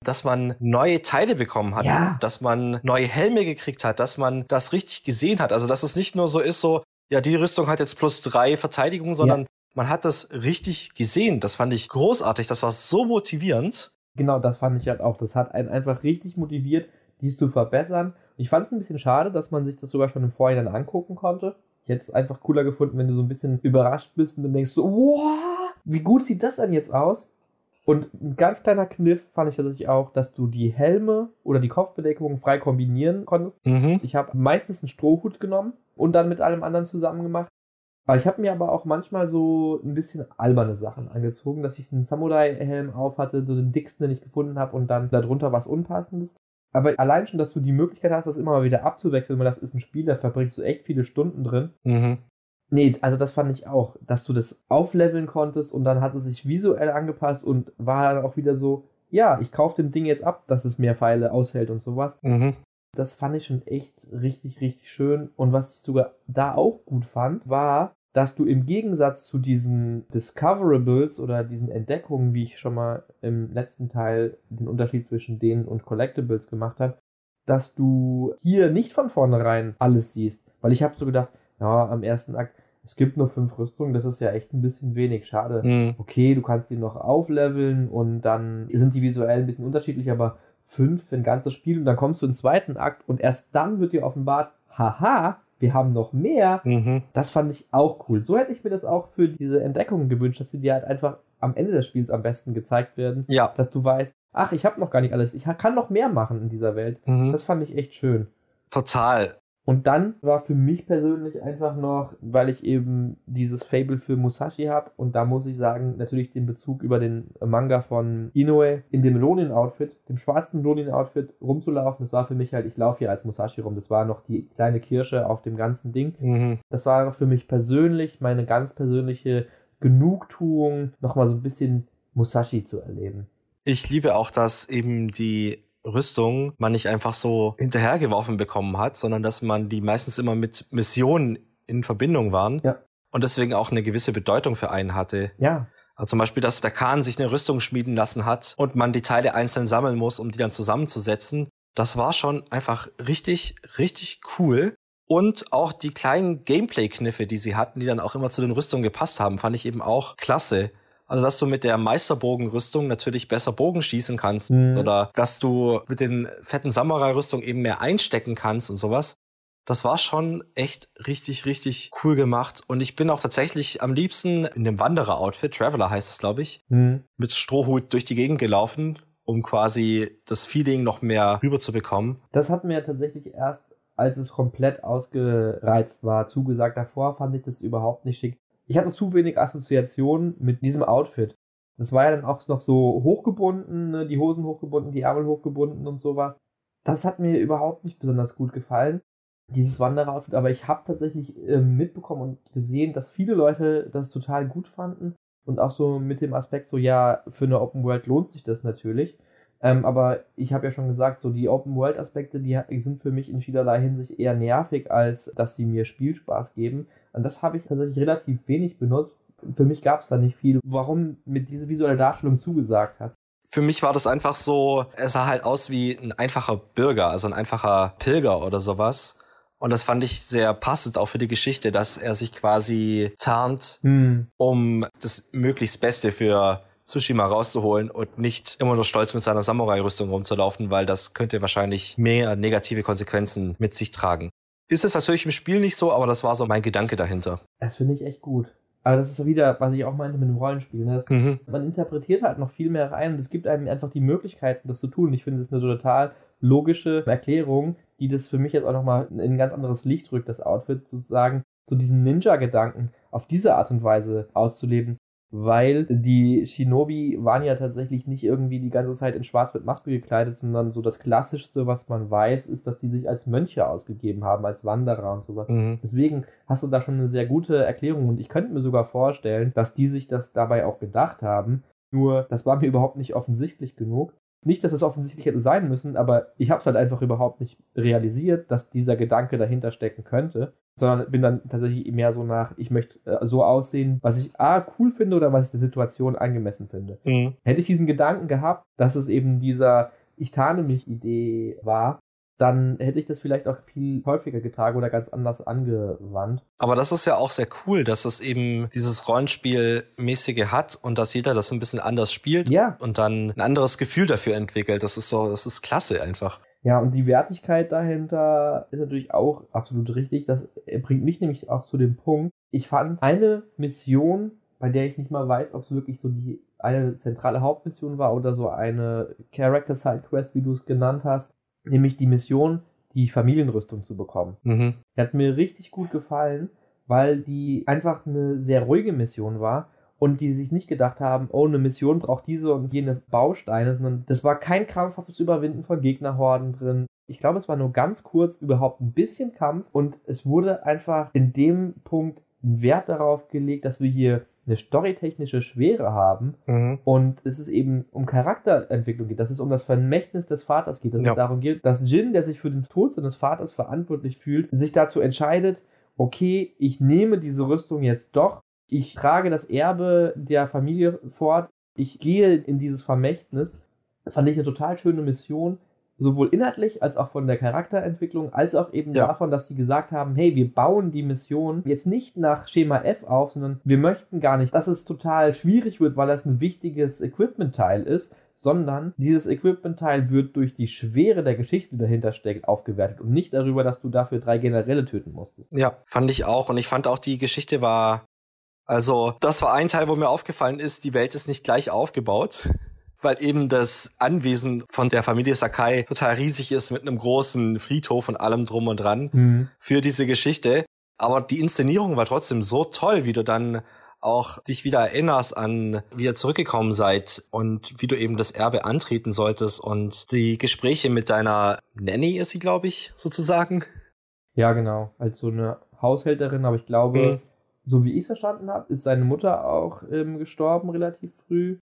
dass man neue Teile bekommen hat, ja. dass man neue Helme gekriegt hat, dass man das richtig gesehen hat. Also dass es nicht nur so ist, so, ja, die Rüstung hat jetzt plus drei Verteidigung, sondern ja. man hat das richtig gesehen. Das fand ich großartig. Das war so motivierend. Genau, das fand ich halt auch. Das hat einen einfach richtig motiviert, dies zu verbessern. Ich fand es ein bisschen schade, dass man sich das sogar schon im Vorhinein angucken konnte. Ich hätte es einfach cooler gefunden, wenn du so ein bisschen überrascht bist und dann denkst du, wow, wie gut sieht das denn jetzt aus? Und ein ganz kleiner Kniff fand ich tatsächlich auch, dass du die Helme oder die Kopfbedeckung frei kombinieren konntest. Mhm. Ich habe meistens einen Strohhut genommen und dann mit allem anderen zusammen gemacht. Aber ich habe mir aber auch manchmal so ein bisschen alberne Sachen angezogen, dass ich einen Samurai-Helm auf hatte, so den dicksten, den ich gefunden habe und dann darunter was Unpassendes. Aber allein schon, dass du die Möglichkeit hast, das immer mal wieder abzuwechseln, weil das ist ein Spiel, da verbringst du echt viele Stunden drin. Mhm. Nee, also das fand ich auch, dass du das aufleveln konntest und dann hat es sich visuell angepasst und war dann auch wieder so, ja, ich kaufe dem Ding jetzt ab, dass es mehr Pfeile aushält und sowas. Mhm. Das fand ich schon echt richtig, richtig schön. Und was ich sogar da auch gut fand, war, dass du im Gegensatz zu diesen Discoverables oder diesen Entdeckungen, wie ich schon mal im letzten Teil den Unterschied zwischen denen und Collectibles gemacht habe, dass du hier nicht von vornherein alles siehst. Weil ich habe so gedacht, ja, am ersten Akt, es gibt nur fünf Rüstungen, das ist ja echt ein bisschen wenig, schade. Mhm. Okay, du kannst die noch aufleveln und dann sind die visuell ein bisschen unterschiedlich, aber fünf für ein ganzes Spiel und dann kommst du in den zweiten Akt und erst dann wird dir offenbart, haha, wir haben noch mehr. Mhm. Das fand ich auch cool. So hätte ich mir das auch für diese Entdeckungen gewünscht, dass sie dir halt einfach am Ende des Spiels am besten gezeigt werden. Ja. Dass du weißt, ach, ich habe noch gar nicht alles. Ich kann noch mehr machen in dieser Welt. Mhm. Das fand ich echt schön. Total. Und dann war für mich persönlich einfach noch, weil ich eben dieses Fable für Musashi habe und da muss ich sagen, natürlich den Bezug über den Manga von Inoue in dem Ronin-Outfit, dem schwarzen Ronin-Outfit rumzulaufen, das war für mich halt, ich laufe hier als Musashi rum, das war noch die kleine Kirsche auf dem ganzen Ding. Mhm. Das war für mich persönlich meine ganz persönliche Genugtuung, nochmal so ein bisschen Musashi zu erleben. Ich liebe auch, dass eben die Rüstung man nicht einfach so hinterhergeworfen bekommen hat, sondern dass man die meistens immer mit Missionen in Verbindung waren. Ja. Und deswegen auch eine gewisse Bedeutung für einen hatte. Ja. Also zum Beispiel, dass der Khan sich eine Rüstung schmieden lassen hat und man die Teile einzeln sammeln muss, um die dann zusammenzusetzen. Das war schon einfach richtig, richtig cool. Und auch die kleinen Gameplay-Kniffe, die sie hatten, die dann auch immer zu den Rüstungen gepasst haben, fand ich eben auch klasse. Also, dass du mit der Meisterbogenrüstung natürlich besser Bogen schießen kannst. Mhm. Oder dass du mit den fetten Samurai-Rüstungen eben mehr einstecken kannst und sowas. Das war schon echt richtig, richtig cool gemacht. Und ich bin auch tatsächlich am liebsten in dem Wanderer-Outfit, Traveler heißt es, glaube ich, mhm. mit Strohhut durch die Gegend gelaufen, um quasi das Feeling noch mehr rüberzubekommen. Das hat mir tatsächlich erst, als es komplett ausgereizt war, zugesagt. Davor fand ich das überhaupt nicht schick ich hatte zu wenig Assoziationen mit diesem Outfit. Das war ja dann auch noch so hochgebunden, ne? die Hosen hochgebunden, die Ärmel hochgebunden und sowas. Das hat mir überhaupt nicht besonders gut gefallen, dieses Wanderer-Outfit. Aber ich habe tatsächlich äh, mitbekommen und gesehen, dass viele Leute das total gut fanden. Und auch so mit dem Aspekt, so ja, für eine Open World lohnt sich das natürlich. Ähm, aber ich habe ja schon gesagt, so die Open-World-Aspekte, die sind für mich in vielerlei Hinsicht eher nervig, als dass die mir Spielspaß geben. Und das habe ich tatsächlich relativ wenig benutzt. Für mich gab es da nicht viel, warum mit dieser visuellen Darstellung zugesagt hat. Für mich war das einfach so, es sah halt aus wie ein einfacher Bürger, also ein einfacher Pilger oder sowas. Und das fand ich sehr passend auch für die Geschichte, dass er sich quasi tarnt, hm. um das möglichst Beste für Tsushima rauszuholen und nicht immer nur stolz mit seiner Samurai-Rüstung rumzulaufen, weil das könnte wahrscheinlich mehr negative Konsequenzen mit sich tragen. Ist es natürlich im Spiel nicht so, aber das war so mein Gedanke dahinter. Das finde ich echt gut. Aber das ist so wieder, was ich auch meinte mit dem Rollenspiel. Ne? Mhm. Man interpretiert halt noch viel mehr rein und es gibt einem einfach die Möglichkeiten, das zu tun. Ich finde, das ist eine total logische Erklärung, die das für mich jetzt auch nochmal in ein ganz anderes Licht rückt, das Outfit, sozusagen so diesen Ninja-Gedanken auf diese Art und Weise auszuleben weil die Shinobi waren ja tatsächlich nicht irgendwie die ganze Zeit in Schwarz mit Maske gekleidet, sondern so das Klassischste, was man weiß, ist, dass die sich als Mönche ausgegeben haben, als Wanderer und sowas. Mhm. Deswegen hast du da schon eine sehr gute Erklärung und ich könnte mir sogar vorstellen, dass die sich das dabei auch gedacht haben. Nur, das war mir überhaupt nicht offensichtlich genug. Nicht, dass es offensichtlich hätte sein müssen, aber ich habe es halt einfach überhaupt nicht realisiert, dass dieser Gedanke dahinter stecken könnte, sondern bin dann tatsächlich mehr so nach, ich möchte äh, so aussehen, was ich A cool finde oder was ich der Situation angemessen finde. Mhm. Hätte ich diesen Gedanken gehabt, dass es eben dieser Ich tarne mich Idee war, dann hätte ich das vielleicht auch viel häufiger getragen oder ganz anders angewandt. Aber das ist ja auch sehr cool, dass es eben dieses Rollenspielmäßige hat und dass jeder das ein bisschen anders spielt ja. und dann ein anderes Gefühl dafür entwickelt. Das ist so, das ist klasse einfach. Ja, und die Wertigkeit dahinter ist natürlich auch absolut richtig. Das bringt mich nämlich auch zu dem Punkt, ich fand eine Mission, bei der ich nicht mal weiß, ob es wirklich so die eine zentrale Hauptmission war oder so eine Character Side Quest, wie du es genannt hast, nämlich die Mission, die Familienrüstung zu bekommen. Mhm. Die hat mir richtig gut gefallen, weil die einfach eine sehr ruhige Mission war und die sich nicht gedacht haben, oh, eine Mission braucht diese und jene Bausteine, sondern das war kein krampfhaftes Überwinden von Gegnerhorden drin. Ich glaube, es war nur ganz kurz überhaupt ein bisschen Kampf und es wurde einfach in dem Punkt Wert darauf gelegt, dass wir hier eine storytechnische Schwere haben mhm. und es ist eben um Charakterentwicklung geht, dass es um das Vermächtnis des Vaters geht, dass ja. es darum geht, dass Jin, der sich für den Tod seines Vaters verantwortlich fühlt, sich dazu entscheidet, okay, ich nehme diese Rüstung jetzt doch, ich trage das Erbe der Familie fort, ich gehe in dieses Vermächtnis. Das fand ich eine total schöne Mission, sowohl inhaltlich als auch von der Charakterentwicklung, als auch eben ja. davon, dass die gesagt haben, hey, wir bauen die Mission jetzt nicht nach Schema F auf, sondern wir möchten gar nicht, dass es total schwierig wird, weil das ein wichtiges Equipment-Teil ist, sondern dieses Equipment-Teil wird durch die Schwere der Geschichte, die dahinter steckt, aufgewertet und nicht darüber, dass du dafür drei Generäle töten musstest. Ja, fand ich auch. Und ich fand auch, die Geschichte war also, das war ein Teil, wo mir aufgefallen ist, die Welt ist nicht gleich aufgebaut. Weil eben das Anwesen von der Familie Sakai total riesig ist mit einem großen Friedhof und allem drum und dran Mhm. für diese Geschichte. Aber die Inszenierung war trotzdem so toll, wie du dann auch dich wieder erinnerst an, wie ihr zurückgekommen seid und wie du eben das Erbe antreten solltest und die Gespräche mit deiner Nanny ist sie, glaube ich, sozusagen. Ja, genau. Als so eine Haushälterin, aber ich glaube, Mhm. so wie ich es verstanden habe, ist seine Mutter auch ähm, gestorben relativ früh.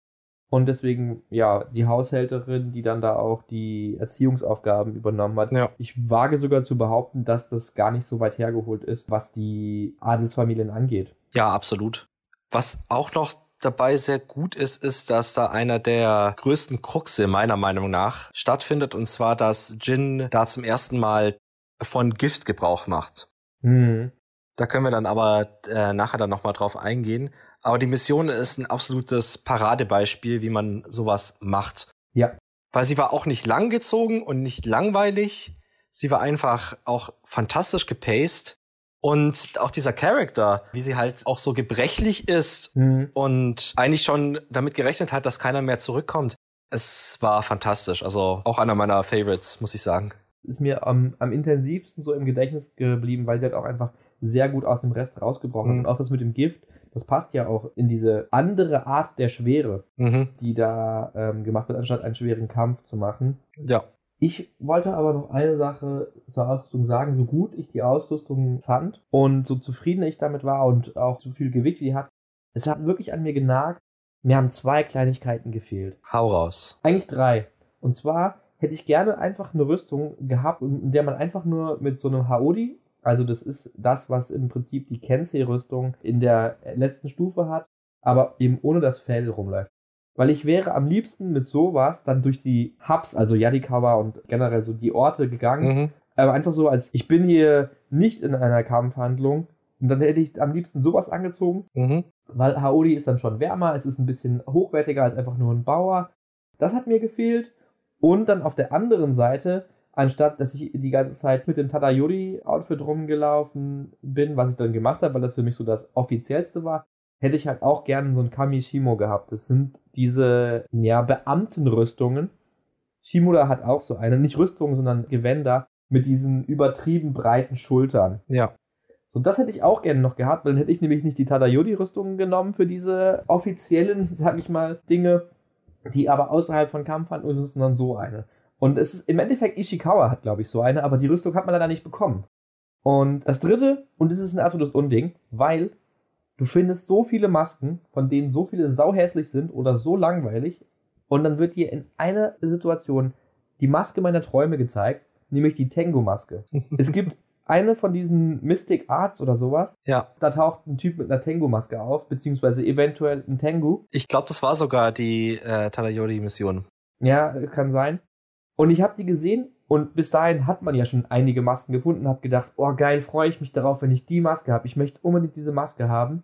Und deswegen, ja, die Haushälterin, die dann da auch die Erziehungsaufgaben übernommen hat. Ja. Ich wage sogar zu behaupten, dass das gar nicht so weit hergeholt ist, was die Adelsfamilien angeht. Ja, absolut. Was auch noch dabei sehr gut ist, ist, dass da einer der größten Kruxe meiner Meinung nach stattfindet, und zwar, dass Jin da zum ersten Mal von Gift Gebrauch macht. Hm. Da können wir dann aber äh, nachher dann nochmal drauf eingehen. Aber die Mission ist ein absolutes Paradebeispiel, wie man sowas macht. Ja. Weil sie war auch nicht langgezogen und nicht langweilig. Sie war einfach auch fantastisch gepaced. Und auch dieser Charakter, wie sie halt auch so gebrechlich ist Hm. und eigentlich schon damit gerechnet hat, dass keiner mehr zurückkommt. Es war fantastisch. Also auch einer meiner Favorites, muss ich sagen. Ist mir am, am intensivsten so im Gedächtnis geblieben, weil sie halt auch einfach sehr gut aus dem Rest rausgebrochen hat. Mhm. Und auch das mit dem Gift, das passt ja auch in diese andere Art der Schwere. Mhm. die da ähm, gemacht wird, anstatt einen schweren Kampf zu machen. Ja. Ich wollte aber noch eine Sache zur Ausrüstung sagen, so gut ich die Ausrüstung fand und so zufrieden ich damit war und auch so viel Gewicht wie die hat, es hat wirklich an mir genagt. Mir haben zwei Kleinigkeiten gefehlt. Hau raus. Eigentlich drei. Und zwar hätte ich gerne einfach eine Rüstung gehabt, in der man einfach nur mit so einem Haori, also das ist das, was im Prinzip die Kensei-Rüstung in der letzten Stufe hat, aber eben ohne das Fell rumläuft. Weil ich wäre am liebsten mit sowas dann durch die Hubs, also Yadikawa und generell so die Orte gegangen, Mhm. aber einfach so als ich bin hier nicht in einer Kampfhandlung und dann hätte ich am liebsten sowas angezogen Mhm. weil Haori ist dann schon wärmer, es ist ein bisschen hochwertiger als einfach nur ein Bauer. Das hat mir gefehlt. Und dann auf der anderen Seite, anstatt dass ich die ganze Zeit mit dem Tadayori-Outfit rumgelaufen bin, was ich dann gemacht habe, weil das für mich so das offiziellste war, hätte ich halt auch gerne so ein Kamishimo gehabt. Das sind diese, ja, Beamtenrüstungen. Shimura hat auch so eine, nicht Rüstung, sondern Gewänder mit diesen übertrieben breiten Schultern. Ja. So, das hätte ich auch gerne noch gehabt, weil dann hätte ich nämlich nicht die Tadayori-Rüstungen genommen für diese offiziellen, sag ich mal, Dinge, die aber außerhalb von Kampfhandlungen sind, sondern so eine. Und es ist im Endeffekt Ishikawa hat, glaube ich, so eine, aber die Rüstung hat man leider nicht bekommen. Und das dritte, und das ist ein absolutes Unding, weil du findest so viele Masken, von denen so viele sauhässlich sind oder so langweilig, und dann wird dir in einer Situation die Maske meiner Träume gezeigt, nämlich die Tengo-Maske. Es gibt eine von diesen Mystic Arts oder sowas. Ja. Da taucht ein Typ mit einer Tengu-Maske auf, beziehungsweise eventuell ein Tengu. Ich glaube, das war sogar die äh, Tadayori-Mission. Ja, kann sein. Und ich habe die gesehen und bis dahin hat man ja schon einige Masken gefunden und hat gedacht, oh geil, freue ich mich darauf, wenn ich die Maske habe. Ich möchte unbedingt diese Maske haben.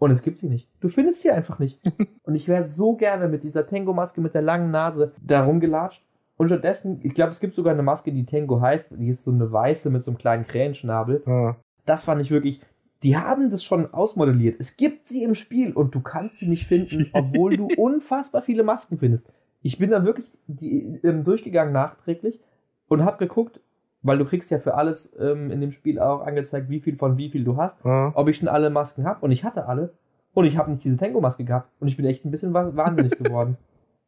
Und es gibt sie nicht. Du findest sie einfach nicht. und ich wäre so gerne mit dieser Tengo-Maske mit der langen Nase da rumgelatscht. Und stattdessen, ich glaube, es gibt sogar eine Maske, die Tengo heißt. Die ist so eine weiße mit so einem kleinen Krähenschnabel. Ah. das fand ich wirklich. Die haben das schon ausmodelliert. Es gibt sie im Spiel und du kannst sie nicht finden, obwohl du unfassbar viele Masken findest. Ich bin da wirklich die, ähm, durchgegangen nachträglich und habe geguckt, weil du kriegst ja für alles ähm, in dem Spiel auch angezeigt, wie viel von wie viel du hast, Ah. ob ich schon alle Masken habe und ich hatte alle und ich habe nicht diese Tango-Maske gehabt und ich bin echt ein bisschen wa wahnsinnig geworden.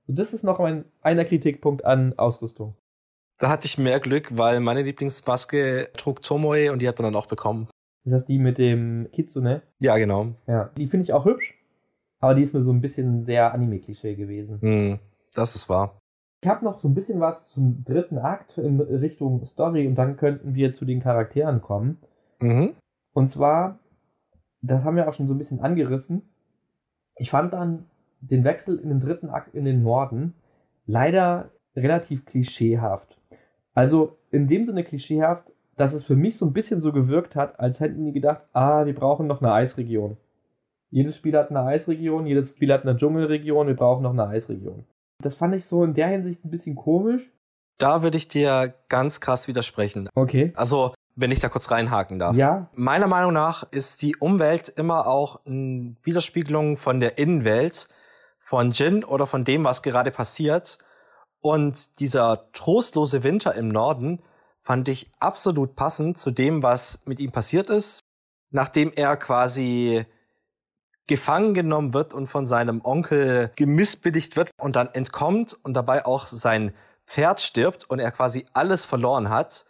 Und das ist noch mein einer Kritikpunkt an Ausrüstung. Da hatte ich mehr Glück, weil meine Lieblingsmaske trug Tomoe und die hat man dann auch bekommen. Das heißt die mit dem Kitsune. Ja, genau. Ja, die finde ich auch hübsch, aber die ist mir so ein bisschen sehr Anime-Klischee gewesen. Hm, das ist wahr. Ich habe noch so ein bisschen was zum dritten Akt in Richtung Story und dann könnten wir zu den Charakteren kommen. Mhm. Und zwar, das haben wir auch schon so ein bisschen angerissen. Ich fand dann den Wechsel in den dritten Akt in den Norden leider relativ klischeehaft. Also in dem Sinne klischeehaft, dass es für mich so ein bisschen so gewirkt hat, als hätten die gedacht, ah, wir brauchen noch eine Eisregion. Jedes Spiel hat eine Eisregion, jedes Spiel hat eine Dschungelregion, wir brauchen noch eine Eisregion. Das fand ich so in der Hinsicht ein bisschen komisch. Da würde ich dir ganz krass widersprechen. Okay. Also, wenn ich da kurz reinhaken darf. Ja, Meiner Meinung nach ist die Umwelt immer auch eine Widerspiegelung von der Innenwelt, von Jin oder von dem, was gerade passiert. Und dieser trostlose Winter im Norden fand ich absolut passend zu dem, was mit ihm passiert ist, nachdem er quasi gefangen genommen wird und von seinem Onkel gemissbilligt wird und dann entkommt und dabei auch sein Pferd stirbt und er quasi alles verloren hat,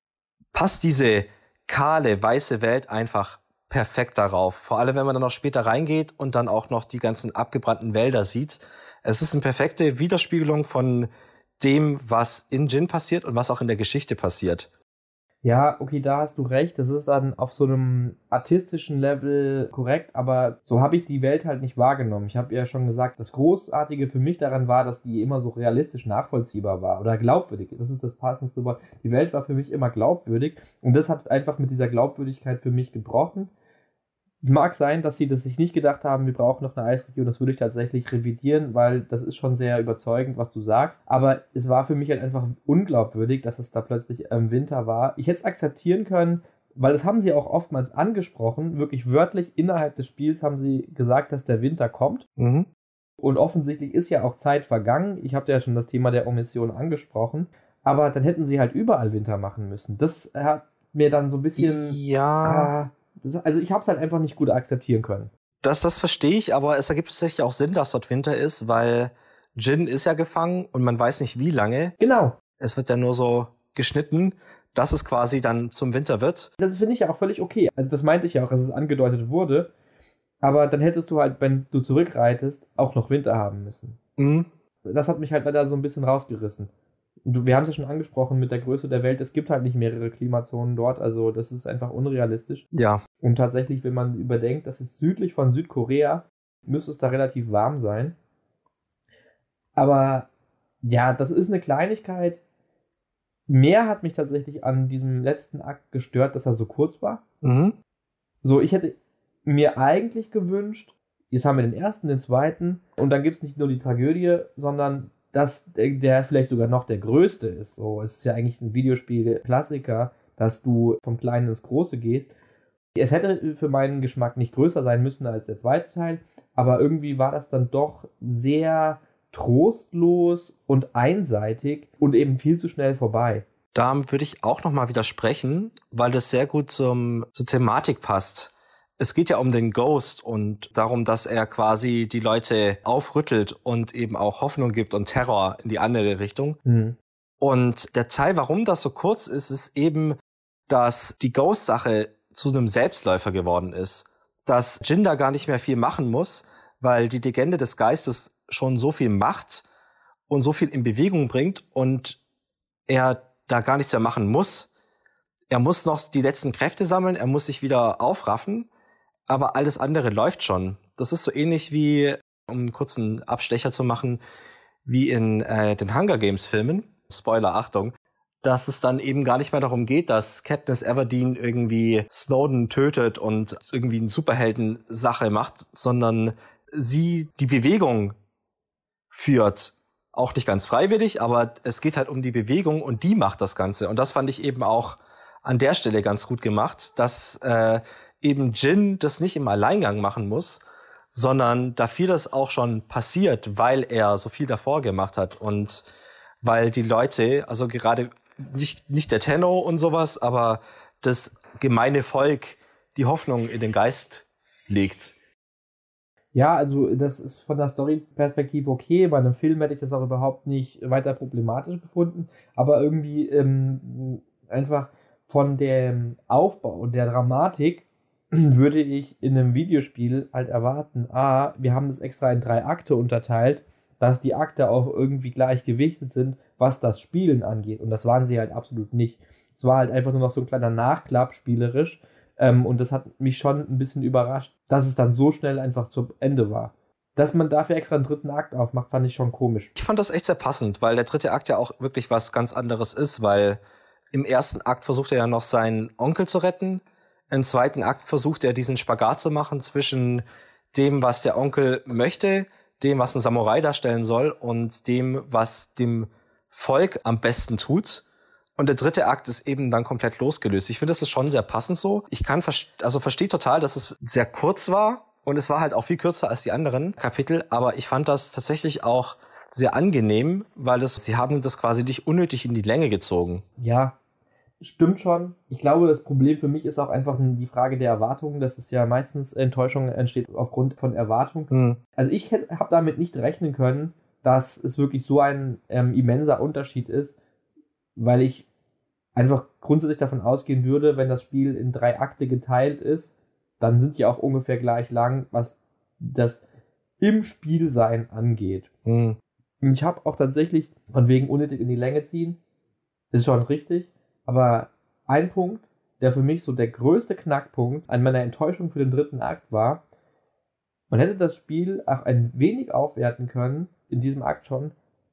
passt diese kahle, weiße Welt einfach perfekt darauf. Vor allem, wenn man dann noch später reingeht und dann auch noch die ganzen abgebrannten Wälder sieht. Es ist eine perfekte Widerspiegelung von dem, was in Jin passiert und was auch in der Geschichte passiert. Ja, okay, da hast du recht. Das ist dann auf so einem artistischen Level korrekt, aber so habe ich die Welt halt nicht wahrgenommen. Ich habe ja schon gesagt, das Großartige für mich daran war, dass die immer so realistisch nachvollziehbar war oder glaubwürdig. Das ist das passendste Wort. Die Welt war für mich immer glaubwürdig und das hat einfach mit dieser Glaubwürdigkeit für mich gebrochen. Mag sein, dass sie das sich nicht gedacht haben, wir brauchen noch eine Eisregion. Das würde ich tatsächlich revidieren, weil das ist schon sehr überzeugend, was du sagst. Aber es war für mich halt einfach unglaubwürdig, dass es da plötzlich im Winter war. Ich hätte es akzeptieren können, weil das haben sie auch oftmals angesprochen. Wirklich wörtlich innerhalb des Spiels haben sie gesagt, dass der Winter kommt. Mhm. Und offensichtlich ist ja auch Zeit vergangen. Ich habe ja schon das Thema der Omission angesprochen. Aber dann hätten sie halt überall Winter machen müssen. Das hat mir dann so ein bisschen. Ja. Ah, das, also ich habe es halt einfach nicht gut akzeptieren können. Das, das verstehe ich, aber es ergibt tatsächlich auch Sinn, dass dort Winter ist, weil Jin ist ja gefangen und man weiß nicht wie lange. Genau. Es wird ja nur so geschnitten, dass es quasi dann zum Winter wird. Das finde ich ja auch völlig okay. Also das meinte ich ja auch, dass es angedeutet wurde. Aber dann hättest du halt, wenn du zurückreitest, auch noch Winter haben müssen. Mhm. Das hat mich halt leider so ein bisschen rausgerissen wir haben es ja schon angesprochen mit der Größe der Welt, es gibt halt nicht mehrere Klimazonen dort, also das ist einfach unrealistisch. Ja. Und tatsächlich, wenn man überdenkt, das ist südlich von Südkorea, müsste es da relativ warm sein. Aber ja, das ist eine Kleinigkeit. Mehr hat mich tatsächlich an diesem letzten Akt gestört, dass er so kurz war. Mhm. So, ich hätte mir eigentlich gewünscht, jetzt haben wir den ersten, den zweiten, und dann gibt es nicht nur die Tragödie, sondern dass der vielleicht sogar noch der größte ist. So, es ist ja eigentlich ein Videospiel-Klassiker, dass du vom Kleinen ins Große gehst. Es hätte für meinen Geschmack nicht größer sein müssen als der zweite Teil, aber irgendwie war das dann doch sehr trostlos und einseitig und eben viel zu schnell vorbei. Da würde ich auch noch mal widersprechen, weil das sehr gut zum, zur Thematik passt es geht ja um den Ghost und darum, dass er quasi die Leute aufrüttelt und eben auch Hoffnung gibt und Terror in die andere Richtung. Mhm. Und der Teil, warum das so kurz ist, ist eben, dass die Ghost-Sache zu einem Selbstläufer geworden ist. Dass Jinder gar nicht mehr viel machen muss, weil die Legende des Geistes schon so viel macht und so viel in Bewegung bringt und er da gar nichts mehr machen muss. Er muss noch die letzten Kräfte sammeln, er muss sich wieder aufraffen aber alles andere läuft schon. Das ist so ähnlich wie, um einen kurzen Abstecher zu machen, wie in äh, den Hunger Games Filmen. Spoiler, Achtung. Dass es dann eben gar nicht mehr darum geht, dass Katniss Everdeen irgendwie Snowden tötet und irgendwie eine Superhelden-Sache macht, sondern sie die Bewegung führt. Auch nicht ganz freiwillig, aber es geht halt um die Bewegung und die macht das Ganze. Und das fand ich eben auch an der Stelle ganz gut gemacht, dass äh, eben Jin das nicht im Alleingang machen muss, sondern da vieles auch schon passiert, weil er so viel davor gemacht hat und weil die Leute, also gerade nicht, nicht der Tenno und sowas, aber das gemeine Volk die Hoffnung in den Geist legt. Ja, also das ist von der Story-Perspektive okay. Bei einem Film hätte ich das auch überhaupt nicht weiter problematisch gefunden, aber irgendwie ähm, einfach von dem Aufbau und der Dramatik würde ich in einem Videospiel halt erwarten, ah, wir haben das extra in drei Akte unterteilt, dass die Akte auch irgendwie gleich gewichtet sind, was das Spielen angeht. Und das waren sie halt absolut nicht. Es war halt einfach nur noch so ein kleiner Nachklapp spielerisch. Ähm, und das hat mich schon ein bisschen überrascht, dass es dann so schnell einfach zu Ende war. Dass man dafür extra einen dritten Akt aufmacht, fand ich schon komisch. Ich fand das echt sehr passend, weil der dritte Akt ja auch wirklich was ganz anderes ist, weil im ersten Akt versucht er ja noch seinen Onkel zu retten im zweiten Akt versucht er diesen Spagat zu machen zwischen dem, was der Onkel möchte, dem, was ein Samurai darstellen soll und dem, was dem Volk am besten tut. Und der dritte Akt ist eben dann komplett losgelöst. Ich finde, das ist schon sehr passend so. Ich kann, also verstehe total, dass es sehr kurz war, Und es war halt auch viel kürzer als die anderen Kapitel, aber ich fand das tatsächlich auch sehr angenehm, weil es, sie haben das quasi nicht unnötig in die Länge gezogen. Ja, stimmt schon. Ich glaube, das Problem für mich ist auch einfach die Frage der Erwartungen, dass es ja meistens Enttäuschung entsteht aufgrund von Erwartungen. Mhm. Also ich habe damit nicht rechnen können, dass es wirklich so ein ähm, immenser Unterschied ist, weil ich einfach grundsätzlich davon ausgehen würde, wenn das Spiel in drei Akte geteilt ist, dann sind die auch ungefähr gleich lang, was das im Spielsein angeht. Mhm. Ich habe auch tatsächlich von wegen unnötig in die Länge ziehen, ist schon richtig, aber ein Punkt, der für mich so der größte Knackpunkt an meiner Enttäuschung für den dritten Akt war, man hätte das Spiel auch ein wenig aufwerten können, in diesem Akt schon,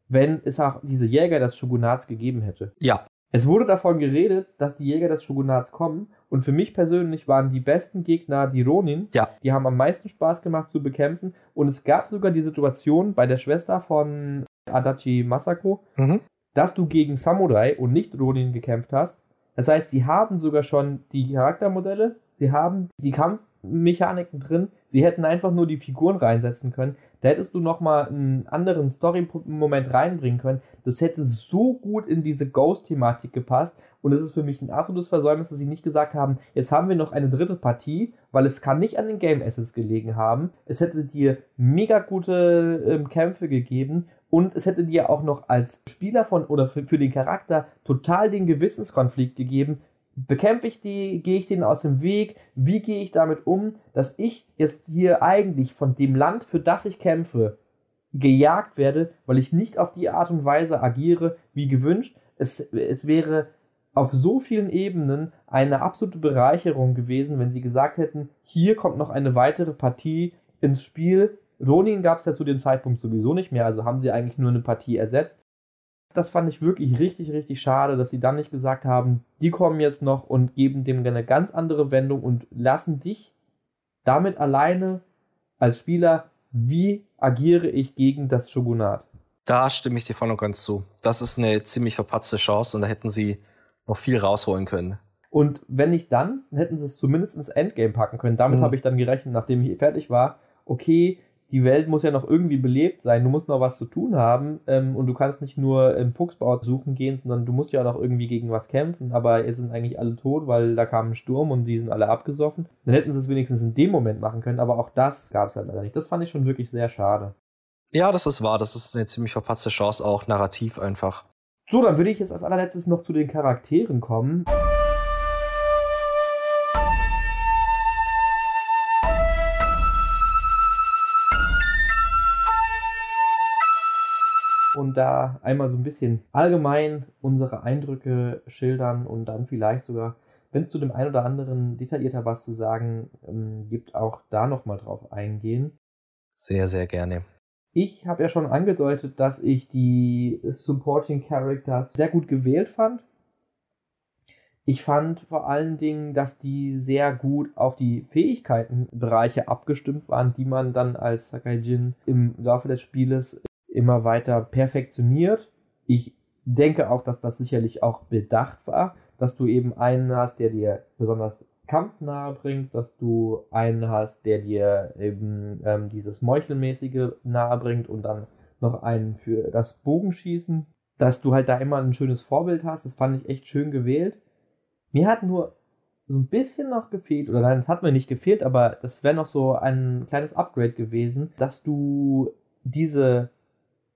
wenn es auch diese Jäger des Shogunats gegeben hätte. Ja. Es wurde davon geredet, dass die Jäger des Shogunats kommen und für mich persönlich waren die besten Gegner die Ronin. Ja. Die haben am meisten Spaß gemacht zu bekämpfen und es gab sogar die Situation bei der Schwester von Adachi Masako, mhm. Dass du gegen Samurai und nicht Ronin gekämpft hast. Das heißt, die haben sogar schon die Charaktermodelle, sie haben die Kampfmechaniken drin, sie hätten einfach nur die Figuren reinsetzen können. Da hättest du nochmal einen anderen Story-Moment reinbringen können. Das hätte so gut in diese Ghost-Thematik gepasst. Und es ist für mich ein absolutes Versäumnis, dass sie nicht gesagt haben, jetzt haben wir noch eine dritte Partie, weil es kann nicht an den Game Assets gelegen haben. Es hätte dir mega gute ähm, Kämpfe gegeben und es hätte dir auch noch als Spieler von oder für, für den Charakter total den Gewissenskonflikt gegeben, bekämpfe ich die, gehe ich denen aus dem Weg, wie gehe ich damit um, dass ich jetzt hier eigentlich von dem Land, für das ich kämpfe, gejagt werde, weil ich nicht auf die Art und Weise agiere, wie gewünscht. Es, es wäre auf so vielen Ebenen eine absolute Bereicherung gewesen, wenn sie gesagt hätten, hier kommt noch eine weitere Partie ins Spiel. Ronin gab es ja zu dem Zeitpunkt sowieso nicht mehr, also haben sie eigentlich nur eine Partie ersetzt. Das fand ich wirklich richtig, richtig schade, dass sie dann nicht gesagt haben, die kommen jetzt noch und geben dem eine ganz andere Wendung und lassen dich damit alleine als Spieler, wie agiere ich gegen das Shogunat. Da stimme ich dir voll und ganz zu. Das ist eine ziemlich verpatzte Chance und da hätten sie noch viel rausholen können. Und wenn nicht dann, hätten sie es zumindest ins Endgame packen können. Damit mhm. habe ich dann gerechnet, nachdem ich fertig war. Okay, die Welt muss ja noch irgendwie belebt sein, du musst noch was zu tun haben ähm, und du kannst nicht nur im Fuchsbau suchen gehen, sondern du musst ja noch irgendwie gegen was kämpfen, aber jetzt sind eigentlich alle tot, weil da kam ein Sturm und die sind alle abgesoffen. Dann hätten sie es wenigstens in dem Moment machen können, aber auch das gab es halt leider nicht. Das fand ich schon wirklich sehr schade. Ja, das ist wahr, das ist eine ziemlich verpatzte Chance, auch narrativ einfach. So, dann würde ich jetzt als allerletztes noch zu den Charakteren kommen. Und da einmal so ein bisschen allgemein unsere Eindrücke schildern und dann vielleicht sogar, wenn es zu dem einen oder anderen detaillierter was zu sagen ähm, gibt, auch da nochmal drauf eingehen. Sehr, sehr gerne. Ich habe ja schon angedeutet, dass ich die Supporting Characters sehr gut gewählt fand. Ich fand vor allen Dingen, dass die sehr gut auf die Fähigkeitenbereiche abgestimmt waren, die man dann als Sakaijin im Laufe des Spieles immer weiter perfektioniert. Ich denke auch, dass das sicherlich auch bedacht war, dass du eben einen hast, der dir besonders Kampf nahe bringt, dass du einen hast, der dir eben ähm, dieses Meuchelmäßige nahe bringt und dann noch einen für das Bogenschießen, dass du halt da immer ein schönes Vorbild hast. Das fand ich echt schön gewählt. Mir hat nur so ein bisschen noch gefehlt, oder nein, es hat mir nicht gefehlt, aber das wäre noch so ein kleines Upgrade gewesen, dass du diese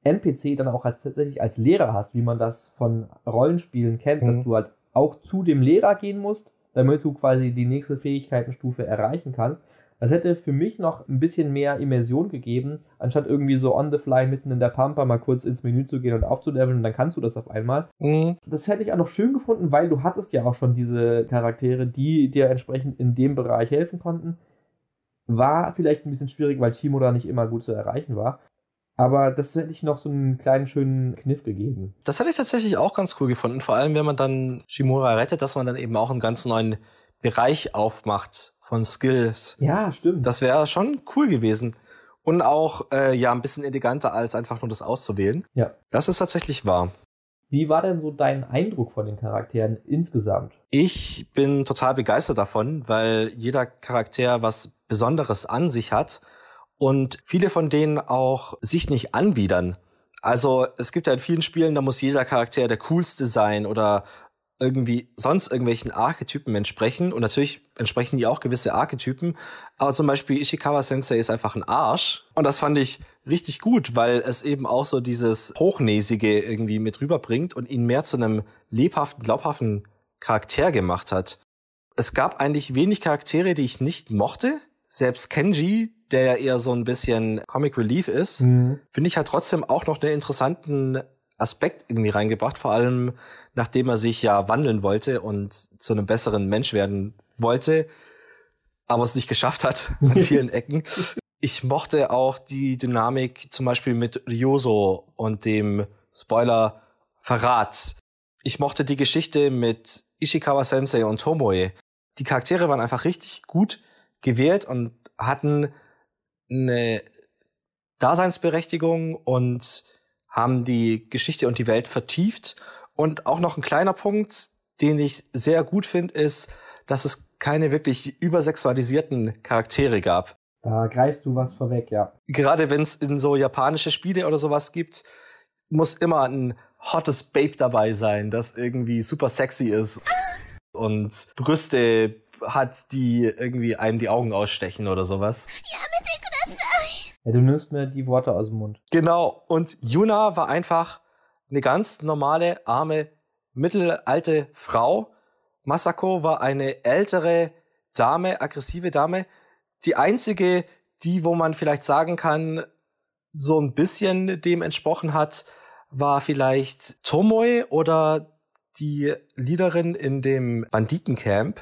NPC dann auch als, tatsächlich als Lehrer hast, wie man das von Rollenspielen kennt, mhm. dass du halt auch zu dem Lehrer gehen musst, damit du quasi die nächste Fähigkeitenstufe erreichen kannst. Das hätte für mich noch ein bisschen mehr Immersion gegeben, anstatt irgendwie so on the fly mitten in der Pampa mal kurz ins Menü zu gehen und aufzuleveln und dann kannst du das auf einmal. Mhm. Das hätte ich auch noch schön gefunden, weil du hattest ja auch schon diese Charaktere, die dir entsprechend in dem Bereich helfen konnten. War vielleicht ein bisschen schwierig, weil Chimo da nicht immer gut zu erreichen war. Aber das hätte ich noch so einen kleinen schönen Kniff gegeben. Das hätte ich tatsächlich auch ganz cool gefunden. Vor allem, wenn man dann Shimura rettet, dass man dann eben auch einen ganz neuen Bereich aufmacht von Skills. Ja, stimmt. Das wäre schon cool gewesen. Und auch, äh, ja, ein bisschen eleganter, als einfach nur das auszuwählen. Ja. Das ist tatsächlich wahr. Wie war denn so dein Eindruck von den Charakteren insgesamt? Ich bin total begeistert davon, weil jeder Charakter was Besonderes an sich hat und viele von denen auch sich nicht anbiedern. Also es gibt ja in vielen Spielen, da muss jeder Charakter der coolste sein oder irgendwie sonst irgendwelchen Archetypen entsprechen. Und natürlich entsprechen die auch gewisse Archetypen. Aber zum Beispiel Ishikawa Sensei ist einfach ein Arsch. Und das fand ich richtig gut, weil es eben auch so dieses Hochnäsige irgendwie mit rüberbringt und ihn mehr zu einem lebhaften, glaubhaften Charakter gemacht hat. Es gab eigentlich wenig Charaktere, die ich nicht mochte. Selbst Kenji, der ja eher so ein bisschen Comic Relief ist, mhm. finde ich hat trotzdem auch noch einen interessanten Aspekt irgendwie reingebracht, vor allem nachdem er sich ja wandeln wollte und zu einem besseren Mensch werden wollte, aber es nicht geschafft hat an vielen Ecken. Ich mochte auch die Dynamik zum Beispiel mit Ryoso und dem Spoiler Verrat. Ich mochte die Geschichte mit Ishikawa Sensei und Tomoe. Die Charaktere waren einfach richtig gut gewählt und hatten eine Daseinsberechtigung und haben die Geschichte und die Welt vertieft. Und auch noch ein kleiner Punkt, den ich sehr gut finde, ist, dass es keine wirklich übersexualisierten Charaktere gab. Da greifst du was vorweg, ja. Gerade wenn es in so japanische Spiele oder sowas gibt, muss immer ein hottes Babe dabei sein, das irgendwie super sexy ist und Brüste hat, die irgendwie einem die Augen ausstechen oder sowas. Ja, ja, du nimmst mir die Worte aus dem Mund. Genau. Und Yuna war einfach eine ganz normale, arme, mittelalte Frau. Masako war eine ältere Dame, aggressive Dame. Die einzige, die, wo man vielleicht sagen kann, so ein bisschen dem entsprochen hat, war vielleicht Tomoe oder die Leaderin in dem Banditencamp.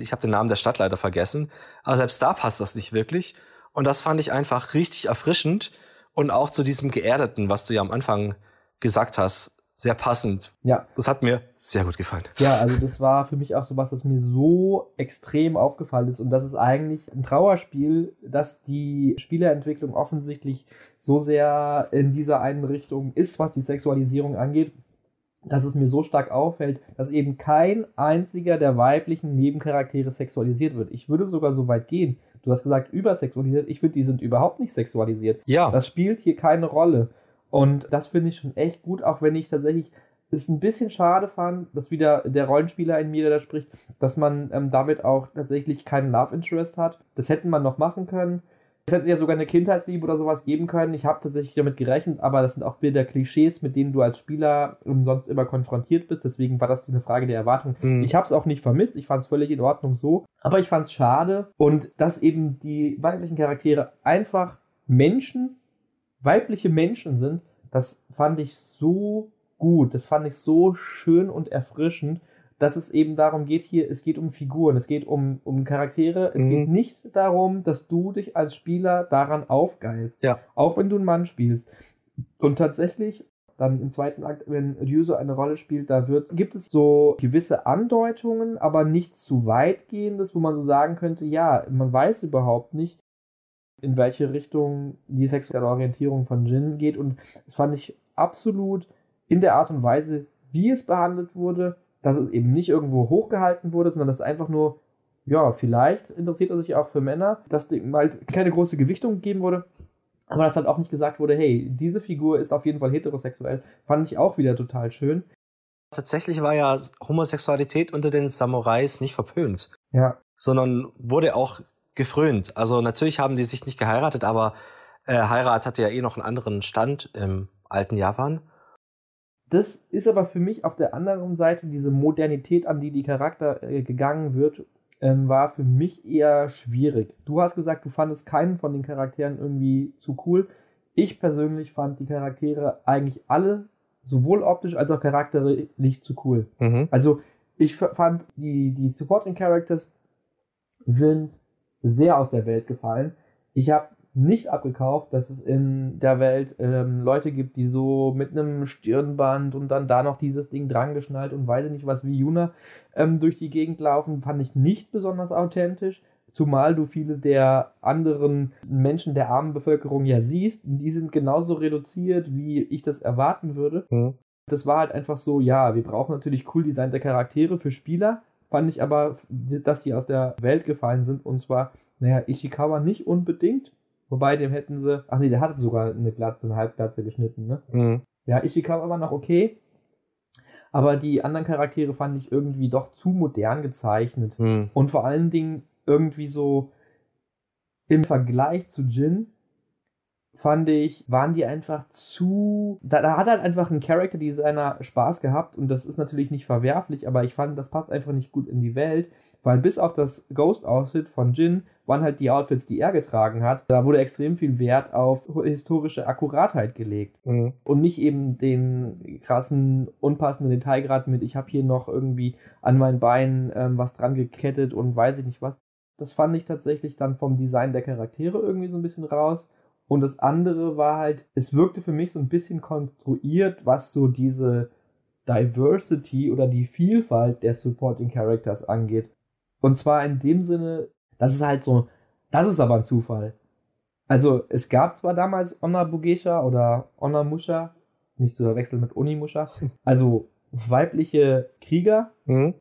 Ich habe den Namen der Stadt leider vergessen. Aber selbst da passt das nicht wirklich. Und das fand ich einfach richtig erfrischend und auch zu diesem Geerdeten, was du ja am Anfang gesagt hast, sehr passend. Ja. Das hat mir sehr gut gefallen. Ja, also das war für mich auch so was, das mir so extrem aufgefallen ist. Und das ist eigentlich ein Trauerspiel, dass die Spieleentwicklung offensichtlich so sehr in dieser einen Richtung ist, was die Sexualisierung angeht, dass es mir so stark auffällt, dass eben kein einziger der weiblichen Nebencharaktere sexualisiert wird. Ich würde sogar so weit gehen, Du hast gesagt, übersexualisiert. Ich finde, die sind überhaupt nicht sexualisiert. Ja. Das spielt hier keine Rolle. Und das finde ich schon echt gut, auch wenn ich tatsächlich es ein bisschen schade fand, dass wieder der Rollenspieler in mir, der da spricht, dass man ähm, damit auch tatsächlich keinen Love Interest hat. Das hätten man noch machen können. Es hätte ja sogar eine Kindheitsliebe oder sowas geben können. Ich habe tatsächlich damit gerechnet, aber das sind auch wieder Klischees, mit denen du als Spieler umsonst immer konfrontiert bist. Deswegen war das eine Frage der Erwartung. Mhm. Ich habe es auch nicht vermisst. Ich fand es völlig in Ordnung so. Aber ich fand es schade und dass eben die weiblichen Charaktere einfach Menschen, weibliche Menschen sind, das fand ich so gut. Das fand ich so schön und erfrischend dass es eben darum geht hier, es geht um Figuren, es geht um, um Charaktere, es mhm. geht nicht darum, dass du dich als Spieler daran aufgeilst. Ja. Auch wenn du einen Mann spielst. Und tatsächlich, dann im zweiten Akt, wenn Ryuso eine Rolle spielt, da wird, gibt es so gewisse Andeutungen, aber nichts zu weitgehendes, wo man so sagen könnte, ja, man weiß überhaupt nicht, in welche Richtung die sexuelle Orientierung von Jin geht. Und das fand ich absolut in der Art und Weise, wie es behandelt wurde, dass es eben nicht irgendwo hochgehalten wurde, sondern dass es einfach nur, ja, vielleicht interessiert er sich auch für Männer, dass dem halt keine große Gewichtung gegeben wurde. Aber dass halt auch nicht gesagt wurde, hey, diese Figur ist auf jeden Fall heterosexuell, fand ich auch wieder total schön. Tatsächlich war ja Homosexualität unter den Samurais nicht verpönt. Ja. Sondern wurde auch gefrönt. Also natürlich haben die sich nicht geheiratet, aber äh, Heirat hatte ja eh noch einen anderen Stand im alten Japan. Das ist aber für mich auf der anderen Seite diese Modernität, an die die Charakter äh, gegangen wird, ähm, war für mich eher schwierig. Du hast gesagt, du fandest keinen von den Charakteren irgendwie zu cool. Ich persönlich fand die Charaktere eigentlich alle sowohl optisch als auch charakterlich zu cool. Mhm. Also ich fand die, die Supporting Characters sind sehr aus der Welt gefallen. Ich habe nicht abgekauft, dass es in der Welt ähm, Leute gibt, die so mit einem Stirnband und dann da noch dieses Ding dran geschnallt und weiß ich nicht was wie Juna ähm, durch die Gegend laufen, fand ich nicht besonders authentisch. Zumal du viele der anderen Menschen der armen Bevölkerung ja siehst, die sind genauso reduziert, wie ich das erwarten würde. Mhm. Das war halt einfach so, ja, wir brauchen natürlich cool designte Charaktere für Spieler. Fand ich aber, dass die aus der Welt gefallen sind. Und zwar, naja, Ishikawa nicht unbedingt. Wobei, dem hätten sie, ach nee, der hatte sogar eine Glatze, eine Halbglatze geschnitten, ne? Mhm. Ja, Ishikawa war noch okay. Aber die anderen Charaktere fand ich irgendwie doch zu modern gezeichnet. Mhm. Und vor allen Dingen irgendwie so im Vergleich zu Jin fand ich, waren die einfach zu. Da, da hat halt einfach ein Character Designer Spaß gehabt und das ist natürlich nicht verwerflich, aber ich fand, das passt einfach nicht gut in die Welt, weil bis auf das Ghost Outfit von Jin waren halt die Outfits, die er getragen hat. Da wurde extrem viel Wert auf historische Akkuratheit gelegt mhm. und nicht eben den krassen, unpassenden Detailgrad mit, ich habe hier noch irgendwie an meinen Beinen ähm, was dran gekettet und weiß ich nicht was. Das fand ich tatsächlich dann vom Design der Charaktere irgendwie so ein bisschen raus. Und das andere war halt, es wirkte für mich so ein bisschen konstruiert, was so diese Diversity oder die Vielfalt der Supporting Characters angeht. Und zwar in dem Sinne, das ist halt so, das ist aber ein Zufall. Also es gab zwar damals Onabugesha oder Onamusha, nicht zu verwechseln mit Onimusha, also weibliche Krieger, mhm.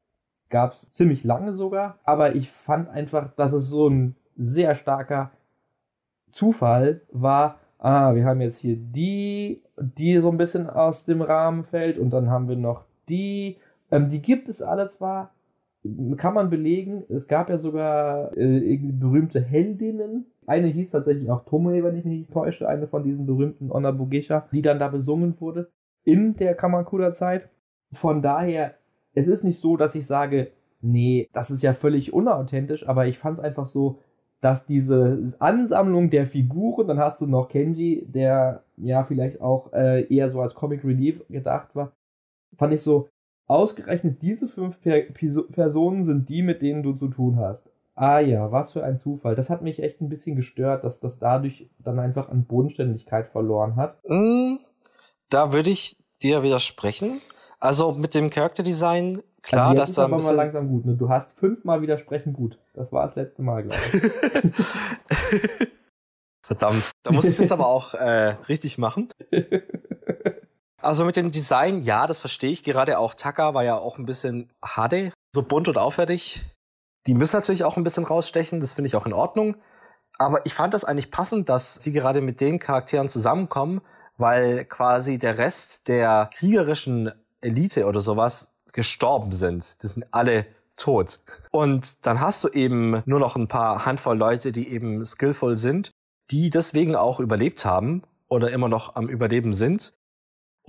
gab es ziemlich lange sogar, aber ich fand einfach, dass es so ein sehr starker Zufall war, ah, wir haben jetzt hier die, die so ein bisschen aus dem Rahmen fällt und dann haben wir noch die, ähm, die gibt es alle zwar, kann man belegen, es gab ja sogar äh, berühmte Heldinnen. Eine hieß tatsächlich auch Tomoe, wenn ich mich nicht täusche, eine von diesen berühmten Onabugesha, die dann da besungen wurde in der Kamakura-Zeit. Von daher, es ist nicht so, dass ich sage, nee, das ist ja völlig unauthentisch, aber ich fand es einfach so, dass diese Ansammlung der Figuren, dann hast du noch Kenji, der ja vielleicht auch äh, eher so als Comic Relief gedacht war, fand ich so, ausgerechnet diese fünf per Personen sind die, mit denen du zu tun hast. Ah ja, was für ein Zufall. Das hat mich echt ein bisschen gestört, dass das dadurch dann einfach an Bodenständigkeit verloren hat. Mm, da würde ich dir widersprechen. Also mit dem Charakterdesign Klar, also dass da. aber mal langsam gut. Ne? Du hast fünfmal widersprechen gut. Das war das letzte Mal, glaube ich. Verdammt. Da muss ich es jetzt aber auch äh, richtig machen. Also mit dem Design, ja, das verstehe ich. Gerade auch Taka war ja auch ein bisschen HD, so bunt und auffällig. Die müssen natürlich auch ein bisschen rausstechen, das finde ich auch in Ordnung. Aber ich fand das eigentlich passend, dass sie gerade mit den Charakteren zusammenkommen, weil quasi der Rest der kriegerischen Elite oder sowas gestorben sind. Die sind alle tot. Und dann hast du eben nur noch ein paar Handvoll Leute, die eben skillful sind, die deswegen auch überlebt haben oder immer noch am Überleben sind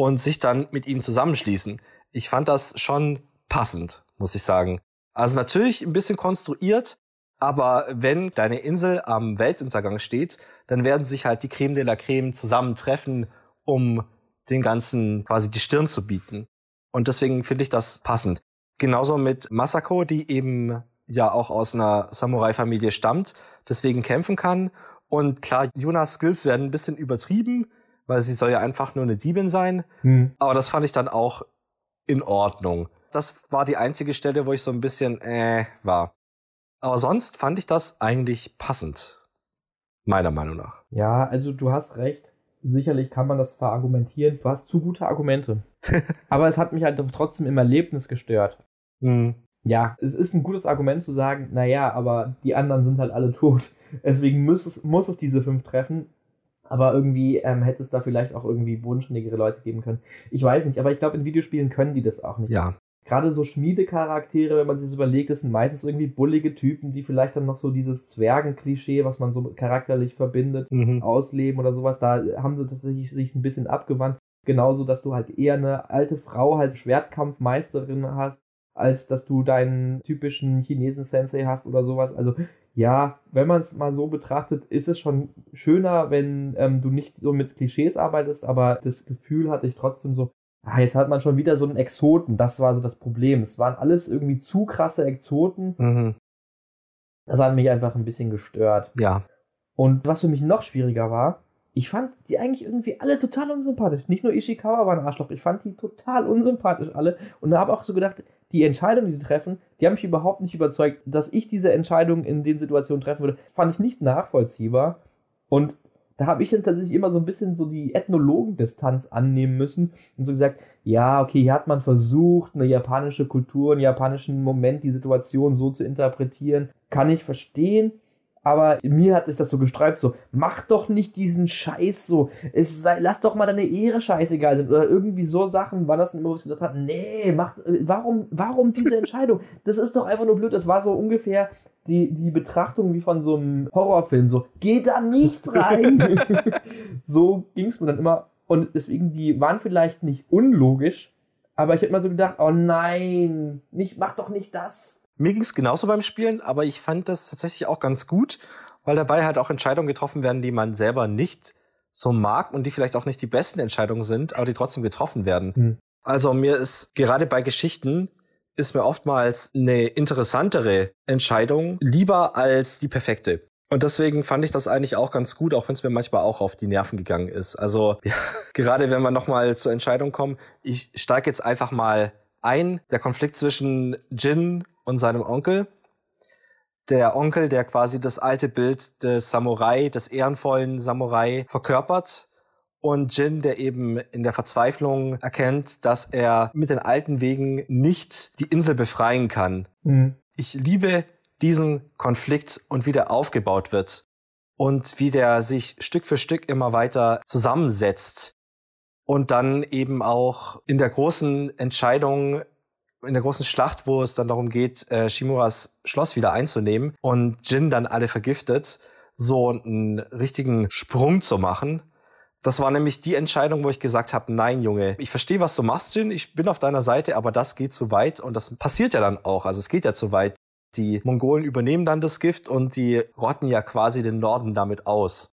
und sich dann mit ihm zusammenschließen. Ich fand das schon passend, muss ich sagen. Also natürlich ein bisschen konstruiert, aber wenn deine Insel am Weltuntergang steht, dann werden sich halt die Creme de la Creme zusammentreffen, um den ganzen quasi die Stirn zu bieten. Und deswegen finde ich das passend. Genauso mit Masako, die eben ja auch aus einer Samurai-Familie stammt, deswegen kämpfen kann. Und klar, Yunas Skills werden ein bisschen übertrieben, weil sie soll ja einfach nur eine Diebin sein. Hm. Aber das fand ich dann auch in Ordnung. Das war die einzige Stelle, wo ich so ein bisschen äh war. Aber sonst fand ich das eigentlich passend. Meiner Meinung nach. Ja, also du hast recht sicherlich kann man das verargumentieren. Du hast zu gute Argumente. Aber es hat mich halt trotzdem im Erlebnis gestört. Mhm. Ja, es ist ein gutes Argument zu sagen, naja, aber die anderen sind halt alle tot. Deswegen muss es, muss es diese fünf treffen. Aber irgendwie ähm, hätte es da vielleicht auch irgendwie bodenständigere Leute geben können. Ich weiß nicht, aber ich glaube, in Videospielen können die das auch nicht. Ja, gerade so Schmiedecharaktere, wenn man sich das überlegt, das sind meistens irgendwie bullige Typen, die vielleicht dann noch so dieses Zwergenklischee, was man so charakterlich verbindet, mhm. ausleben oder sowas. Da haben sie tatsächlich sich ein bisschen abgewandt. Genauso, dass du halt eher eine alte Frau als Schwertkampfmeisterin hast, als dass du deinen typischen Chinesen-Sensei hast oder sowas. Also ja, wenn man es mal so betrachtet, ist es schon schöner, wenn ähm, du nicht so mit Klischees arbeitest, aber das Gefühl hatte ich trotzdem so, ah, jetzt hat man schon wieder so einen Exoten. Das war so das Problem. Es waren alles irgendwie zu krasse Exoten. Mhm. Das hat mich einfach ein bisschen gestört. Ja. Und was für mich noch schwieriger war, ich fand die eigentlich irgendwie alle total unsympathisch. Nicht nur Ishikawa war ein Arschloch, ich fand die total unsympathisch alle. Und da habe auch so gedacht, die Entscheidungen, die die treffen, die haben mich überhaupt nicht überzeugt. Dass ich diese Entscheidung in den Situationen treffen würde, fand ich nicht nachvollziehbar. Und da habe ich dann tatsächlich immer so ein bisschen so die Ethnologendistanz annehmen müssen und so gesagt, ja, okay, hier hat man versucht, eine japanische Kultur, einen japanischen Moment, die Situation so zu interpretieren. Kann ich verstehen. Aber mir hat sich das so gestreift, so, mach doch nicht diesen Scheiß so, es sei, lass doch mal deine Ehre scheißegal sein. Oder irgendwie so Sachen, war das immer, was ich gedacht habe, nee, mach, äh, warum, warum diese Entscheidung? Das ist doch einfach nur blöd. Das war so ungefähr die, die Betrachtung wie von so einem Horrorfilm, so, geh da nicht rein. so ging es mir dann immer. Und deswegen, die waren vielleicht nicht unlogisch, aber ich hätte mal so gedacht, oh nein, nicht, mach doch nicht das. Mir ging es genauso beim Spielen, aber ich fand das tatsächlich auch ganz gut, weil dabei halt auch Entscheidungen getroffen werden, die man selber nicht so mag und die vielleicht auch nicht die besten Entscheidungen sind, aber die trotzdem getroffen werden. Mhm. Also mir ist gerade bei Geschichten ist mir oftmals eine interessantere Entscheidung lieber als die perfekte. Und deswegen fand ich das eigentlich auch ganz gut, auch wenn es mir manchmal auch auf die Nerven gegangen ist. Also ja, gerade wenn wir nochmal zur Entscheidung kommen, ich steige jetzt einfach mal ein. Der Konflikt zwischen Jin und seinem Onkel. Der Onkel, der quasi das alte Bild des Samurai, des ehrenvollen Samurai verkörpert. Und Jin, der eben in der Verzweiflung erkennt, dass er mit den alten Wegen nicht die Insel befreien kann. Mhm. Ich liebe diesen Konflikt und wie der aufgebaut wird und wie der sich Stück für Stück immer weiter zusammensetzt und dann eben auch in der großen Entscheidung in der großen Schlacht, wo es dann darum geht, äh, Shimuras Schloss wieder einzunehmen und Jin dann alle vergiftet, so einen richtigen Sprung zu machen. Das war nämlich die Entscheidung, wo ich gesagt habe, nein, Junge, ich verstehe, was du machst, Jin, ich bin auf deiner Seite, aber das geht zu weit und das passiert ja dann auch, also es geht ja zu weit. Die Mongolen übernehmen dann das Gift und die rotten ja quasi den Norden damit aus.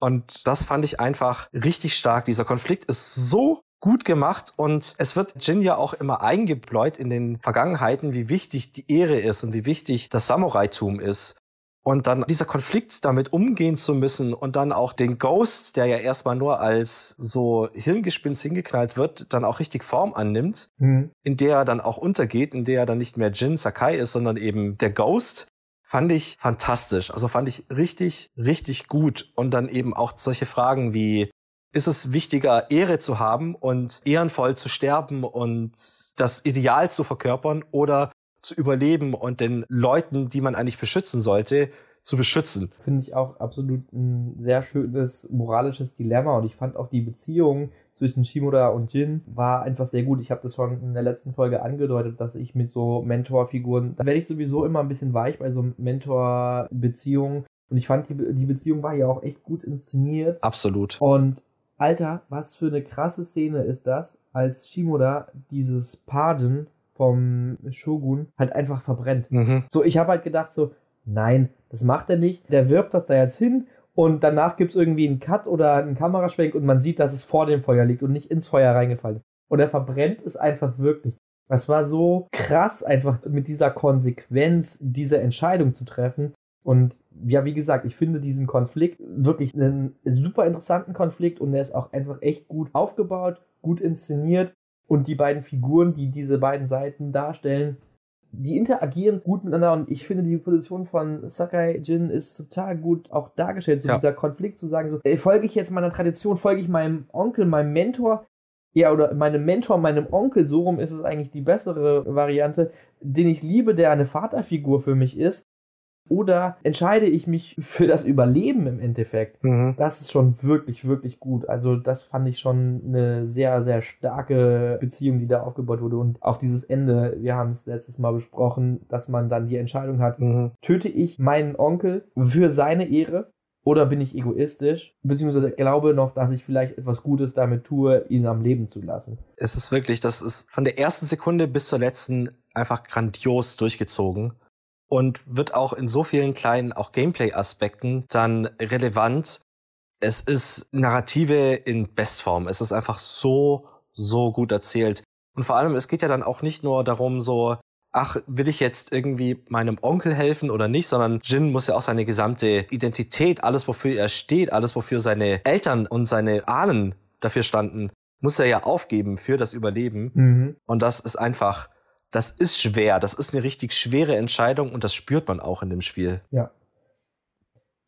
Und das fand ich einfach richtig stark. Dieser Konflikt ist so gut gemacht und es wird Jin ja auch immer eingebläut in den Vergangenheiten, wie wichtig die Ehre ist und wie wichtig das Samuraitum ist. Und dann dieser Konflikt damit umgehen zu müssen und dann auch den Ghost, der ja erstmal nur als so Hirngespinst hingeknallt wird, dann auch richtig Form annimmt, mhm. in der er dann auch untergeht, in der er dann nicht mehr Jin Sakai ist, sondern eben der Ghost, fand ich fantastisch. Also fand ich richtig, richtig gut. Und dann eben auch solche Fragen wie, ist es wichtiger, Ehre zu haben und ehrenvoll zu sterben und das Ideal zu verkörpern oder zu überleben und den Leuten, die man eigentlich beschützen sollte, zu beschützen. Finde ich auch absolut ein sehr schönes moralisches Dilemma und ich fand auch die Beziehung zwischen Shimura und Jin war einfach sehr gut. Ich habe das schon in der letzten Folge angedeutet, dass ich mit so Mentorfiguren, da werde ich sowieso immer ein bisschen weich bei so Mentorbeziehungen und ich fand, die, die Beziehung war ja auch echt gut inszeniert. Absolut. Und Alter, was für eine krasse Szene ist das, als Shimoda dieses Pardon vom Shogun halt einfach verbrennt. Mhm. So, ich habe halt gedacht so, nein, das macht er nicht. Der wirft das da jetzt hin und danach gibt es irgendwie einen Cut oder einen Kameraschwenk und man sieht, dass es vor dem Feuer liegt und nicht ins Feuer reingefallen ist. Und er verbrennt es einfach wirklich. Das war so krass, einfach mit dieser Konsequenz diese Entscheidung zu treffen. Und ja, wie gesagt, ich finde diesen Konflikt wirklich einen super interessanten Konflikt und der ist auch einfach echt gut aufgebaut, gut inszeniert und die beiden Figuren, die diese beiden Seiten darstellen, die interagieren gut miteinander und ich finde die Position von Sakai Jin ist total gut auch dargestellt, so ja. dieser Konflikt zu sagen, so, ey, folge ich jetzt meiner Tradition, folge ich meinem Onkel, meinem Mentor, ja, oder meinem Mentor, meinem Onkel, so rum ist es eigentlich die bessere Variante, den ich liebe, der eine Vaterfigur für mich ist, oder entscheide ich mich für das Überleben im Endeffekt? Mhm. Das ist schon wirklich, wirklich gut. Also das fand ich schon eine sehr, sehr starke Beziehung, die da aufgebaut wurde. Und auch dieses Ende, wir haben es letztes Mal besprochen, dass man dann die Entscheidung hat, mhm. töte ich meinen Onkel für seine Ehre oder bin ich egoistisch, beziehungsweise glaube noch, dass ich vielleicht etwas Gutes damit tue, ihn am Leben zu lassen. Es ist wirklich, das ist von der ersten Sekunde bis zur letzten einfach grandios durchgezogen und wird auch in so vielen kleinen, auch Gameplay-Aspekten dann relevant. Es ist Narrative in Bestform. Es ist einfach so, so gut erzählt. Und vor allem, es geht ja dann auch nicht nur darum, so, ach, will ich jetzt irgendwie meinem Onkel helfen oder nicht, sondern Jin muss ja auch seine gesamte Identität, alles wofür er steht, alles wofür seine Eltern und seine Ahnen dafür standen, muss er ja aufgeben für das Überleben. Mhm. Und das ist einfach das ist schwer. Das ist eine richtig schwere Entscheidung und das spürt man auch in dem Spiel. Ja.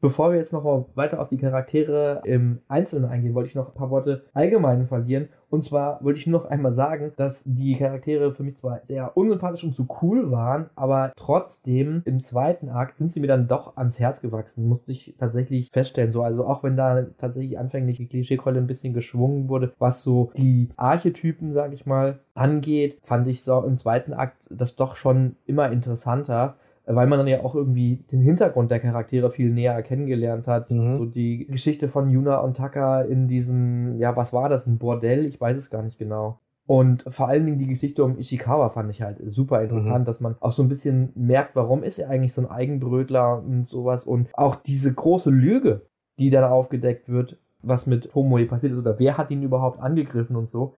Bevor wir jetzt noch mal weiter auf die Charaktere im Einzelnen eingehen, wollte ich noch ein paar Worte allgemein verlieren. Und zwar wollte ich nur noch einmal sagen, dass die Charaktere für mich zwar sehr unsympathisch und zu cool waren, aber trotzdem im zweiten Akt sind sie mir dann doch ans Herz gewachsen, musste ich tatsächlich feststellen. So, also auch wenn da tatsächlich anfänglich die Klischeekeule ein bisschen geschwungen wurde, was so die Archetypen, sag ich mal, angeht, fand ich so im zweiten Akt das doch schon immer interessanter weil man dann ja auch irgendwie den Hintergrund der Charaktere viel näher kennengelernt hat. Mhm. So die Geschichte von Yuna und Taka in diesem, ja, was war das, ein Bordell? Ich weiß es gar nicht genau. Und vor allen Dingen die Geschichte um Ishikawa fand ich halt super interessant, mhm. dass man auch so ein bisschen merkt, warum ist er eigentlich so ein Eigenbrötler und sowas. Und auch diese große Lüge, die dann aufgedeckt wird, was mit Tomoe passiert ist oder wer hat ihn überhaupt angegriffen und so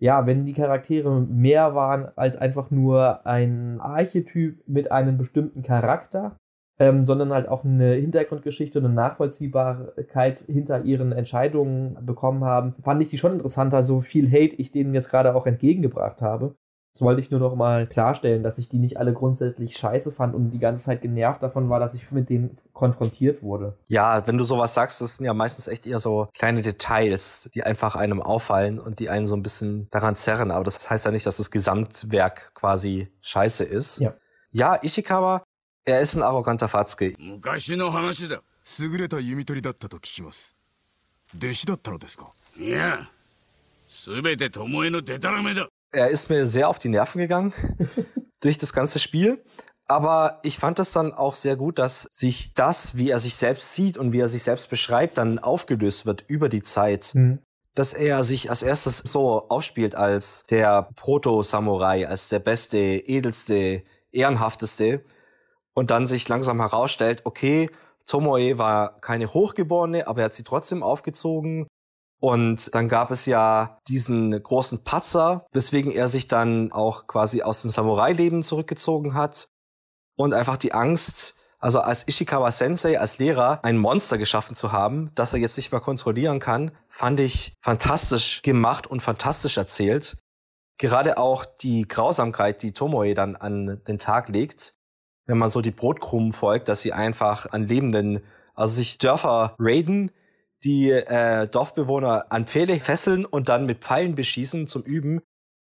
ja, wenn die Charaktere mehr waren als einfach nur ein Archetyp mit einem bestimmten Charakter, ähm, sondern halt auch eine Hintergrundgeschichte und eine Nachvollziehbarkeit hinter ihren Entscheidungen bekommen haben, fand ich die schon interessanter, so viel Hate ich denen jetzt gerade auch entgegengebracht habe. Das wollte ich nur noch mal klarstellen, dass ich die nicht alle grundsätzlich scheiße fand und die ganze Zeit genervt davon war, dass ich mit denen konfrontiert wurde. Ja, wenn du sowas sagst, das sind ja meistens echt eher so kleine Details, die einfach einem auffallen und die einen so ein bisschen daran zerren. Aber das heißt ja nicht, dass das Gesamtwerk quasi scheiße ist. Ja, ja Ishikawa, er ist ein arroganter Fatzke. 優れた弓取りだったと聞きます弟子だったのですかいや全て巴のデタラメだ er ist mir sehr auf die Nerven gegangen durch das ganze Spiel. Aber ich fand es dann auch sehr gut, dass sich das, wie er sich selbst sieht und wie er sich selbst beschreibt, dann aufgelöst wird über die Zeit. Mhm. Dass er sich als erstes so aufspielt als der Proto-Samurai, als der beste, edelste, ehrenhafteste. Und dann sich langsam herausstellt, okay, Tomoe war keine Hochgeborene, aber er hat sie trotzdem aufgezogen und dann gab es ja diesen großen Patzer, weswegen er sich dann auch quasi aus dem Samurai-Leben zurückgezogen hat und einfach die Angst, also als Ishikawa Sensei, als Lehrer, ein Monster geschaffen zu haben, das er jetzt nicht mehr kontrollieren kann, fand ich fantastisch gemacht und fantastisch erzählt. Gerade auch die Grausamkeit, die Tomoe dann an den Tag legt, wenn man so die Brotkrumen folgt, dass sie einfach an lebenden, also sich Dörfer raiden, die äh, Dorfbewohner an Pfähle fesseln und dann mit Pfeilen beschießen zum Üben.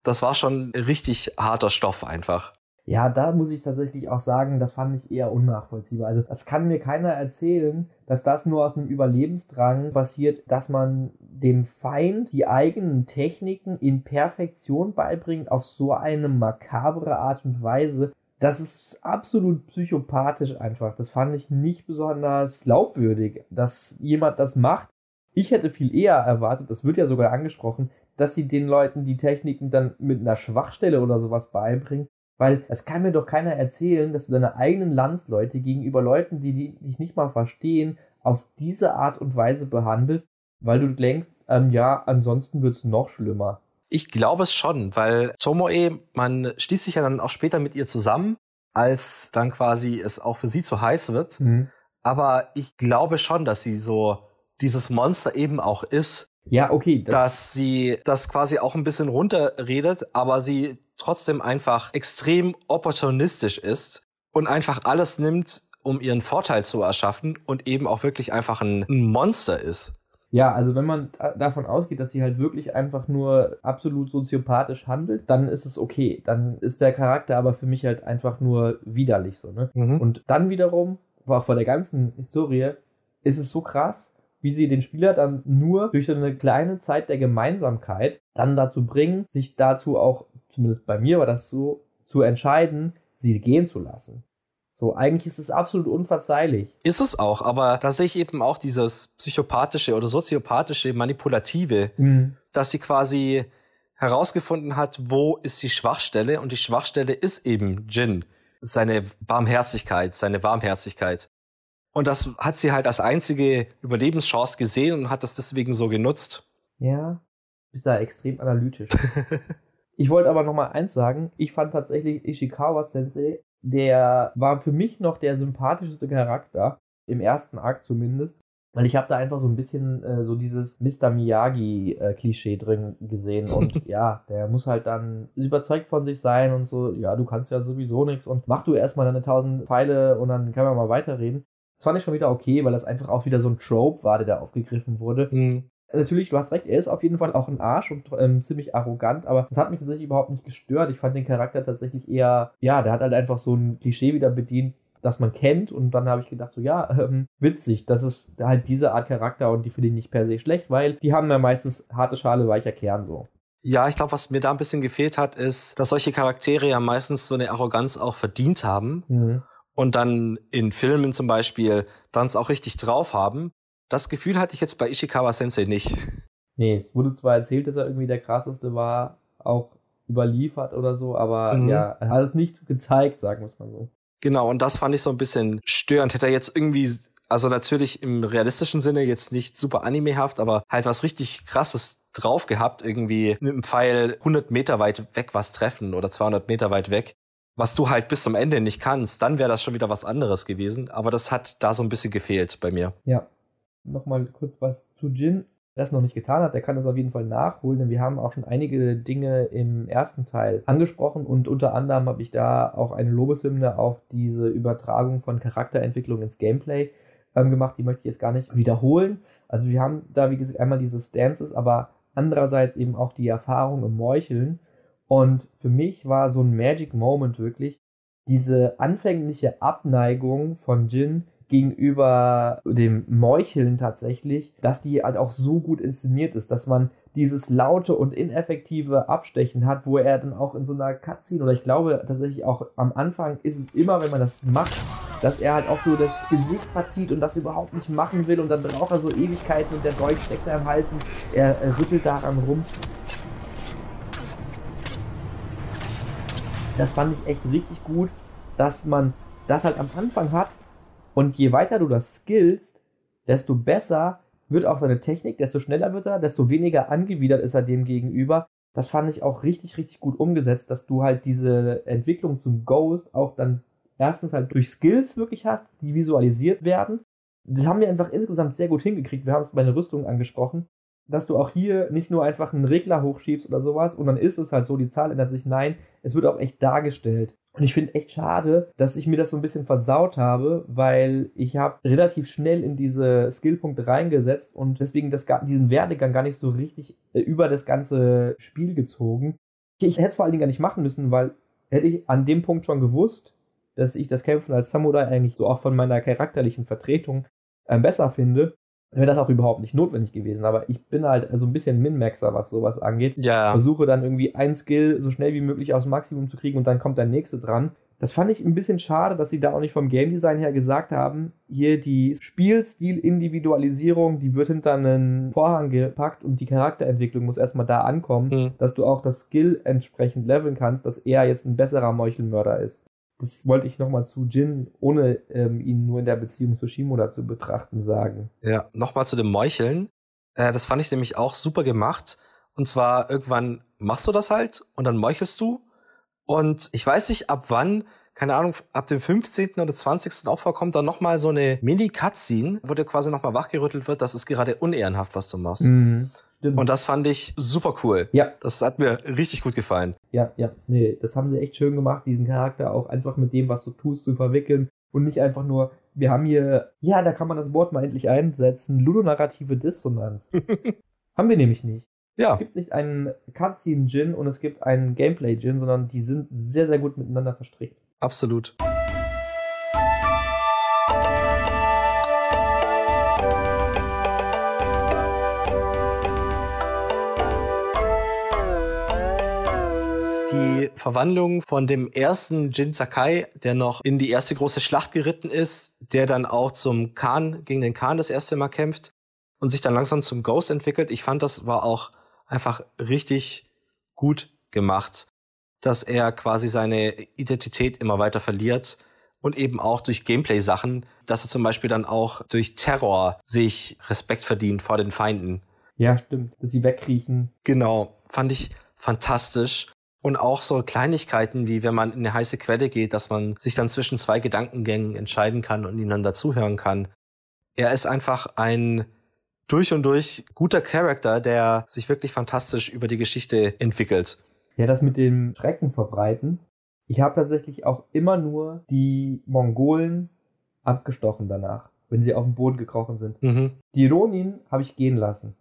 Das war schon richtig harter Stoff einfach. Ja, da muss ich tatsächlich auch sagen, das fand ich eher unnachvollziehbar. Also, das kann mir keiner erzählen, dass das nur aus einem Überlebensdrang passiert, dass man dem Feind die eigenen Techniken in Perfektion beibringt auf so eine makabre Art und Weise das ist absolut psychopathisch einfach. Das fand ich nicht besonders glaubwürdig, dass jemand das macht. Ich hätte viel eher erwartet, das wird ja sogar angesprochen, dass sie den Leuten die Techniken dann mit einer Schwachstelle oder sowas beibringen. Weil es kann mir doch keiner erzählen, dass du deine eigenen Landsleute gegenüber Leuten, die, die dich nicht mal verstehen, auf diese Art und Weise behandelst, weil du denkst, ähm, ja, ansonsten wird es noch schlimmer. Ich glaube es schon, weil Tomoe, man schließt sich ja dann auch später mit ihr zusammen, als dann quasi es auch für sie zu heiß wird. Mhm. Aber ich glaube schon, dass sie so dieses Monster eben auch ist. Ja, okay. Das dass sie das quasi auch ein bisschen runterredet, aber sie trotzdem einfach extrem opportunistisch ist und einfach alles nimmt, um ihren Vorteil zu erschaffen und eben auch wirklich einfach ein Monster ist. Ja, also wenn man davon ausgeht, dass sie halt wirklich einfach nur absolut soziopathisch handelt, dann ist es okay. Dann ist der Charakter aber für mich halt einfach nur widerlich so, ne? Mhm. Und dann wiederum, auch vor der ganzen Historie, ist es so krass, wie sie den Spieler dann nur durch eine kleine Zeit der Gemeinsamkeit dann dazu bringen, sich dazu auch, zumindest bei mir war das so, zu entscheiden, sie gehen zu lassen. So, eigentlich ist es absolut unverzeihlich. Ist es auch, aber da sehe ich eben auch dieses psychopathische oder soziopathische, manipulative, mhm. dass sie quasi herausgefunden hat, wo ist die Schwachstelle und die Schwachstelle ist eben Jin. Seine Barmherzigkeit, seine Warmherzigkeit. Und das hat sie halt als einzige Überlebenschance gesehen und hat das deswegen so genutzt. Ja, bist da extrem analytisch. ich wollte aber noch mal eins sagen. Ich fand tatsächlich Ishikawa Sensei der war für mich noch der sympathischste Charakter, im ersten Akt zumindest. Weil ich habe da einfach so ein bisschen äh, so dieses Mr. Miyagi-Klischee äh, drin gesehen. Und ja, der muss halt dann überzeugt von sich sein und so, ja, du kannst ja sowieso nichts und mach du erstmal deine tausend Pfeile und dann können wir mal weiterreden. Das fand ich schon wieder okay, weil das einfach auch wieder so ein Trope war, der da aufgegriffen wurde. Mhm. Natürlich, du hast recht, er ist auf jeden Fall auch ein Arsch und ähm, ziemlich arrogant, aber das hat mich tatsächlich überhaupt nicht gestört. Ich fand den Charakter tatsächlich eher, ja, der hat halt einfach so ein Klischee wieder bedient, das man kennt. Und dann habe ich gedacht, so ja, ähm, witzig, das ist halt diese Art Charakter und die finde ich nicht per se schlecht, weil die haben ja meistens harte Schale, weicher Kern so. Ja, ich glaube, was mir da ein bisschen gefehlt hat, ist, dass solche Charaktere ja meistens so eine Arroganz auch verdient haben. Mhm. Und dann in Filmen zum Beispiel dann es auch richtig drauf haben. Das Gefühl hatte ich jetzt bei Ishikawa Sensei nicht. Nee, es wurde zwar erzählt, dass er irgendwie der krasseste war, auch überliefert oder so, aber mhm. ja, er hat es nicht gezeigt, sagen wir es mal so. Genau, und das fand ich so ein bisschen störend. Hätte er jetzt irgendwie, also natürlich im realistischen Sinne jetzt nicht super animehaft, aber halt was richtig krasses drauf gehabt, irgendwie mit einem Pfeil 100 Meter weit weg was treffen oder 200 Meter weit weg, was du halt bis zum Ende nicht kannst, dann wäre das schon wieder was anderes gewesen. Aber das hat da so ein bisschen gefehlt bei mir. Ja. Nochmal kurz was zu Jin das noch nicht getan hat, der kann das auf jeden Fall nachholen, denn wir haben auch schon einige Dinge im ersten Teil angesprochen und unter anderem habe ich da auch eine Lobeshymne auf diese Übertragung von Charakterentwicklung ins Gameplay ähm, gemacht. Die möchte ich jetzt gar nicht wiederholen. Also wir haben da, wie gesagt, einmal diese Stances, aber andererseits eben auch die Erfahrung im Meucheln. Und für mich war so ein Magic Moment wirklich diese anfängliche Abneigung von Jin gegenüber dem Meucheln tatsächlich, dass die halt auch so gut inszeniert ist, dass man dieses laute und ineffektive Abstechen hat, wo er dann auch in so einer Cutscene oder ich glaube tatsächlich auch am Anfang ist es immer, wenn man das macht, dass er halt auch so das Gesicht verzieht und das überhaupt nicht machen will und dann braucht er so Ewigkeiten und der Dolch steckt da im Hals und er, er rüttelt daran rum. Das fand ich echt richtig gut, dass man das halt am Anfang hat und je weiter du das skillst, desto besser wird auch seine Technik, desto schneller wird er, desto weniger angewidert ist er dem gegenüber. Das fand ich auch richtig, richtig gut umgesetzt, dass du halt diese Entwicklung zum Ghost auch dann erstens halt durch Skills wirklich hast, die visualisiert werden. Das haben wir einfach insgesamt sehr gut hingekriegt. Wir haben es bei der Rüstung angesprochen, dass du auch hier nicht nur einfach einen Regler hochschiebst oder sowas und dann ist es halt so, die Zahl ändert sich. Nein, es wird auch echt dargestellt. Und ich finde echt schade, dass ich mir das so ein bisschen versaut habe, weil ich habe relativ schnell in diese Skillpunkte reingesetzt und deswegen das, diesen Werdegang gar nicht so richtig äh, über das ganze Spiel gezogen. Ich hätte es vor allen Dingen gar nicht machen müssen, weil hätte ich an dem Punkt schon gewusst, dass ich das Kämpfen als Samurai eigentlich so auch von meiner charakterlichen Vertretung äh, besser finde, wäre das auch überhaupt nicht notwendig gewesen. Aber ich bin halt so ein bisschen Min-Maxer, was sowas angeht. Ja. Versuche dann irgendwie ein Skill so schnell wie möglich aufs Maximum zu kriegen und dann kommt der nächste dran. Das fand ich ein bisschen schade, dass sie da auch nicht vom Game Design her gesagt haben, hier die Spielstil-Individualisierung, die wird hinter einen Vorhang gepackt und die Charakterentwicklung muss erstmal da ankommen, mhm. dass du auch das Skill entsprechend leveln kannst, dass er jetzt ein besserer Meuchelmörder ist das wollte ich nochmal zu Jin, ohne ähm, ihn nur in der Beziehung zu Shimura zu betrachten, sagen. Ja, nochmal zu dem Meucheln. Äh, das fand ich nämlich auch super gemacht. Und zwar irgendwann machst du das halt und dann meuchelst du. Und ich weiß nicht, ab wann, keine Ahnung, ab dem 15. oder 20. Opfer kommt dann nochmal so eine Mini-Cutscene, wo dir quasi nochmal wachgerüttelt wird, das ist gerade unehrenhaft, was du machst. Mhm. Stimmt. Und das fand ich super cool. Ja. Das hat mir richtig gut gefallen. Ja, ja, nee, das haben sie echt schön gemacht, diesen Charakter auch einfach mit dem, was du tust, zu verwickeln und nicht einfach nur, wir haben hier, ja, da kann man das Wort mal endlich einsetzen, ludonarrative Dissonanz. haben wir nämlich nicht. Ja. Es gibt nicht einen Cutscene-Gin und es gibt einen Gameplay-Gin, sondern die sind sehr, sehr gut miteinander verstrickt. Absolut. Die Verwandlung von dem ersten Jin Sakai, der noch in die erste große Schlacht geritten ist, der dann auch zum Khan, gegen den Khan das erste Mal kämpft und sich dann langsam zum Ghost entwickelt. Ich fand, das war auch einfach richtig gut gemacht, dass er quasi seine Identität immer weiter verliert und eben auch durch Gameplay-Sachen, dass er zum Beispiel dann auch durch Terror sich Respekt verdient vor den Feinden. Ja, stimmt, dass sie wegkriechen. Genau, fand ich fantastisch. Und auch so Kleinigkeiten, wie wenn man in eine heiße Quelle geht, dass man sich dann zwischen zwei Gedankengängen entscheiden kann und ihnen dann dazuhören kann. Er ist einfach ein durch und durch guter Charakter, der sich wirklich fantastisch über die Geschichte entwickelt. Ja, das mit dem Schrecken verbreiten. Ich habe tatsächlich auch immer nur die Mongolen abgestochen danach, wenn sie auf den Boden gekrochen sind. Mhm. Die Ronin habe ich gehen lassen.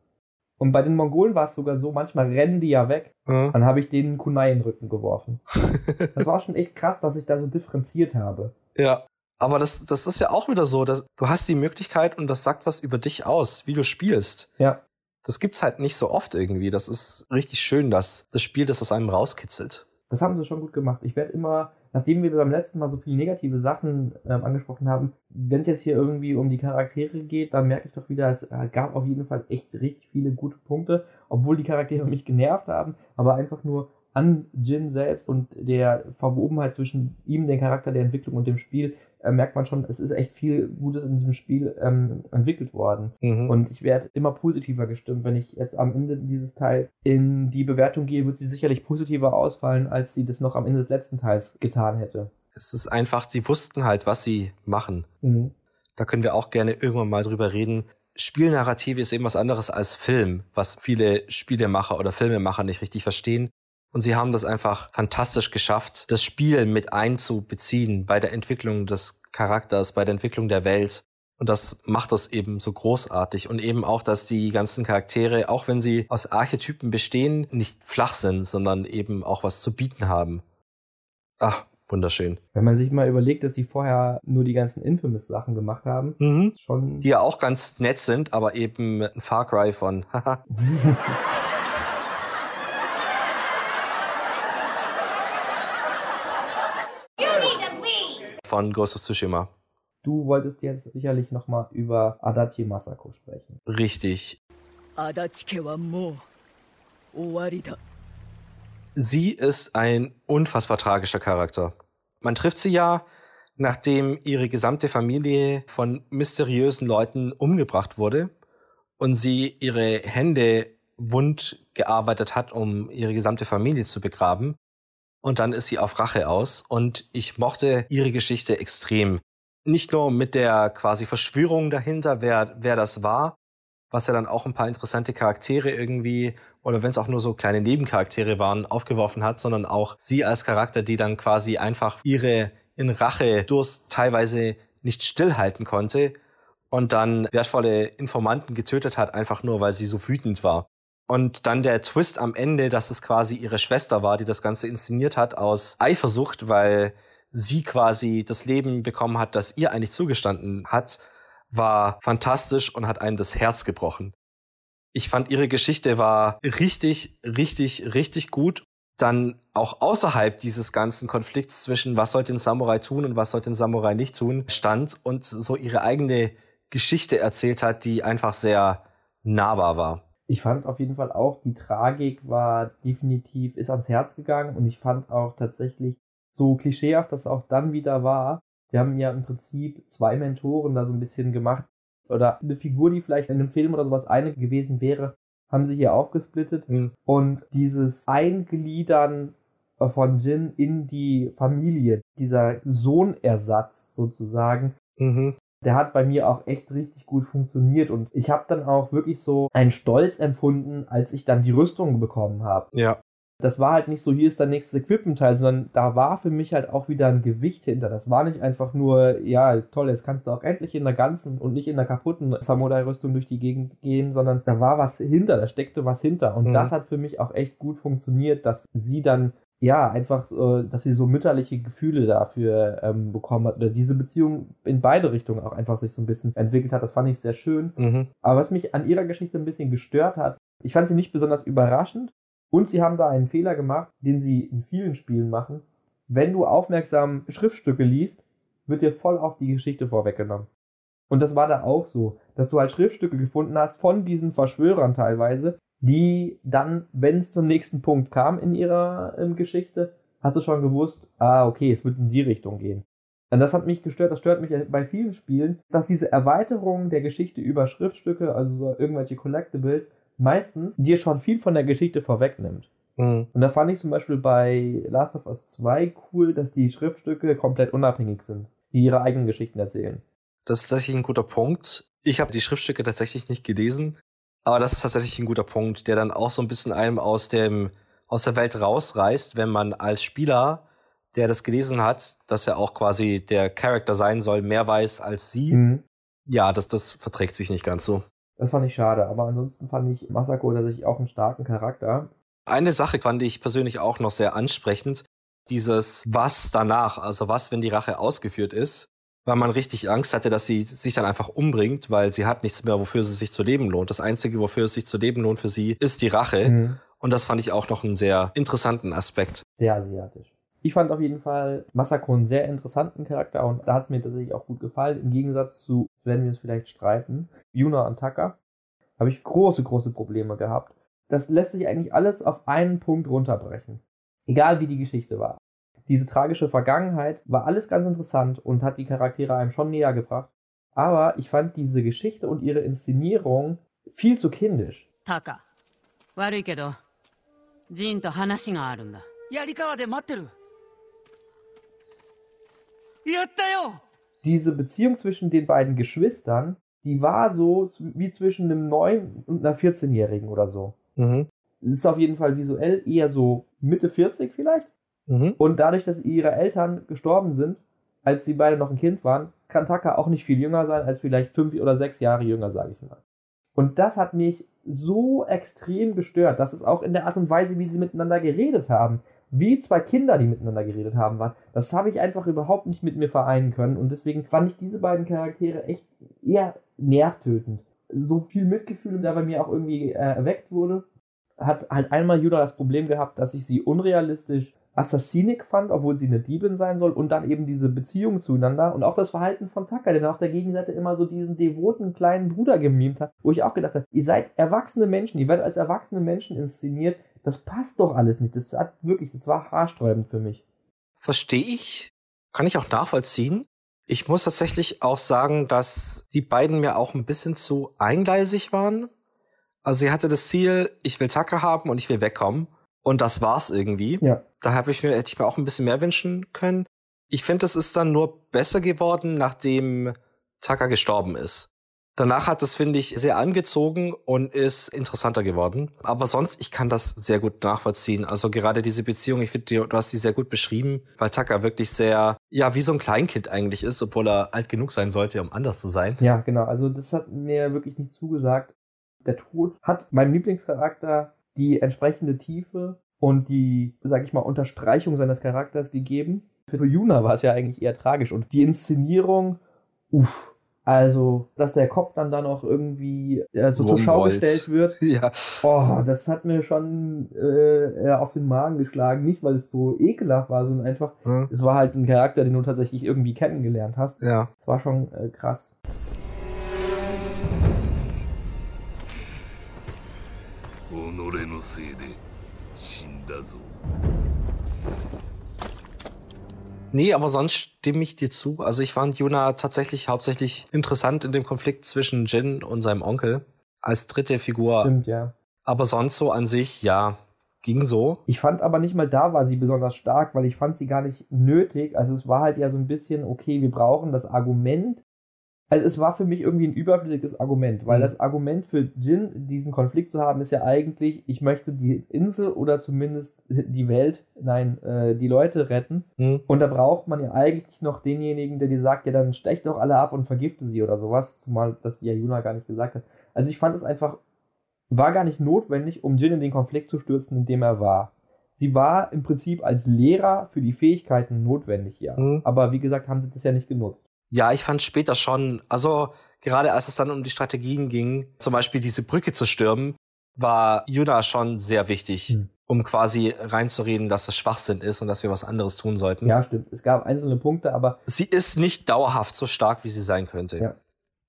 Und bei den Mongolen war es sogar so, manchmal rennen die ja weg. Ja. Dann habe ich denen Kunai in den Rücken geworfen. Das war schon echt krass, dass ich da so differenziert habe. ja. Aber das, das ist ja auch wieder so, dass du hast die Möglichkeit und das sagt was über dich aus, wie du spielst. Ja. Das gibt's halt nicht so oft irgendwie. Das ist richtig schön, dass das Spiel das aus einem rauskitzelt. Das haben sie schon gut gemacht. Ich werde immer, nachdem wir beim letzten Mal so viele negative Sachen ähm, angesprochen haben, wenn es jetzt hier irgendwie um die Charaktere geht, dann merke ich doch wieder, es äh, gab auf jeden Fall echt richtig viele gute Punkte, obwohl die Charaktere mich genervt haben, aber einfach nur an Jin selbst und der Verwobenheit zwischen ihm, dem Charakter, der Entwicklung und dem Spiel, äh, merkt man schon, es ist echt viel Gutes in diesem Spiel ähm, entwickelt worden. Mhm. Und ich werde immer positiver gestimmt. Wenn ich jetzt am Ende dieses Teils in die Bewertung gehe, wird sie sicherlich positiver ausfallen, als sie das noch am Ende des letzten Teils getan hätte. es ist einfach, sie wussten halt, was sie machen. Mhm. Da können wir auch gerne irgendwann mal drüber reden. Spielnarrative ist eben was anderes als Film, was viele Spielemacher oder Filmemacher nicht richtig verstehen. Und sie haben das einfach fantastisch geschafft, das Spiel mit einzubeziehen bei der Entwicklung des Charakters, bei der Entwicklung der Welt. Und das macht das eben so großartig. Und eben auch, dass die ganzen Charaktere, auch wenn sie aus Archetypen bestehen, nicht flach sind, sondern eben auch was zu bieten haben. Ach, wunderschön. Wenn man sich mal überlegt, dass sie vorher nur die ganzen Infamous-Sachen gemacht haben, Mhm. schon. Die ja auch ganz nett sind, aber eben ein Far Cry von, von Ghost of Tsushima. Du wolltest jetzt sicherlich nochmal über Adachi Masako sprechen. Richtig. Sie ist ein unfassbar tragischer Charakter. Man trifft sie ja, nachdem ihre gesamte Familie von mysteriösen Leuten umgebracht wurde und sie ihre Hände wund gearbeitet hat, um ihre gesamte Familie zu begraben. Und dann ist sie auf Rache aus und ich mochte ihre Geschichte extrem. Nicht nur mit der quasi Verschwörung dahinter, wer, wer das war, was ja dann auch ein paar interessante Charaktere irgendwie, oder wenn es auch nur so kleine Nebencharaktere waren, aufgeworfen hat, sondern auch sie als Charakter, die dann quasi einfach ihre in Rache Durst teilweise nicht stillhalten konnte und dann wertvolle Informanten getötet hat, einfach nur, weil sie so wütend war. Und dann der Twist am Ende, dass es quasi ihre Schwester war, die das Ganze inszeniert hat aus Eifersucht, weil sie quasi das Leben bekommen hat, das ihr eigentlich zugestanden hat, war fantastisch und hat einem das Herz gebrochen. Ich fand ihre Geschichte war richtig, richtig, richtig gut. Dann auch außerhalb dieses ganzen Konflikts zwischen was sollte ein Samurai tun und was sollte ein Samurai nicht tun, stand und so ihre eigene Geschichte erzählt hat, die einfach sehr nahbar war. Ich fand auf jeden Fall auch, die Tragik war definitiv, ist ans Herz gegangen und ich fand auch tatsächlich so klischeehaft, dass auch dann wieder war. Die haben ja im Prinzip zwei Mentoren da so ein bisschen gemacht. Oder eine Figur, die vielleicht in einem Film oder sowas eine gewesen wäre, haben sie hier aufgesplittet. Mhm. Und dieses Eingliedern von Jin in die Familie, dieser Sohnersatz sozusagen, Mhm. Der hat bei mir auch echt richtig gut funktioniert und ich habe dann auch wirklich so einen Stolz empfunden, als ich dann die Rüstung bekommen habe. Ja. Das war halt nicht so, hier ist der nächste Equipment-Teil, sondern da war für mich halt auch wieder ein Gewicht hinter. Das war nicht einfach nur, ja, toll, jetzt kannst du auch endlich in der ganzen und nicht in der kaputten Samurai-Rüstung durch die Gegend gehen, sondern da war was hinter, da steckte was hinter. Und Mhm. das hat für mich auch echt gut funktioniert, dass sie dann ja, einfach, dass sie so mütterliche Gefühle dafür ähm, bekommen hat oder diese Beziehung in beide Richtungen auch einfach sich so ein bisschen entwickelt hat. Das fand ich sehr schön. Mhm. Aber was mich an ihrer Geschichte ein bisschen gestört hat, ich fand sie nicht besonders überraschend und sie haben da einen Fehler gemacht, den sie in vielen Spielen machen. Wenn du aufmerksam Schriftstücke liest, wird dir voll auf die Geschichte vorweggenommen. Und das war da auch so, dass du halt Schriftstücke gefunden hast von diesen Verschwörern teilweise, die dann, wenn es zum nächsten Punkt kam in ihrer ähm, Geschichte, hast du schon gewusst, ah, okay, es wird in die Richtung gehen. Und das hat mich gestört, das stört mich bei vielen Spielen, dass diese Erweiterung der Geschichte über Schriftstücke, also so irgendwelche Collectibles, meistens dir schon viel von der Geschichte vorwegnimmt. Mhm. Und da fand ich zum Beispiel bei Last of Us 2 cool, dass die Schriftstücke komplett unabhängig sind, die ihre eigenen Geschichten erzählen. Das ist tatsächlich ein guter Punkt. Ich habe die Schriftstücke tatsächlich nicht gelesen, aber das ist tatsächlich ein guter Punkt, der dann auch so ein bisschen einem aus dem aus der Welt rausreißt, wenn man als Spieler der das gelesen hat, dass er auch quasi der Charakter sein soll, mehr weiß als sie. Mhm. Ja, das, das verträgt sich nicht ganz so. Das fand ich schade, aber ansonsten fand ich Masako tatsächlich auch einen starken Charakter. Eine Sache fand ich persönlich auch noch sehr ansprechend. Dieses Was danach, also was, wenn die Rache ausgeführt ist, weil man richtig Angst hatte, dass sie sich dann einfach umbringt, weil sie hat nichts mehr, wofür sie sich zu leben lohnt. Das Einzige, wofür es sich zu leben lohnt für sie, ist die Rache. Mhm. Und das fand ich auch noch einen sehr interessanten Aspekt. Sehr asiatisch. Ich fand auf jeden Fall Masako einen sehr interessanten Charakter und da hat es mir tatsächlich auch gut gefallen. Im Gegensatz zu, jetzt werden wir uns vielleicht streiten, Yuna und Taka, habe ich große, große Probleme gehabt. Das lässt sich eigentlich alles auf einen Punkt runterbrechen. Egal wie die Geschichte war Diese tragische Vergangenheit war alles ganz interessant und hat die Charaktere einem schon näher gebracht. Aber ich fand diese Geschichte und ihre Inszenierung viel zu kindisch. タカ悪いけどジンと話があるんだ槍川で待ってるやったよ diese Beziehung zwischen den beiden Geschwistern, die war so wie zwischen einem 9- und einer 14-Jährigen oder so. Mhm. Es ist auf jeden Fall visuell eher so Mitte 40 vielleicht. Mhm. Und dadurch, dass ihre Eltern gestorben sind, als sie beide noch ein Kind waren, kann Taka auch nicht viel jünger sein als vielleicht fünf oder sechs Jahre jünger, sage ich mal. Und das hat mich so extrem gestört, dass es auch in der Art und Weise, wie sie miteinander geredet haben, wie zwei Kinder, die miteinander geredet haben, waren. Das habe ich einfach überhaupt nicht mit mir vereinen können. Und deswegen fand ich diese beiden Charaktere echt eher nervtötend. So viel Mitgefühl, da bei mir auch irgendwie äh, erweckt wurde, hat halt einmal Judah das Problem gehabt, dass ich sie unrealistisch assassinig fand, obwohl sie eine Diebin sein soll und dann eben diese Beziehung zueinander und auch das Verhalten von Tucker, der auf der Gegenseite immer so diesen devoten kleinen Bruder gemimt hat, wo ich auch gedacht habe, ihr seid erwachsene Menschen, ihr werdet als erwachsene Menschen inszeniert, das passt doch alles nicht, das hat wirklich, das war haarsträubend für mich. Verstehe ich. Kann ich auch nachvollziehen. Ich muss tatsächlich auch sagen, dass die beiden mir auch ein bisschen zu eingleisig waren. Also sie hatte das Ziel, ich will Taka haben und ich will wegkommen. Und das war's irgendwie. Ja. Da habe ich mir, hätte ich mir auch ein bisschen mehr wünschen können. Ich finde, es ist dann nur besser geworden, nachdem Taka gestorben ist. Danach hat es, finde ich, sehr angezogen und ist interessanter geworden. Aber sonst, ich kann das sehr gut nachvollziehen. Also gerade diese Beziehung, ich finde, du hast die sehr gut beschrieben, weil Taka wirklich sehr, ja, wie so ein Kleinkind eigentlich ist, obwohl er alt genug sein sollte, um anders zu sein. Ja, genau. Also das hat mir wirklich nicht zugesagt. Der Tod hat meinem Lieblingscharakter die entsprechende Tiefe und die, sag ich mal, Unterstreichung seines Charakters gegeben. Für Yuna war es ja eigentlich eher tragisch und die Inszenierung, uff. Also, dass der Kopf dann da noch irgendwie äh, so zur Schau gestellt wird, Ja. oh, das hat mir schon äh, auf den Magen geschlagen. Nicht, weil es so ekelhaft war, sondern einfach, Hm. es war halt ein Charakter, den du tatsächlich irgendwie kennengelernt hast. Ja. Das war schon äh, krass. 己のせいで死んだぞ Nee, aber sonst stimme ich dir zu. Also ich fand Yuna tatsächlich hauptsächlich interessant in dem Konflikt zwischen Jin und seinem Onkel als dritte Figur. Stimmt, ja. Aber sonst so an sich, ja, ging so. Ich fand aber nicht mal da war sie besonders stark, weil ich fand sie gar nicht nötig. Also es war halt ja so ein bisschen, okay, wir brauchen das Argument. also es war für mich irgendwie ein überflüssiges Argument, weil Mhm. das Argument für Jin, diesen Konflikt zu haben, ist ja eigentlich, ich möchte die Insel oder zumindest die Welt, nein, äh, die Leute retten. Hm. Und da braucht man ja eigentlich noch denjenigen, der dir sagt, ja, dann stech doch alle ab und vergifte sie oder sowas, zumal das ja Yuna gar nicht gesagt hat. Also ich fand es einfach, war gar nicht notwendig, um Jin in den Konflikt zu stürzen, in dem er war. Sie war im Prinzip als Lehrer für die Fähigkeiten notwendig, ja. Mhm. Aber wie gesagt, haben sie das ja nicht genutzt. Ja, ich fand später schon, also gerade als es dann um die Strategien ging, zum Beispiel diese Brücke zu stürmen, war Yuna schon sehr wichtig, Hm. um quasi reinzureden, dass das Schwachsinn ist und dass wir was anderes tun sollten. Ja, stimmt. Es gab einzelne Punkte, aber Sie ist nicht dauerhaft so stark, wie sie sein könnte. Ja.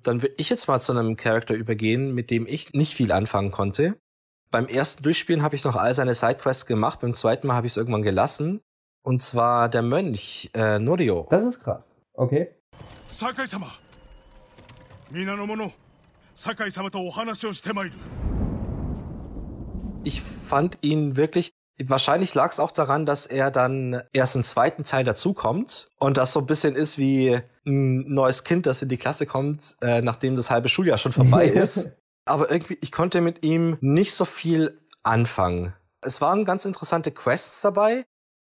Dann würde ich jetzt mal zu einem Charakter übergehen, mit dem ich nicht viel anfangen konnte. Beim ersten Durchspielen habe ich noch all seine Sidequests gemacht, beim zweiten Mal habe ich es irgendwann gelassen. Und zwar der Mönch, äh, Norio. das ist krass. Okay. 酒井様皆の者酒井様とお話をしてまいる Ich fand ihn wirklich, wahrscheinlich lag es auch daran, dass er dann erst im zweiten Teil dazukommt und das so ein bisschen ist wie ein neues Kind, das in die Klasse kommt, äh, nachdem das halbe Schuljahr schon vorbei ist. Aber irgendwie, ich konnte mit ihm nicht so viel anfangen. Es waren ganz interessante Quests dabei,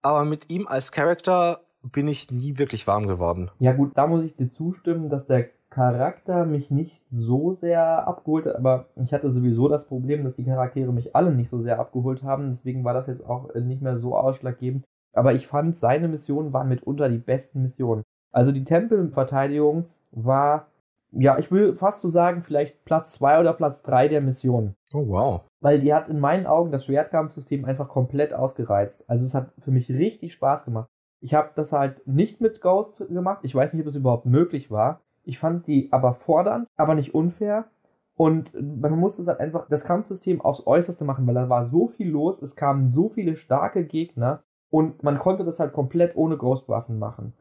aber mit ihm als Charakter bin ich nie wirklich warm geworden. Ja gut, da muss ich dir zustimmen, dass der Charakter mich nicht so sehr abgeholt hat, aber ich hatte sowieso das Problem, dass die Charaktere mich alle nicht so sehr abgeholt haben, deswegen war das jetzt auch nicht mehr so ausschlaggebend. Aber ich fand, seine Missionen waren mitunter die besten Missionen. Also die Tempelverteidigung war, ja, ich will fast so sagen, vielleicht Platz 2 oder Platz 3 der Missionen. Oh wow. Weil die hat in meinen Augen das Schwertkampfsystem einfach komplett ausgereizt. Also es hat für mich richtig Spaß gemacht. Ich habe das halt nicht mit Ghost gemacht. Ich weiß nicht, ob es überhaupt möglich war. Ich fand die aber fordernd, aber nicht unfair. Und man musste halt einfach das Kampfsystem aufs Äußerste machen, weil da war so viel los, es kamen so viele starke Gegner und man konnte das halt komplett ohne Ghostwaffen machen.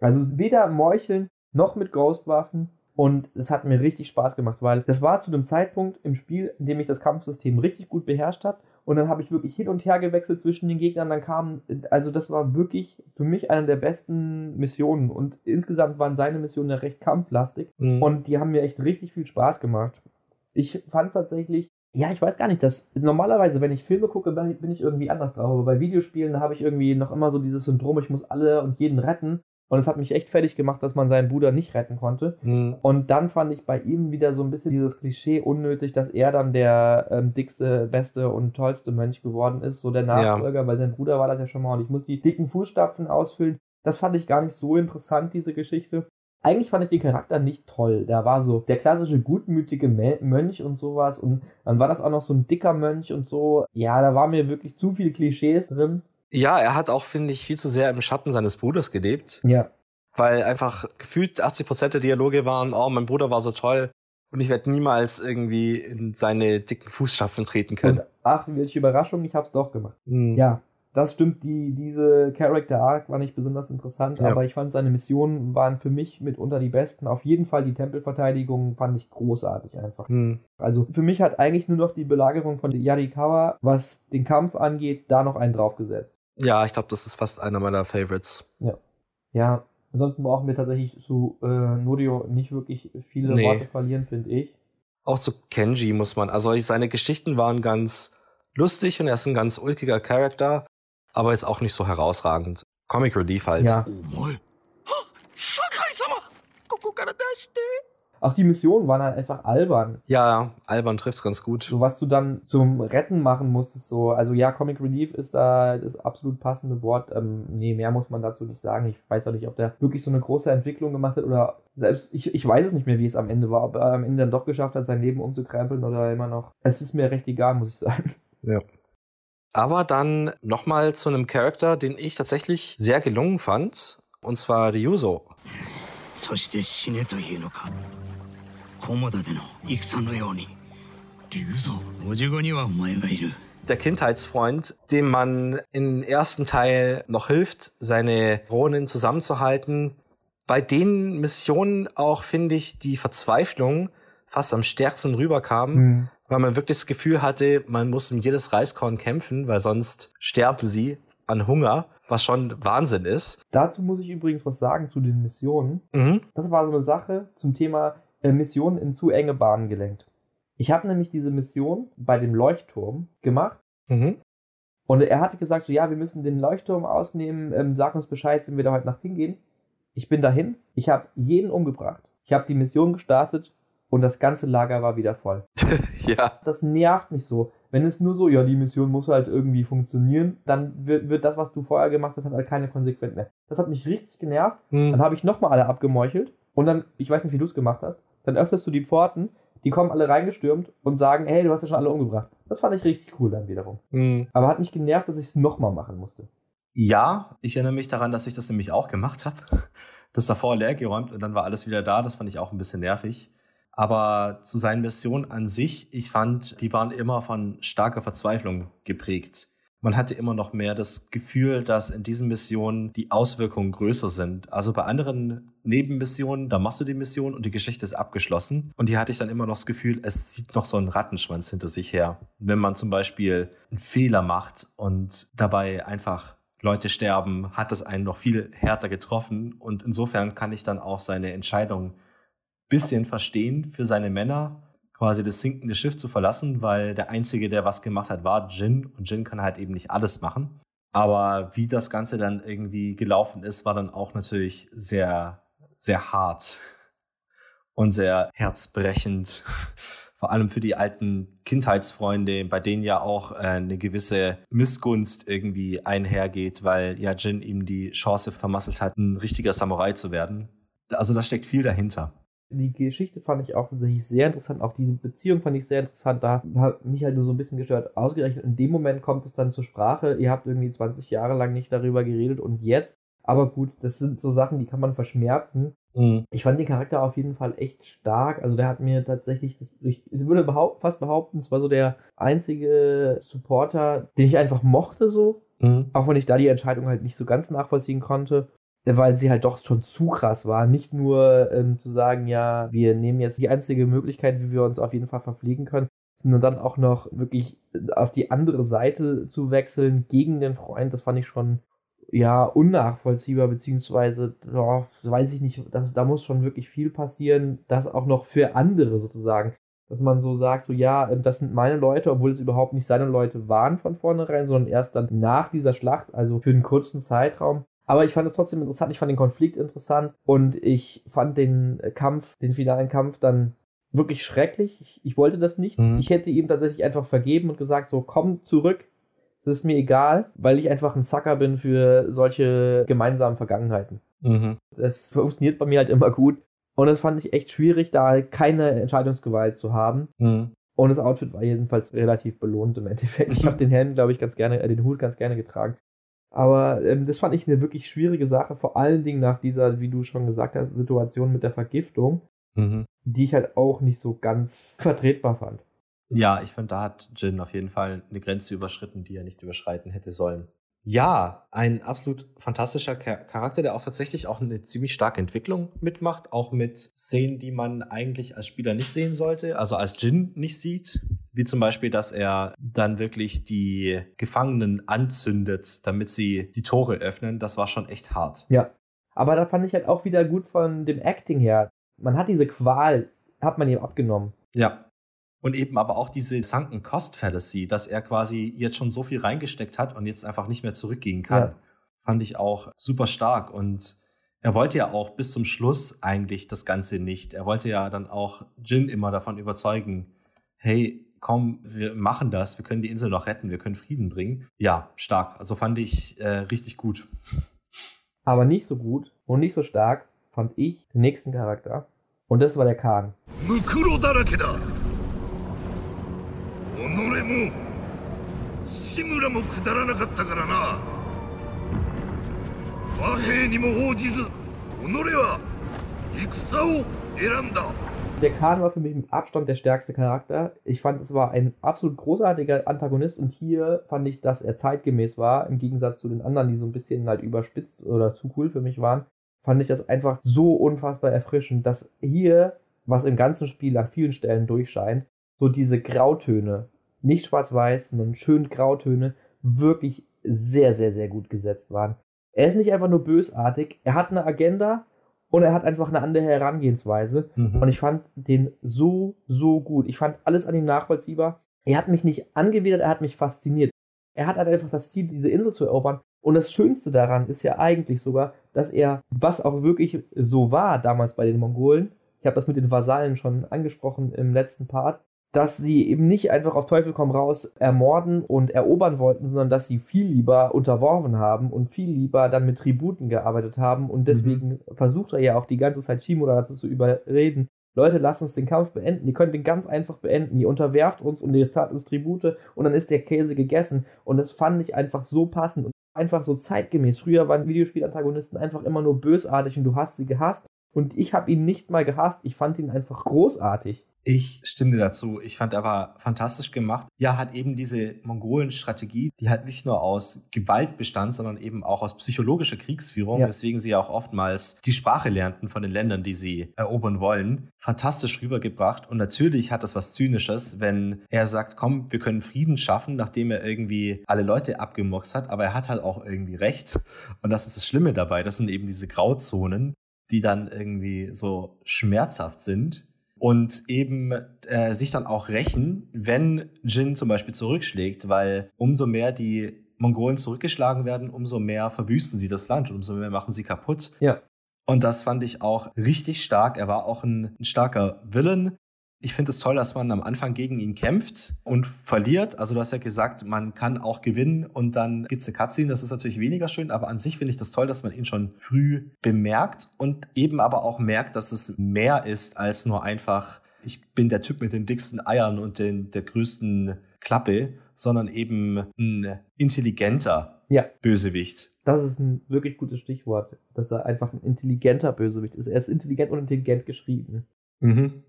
Also weder Meucheln noch mit Ghostwaffen. Und es hat mir richtig Spaß gemacht, weil das war zu einem Zeitpunkt im Spiel, in dem ich das Kampfsystem richtig gut beherrscht habe. Und dann habe ich wirklich hin und her gewechselt zwischen den Gegnern. Dann kam, also das war wirklich für mich eine der besten Missionen. Und insgesamt waren seine Missionen ja recht kampflastig. Mhm. Und die haben mir echt richtig viel Spaß gemacht. Ich fand es tatsächlich, ja, ich weiß gar nicht, dass normalerweise, wenn ich Filme gucke, bin ich irgendwie anders drauf. Aber bei Videospielen, da habe ich irgendwie noch immer so dieses Syndrom, ich muss alle und jeden retten. Und es hat mich echt fertig gemacht, dass man seinen Bruder nicht retten konnte. Mhm. Und dann fand ich bei ihm wieder so ein bisschen dieses Klischee unnötig, dass er dann der ähm, dickste, beste und tollste Mönch geworden ist, so der Nachfolger, weil sein Bruder war das ja schon mal und ich muss die dicken Fußstapfen ausfüllen. Das fand ich gar nicht so interessant, diese Geschichte. Eigentlich fand ich den Charakter nicht toll. Der war so der klassische gutmütige Mönch und sowas. Und dann war das auch noch so ein dicker Mönch und so. Ja, da war mir wirklich zu viel Klischees drin. Ja, er hat auch, finde ich, viel zu sehr im Schatten seines Bruders gelebt, Ja. weil einfach gefühlt 80 Prozent der Dialoge waren, oh, mein Bruder war so toll und ich werde niemals irgendwie in seine dicken Fußstapfen treten können. Und ach, welche Überraschung, ich hab's doch gemacht. Mhm. Ja, das stimmt, die, diese Character Arc war nicht besonders interessant, Ja. aber ich fand seine Missionen waren für mich mitunter die besten. Auf jeden Fall die Tempelverteidigung fand ich großartig einfach. Mhm. Also für mich hat eigentlich nur noch die Belagerung von Yarikawa, was den Kampf angeht, da noch einen draufgesetzt. Ja, ich glaube, das ist fast einer meiner Favorites. Ja, ansonsten brauchen wir tatsächlich zu äh, Norio nicht wirklich viele Nee. Worte verlieren, finde ich. Auch zu Kenji muss man, also seine Geschichten waren ganz lustig und er ist ein ganz ulkiger Charakter, aber jetzt auch nicht so herausragend. Comic Relief halt. Ja. お前酒井様ここから出して Auch die Missionen waren halt einfach albern. Ja, Alban trifft's ganz gut. So was du dann zum Retten machen musstest, so, also ja, Comic Relief ist da das absolut passende Wort. Ähm, nee, mehr muss man dazu nicht sagen. Ich weiß auch nicht, ob der wirklich so eine große Entwicklung gemacht hat oder selbst, ich, ich weiß es nicht mehr, wie es am Ende war, ob er am Ende dann doch geschafft hat, sein Leben umzukrempeln oder immer noch. Es ist mir recht egal, muss ich sagen. Aber dann nochmal zu einem Charakter, den ich tatsächlich sehr gelungen fand, und zwar Ryuzo. そして死ねというのか 菰田での戦のように龍蔵おじごにはお前がいる Der Kindheitsfreund, dem man im ersten Teil noch hilft, seine Ronin zusammenzuhalten. Bei den Missionen auch, finde ich, die Verzweiflung fast am stärksten rüberkam, weil man wirklich das Gefühl hatte, man muss um jedes Reiskorn kämpfen, weil sonst sterben sie an Hunger, was schon Wahnsinn ist. Dazu muss ich übrigens was sagen zu den Missionen. Mhm. Das war so eine Sache zum Thema äh, Missionen in zu enge Bahnen gelenkt. Ich habe nämlich diese Mission bei dem Leuchtturm gemacht Mhm. Und er hatte gesagt, so, ja, wir müssen den Leuchtturm ausnehmen, ähm, sag uns Bescheid, wenn wir da heute Nacht hingehen. Ich bin dahin, ich habe jeden umgebracht. Ich habe die Mission gestartet und das ganze Lager war wieder voll. ja. Das nervt mich so. Wenn es nur so, ja, die Mission muss halt irgendwie funktionieren, dann wird, wird das, was du vorher gemacht hast, hat halt keine Konsequenz mehr. Das hat mich richtig genervt. Dann Mhm. habe ich nochmal alle abgemeuchelt und dann, ich weiß nicht, wie du es gemacht hast, dann öffnest du die Pforten, die kommen alle reingestürmt und sagen, hey, du hast ja schon alle umgebracht. Das fand ich richtig cool dann wiederum. Mhm. Aber hat mich genervt, dass ich es nochmal machen musste. Ja, ich erinnere mich daran, dass ich das nämlich auch gemacht habe. Das davor leer geräumt und dann war alles wieder da. Das fand ich auch ein bisschen nervig. Aber zu seinen Missionen an sich, ich fand, die waren immer von starker Verzweiflung geprägt. Man hatte immer noch mehr das Gefühl, dass in diesen Missionen die Auswirkungen größer sind. Also bei anderen Nebenmissionen, da machst du die Mission und die Geschichte ist abgeschlossen. Und hier hatte ich dann immer noch das Gefühl, es sieht noch so einen Rattenschwanz hinter sich her. Wenn man zum Beispiel einen Fehler macht und dabei einfach Leute sterben, hat es einen noch viel härter getroffen. Und insofern kann ich dann auch seine Entscheidung bisschen verstehen für seine Männer, quasi das sinkende Schiff zu verlassen, weil der Einzige, der was gemacht hat, war Jin. Und Jin kann halt eben nicht alles machen. Aber wie das Ganze dann irgendwie gelaufen ist, war dann auch natürlich sehr, sehr hart und sehr herzbrechend. Vor allem für die alten Kindheitsfreunde, bei denen ja auch äh, eine gewisse Missgunst irgendwie einhergeht, weil ja Jin ihm die Chance vermasselt hat, ein richtiger Samurai zu werden. Also da steckt viel dahinter. Die Geschichte fand ich auch tatsächlich sehr interessant. Auch diese Beziehung fand ich sehr interessant. Da hat mich halt nur so ein bisschen gestört. Ausgerechnet in dem Moment kommt es dann zur Sprache. Ihr habt irgendwie 20 Jahre lang nicht darüber geredet und jetzt. Aber gut, das sind so Sachen, die kann man verschmerzen. Mhm. Ich fand den Charakter auf jeden Fall echt stark. Also der hat mir tatsächlich, das, ich würde behaupt, fast behaupten, es war so der einzige Supporter, den ich einfach mochte so. Mhm. Auch wenn ich da die Entscheidung halt nicht so ganz nachvollziehen konnte weil sie halt doch schon zu krass war. Nicht nur ähm, zu sagen, ja, wir nehmen jetzt die einzige Möglichkeit, wie wir uns auf jeden Fall verpflegen können, sondern dann auch noch wirklich auf die andere Seite zu wechseln gegen den Freund. Das fand ich schon ja unnachvollziehbar, beziehungsweise, oh, weiß ich nicht, da, da muss schon wirklich viel passieren, das auch noch für andere sozusagen. Dass man so sagt, so ja, ähm, das sind meine Leute, obwohl es überhaupt nicht seine Leute waren von vornherein, sondern erst dann nach dieser Schlacht, also für einen kurzen Zeitraum. Aber ich fand es trotzdem interessant, ich fand den Konflikt interessant und ich fand den Kampf, den finalen Kampf dann wirklich schrecklich. Ich, ich wollte das nicht. Mhm. Ich hätte ihm tatsächlich einfach vergeben und gesagt, so komm zurück, das ist mir egal, weil ich einfach ein Sucker bin für solche gemeinsamen Vergangenheiten. Mhm. Das funktioniert bei mir halt immer gut. Und das fand ich echt schwierig, da keine Entscheidungsgewalt zu haben. Mhm. Und das Outfit war jedenfalls relativ belohnt im Endeffekt. Ich habe den Helm, glaube ich, ganz gerne, äh, den Hut ganz gerne getragen. Aber ähm, das fand ich eine wirklich schwierige Sache, vor allen Dingen nach dieser, wie du schon gesagt hast, Situation mit der Vergiftung, mhm. die ich halt auch nicht so ganz vertretbar fand. Ja, ich finde, da hat Jin auf jeden Fall eine Grenze überschritten, die er nicht überschreiten hätte sollen. Ja, ein absolut fantastischer Charakter, der auch tatsächlich auch eine ziemlich starke Entwicklung mitmacht, auch mit Szenen, die man eigentlich als Spieler nicht sehen sollte, also als Jin nicht sieht, wie zum Beispiel, dass er dann wirklich die Gefangenen anzündet, damit sie die Tore öffnen. Das war schon echt hart. Ja, aber da fand ich halt auch wieder gut von dem Acting her. Man hat diese Qual, hat man ihm abgenommen. Ja, und eben aber auch diese Sunken Cost Fallacy, dass er quasi jetzt schon so viel reingesteckt hat und jetzt einfach nicht mehr zurückgehen kann, ja. fand ich auch super stark. Und er wollte ja auch bis zum Schluss eigentlich das Ganze nicht. Er wollte ja dann auch Jin immer davon überzeugen, hey, komm, wir machen das, wir können die Insel noch retten, wir können Frieden bringen. Ja, stark. Also fand ich äh, richtig gut. Aber nicht so gut und nicht so stark fand ich den nächsten Charakter. Und das war der Khan. 己も志村もくだらなかったからな和平にも応じず己は戦を選んだ Der Khan war für mich mit Abstand der stärkste Charakter. Ich fand, es war ein absolut großartiger Antagonist und hier fand ich, dass er zeitgemäß war, im Gegensatz zu den anderen, die so ein bisschen halt überspitzt oder zu cool für mich waren. Fand ich das einfach so unfassbar erfrischend, dass hier, was im ganzen Spiel an vielen Stellen durchscheint, so diese Grautöne nicht schwarz-weiß, sondern schön Grautöne, wirklich sehr, sehr, sehr gut gesetzt waren. Er ist nicht einfach nur bösartig, er hat eine Agenda und er hat einfach eine andere Herangehensweise. Mhm. Und ich fand den so, so gut. Ich fand alles an ihm nachvollziehbar. Er hat mich nicht angewidert, er hat mich fasziniert. Er hat halt einfach das Ziel, diese Insel zu erobern. Und das Schönste daran ist ja eigentlich sogar, dass er, was auch wirklich so war damals bei den Mongolen, ich habe das mit den Vasallen schon angesprochen im letzten Part, dass sie eben nicht einfach auf Teufel komm raus ermorden und erobern wollten, sondern dass sie viel lieber unterworfen haben und viel lieber dann mit Tributen gearbeitet haben. Und deswegen mhm. versucht er ja auch die ganze Zeit Shimura dazu zu überreden. Leute, lasst uns den Kampf beenden. Ihr könnt den ganz einfach beenden. Ihr unterwerft uns und ihr tat uns Tribute und dann ist der Käse gegessen. Und das fand ich einfach so passend und einfach so zeitgemäß. Früher waren Videospielantagonisten einfach immer nur bösartig und du hast sie gehasst. Und ich habe ihn nicht mal gehasst. Ich fand ihn einfach großartig. Ich stimme dazu. Ich fand er war fantastisch gemacht. Ja, hat eben diese Mongolen-Strategie, die halt nicht nur aus Gewalt bestand, sondern eben auch aus psychologischer Kriegsführung, ja. weswegen sie ja auch oftmals die Sprache lernten von den Ländern, die sie erobern wollen. Fantastisch rübergebracht. Und natürlich hat das was Zynisches, wenn er sagt, komm, wir können Frieden schaffen, nachdem er irgendwie alle Leute abgemurkst hat, aber er hat halt auch irgendwie recht. Und das ist das Schlimme dabei. Das sind eben diese Grauzonen, die dann irgendwie so schmerzhaft sind und eben äh, sich dann auch rächen, wenn Jin zum Beispiel zurückschlägt, weil umso mehr die Mongolen zurückgeschlagen werden, umso mehr verwüsten sie das Land, umso mehr machen sie kaputt. Ja. Und das fand ich auch richtig stark. Er war auch ein, ein starker Villain. Ich finde es toll, dass man am Anfang gegen ihn kämpft und verliert. Also du hast ja gesagt, man kann auch gewinnen und dann gibt es eine Cutscene. Das ist natürlich weniger schön, aber an sich finde ich das toll, dass man ihn schon früh bemerkt und eben aber auch merkt, dass es mehr ist als nur einfach, ich bin der Typ mit den dicksten Eiern und den, der größten Klappe, sondern eben ein intelligenter Ja. Bösewicht. Das ist ein wirklich gutes Stichwort, dass er einfach ein intelligenter Bösewicht ist. Er ist intelligent und intelligent geschrieben. Mhm.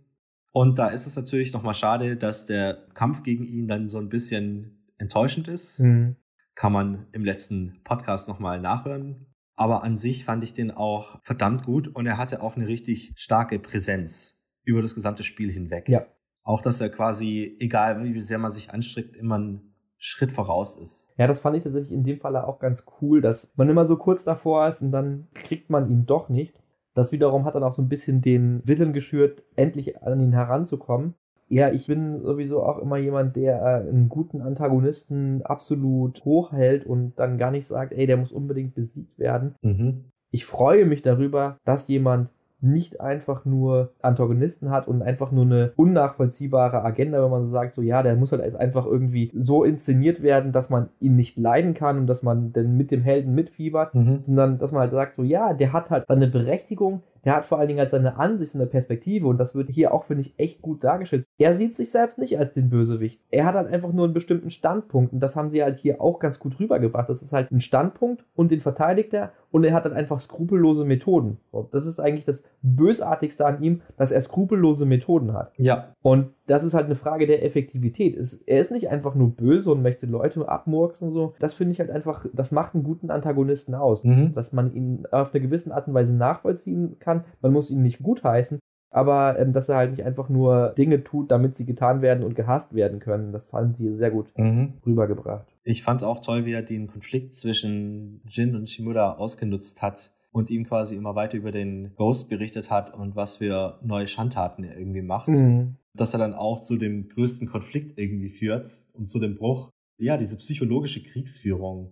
Und da ist es natürlich nochmal schade, dass der Kampf gegen ihn dann so ein bisschen enttäuschend ist. Mhm. Kann man im letzten Podcast nochmal nachhören. Aber an sich fand ich den auch verdammt gut und er hatte auch eine richtig starke Präsenz über das gesamte Spiel hinweg. Ja. Auch, dass er quasi, egal wie sehr man sich anstrengt, immer einen Schritt voraus ist. Ja, das fand ich tatsächlich in dem Falle auch ganz cool, dass man immer so kurz davor ist und dann kriegt man ihn doch nicht. Das wiederum hat dann auch so ein bisschen den Willen geschürt, endlich an ihn heranzukommen. Ja, ich bin sowieso auch immer jemand, der äh, einen guten Antagonisten absolut hochhält und dann gar nicht sagt, ey, der muss unbedingt besiegt werden. Mhm. Ich freue mich darüber, dass jemand nicht einfach nur Antagonisten hat und einfach nur eine unnachvollziehbare Agenda, wenn man so sagt, so ja, der muss halt einfach irgendwie so inszeniert werden, dass man ihn nicht leiden kann und dass man dann mit dem Helden mitfiebert, Mhm. sondern dass man halt sagt, so ja, der hat halt seine Berechtigung, der hat vor allen Dingen halt seine Ansicht, seine Perspektive und das wird hier auch, finde ich, echt gut dargestellt. Er sieht sich selbst nicht als den Bösewicht. Er hat halt einfach nur einen bestimmten Standpunkt und das haben sie halt hier auch ganz gut rübergebracht. Das ist halt ein Standpunkt und den verteidigt er und er hat dann einfach skrupellose Methoden. Das ist eigentlich das Bösartigste an ihm, dass er skrupellose Methoden hat. Ja. Und das ist halt eine Frage der Effektivität. Es, er ist nicht einfach nur böse und möchte Leute abmurksen so. Das finde ich halt einfach, das macht einen guten Antagonisten aus. Mhm. Dass man ihn auf eine gewisse Art und Weise nachvollziehen kann. Man muss ihn nicht gutheißen, aber ähm, dass er halt nicht einfach nur Dinge tut, damit sie getan werden und gehasst werden können. Das fanden sie sehr gut Mhm. rübergebracht. Ich fand auch toll, wie er den Konflikt zwischen Jin und Shimura ausgenutzt hat und ihm quasi immer weiter über den Ghost berichtet hat und was für neue Schandtaten er irgendwie macht. Mhm. Dass er dann auch zu dem größten Konflikt irgendwie führt und zu dem Bruch. Ja, diese psychologische Kriegsführung,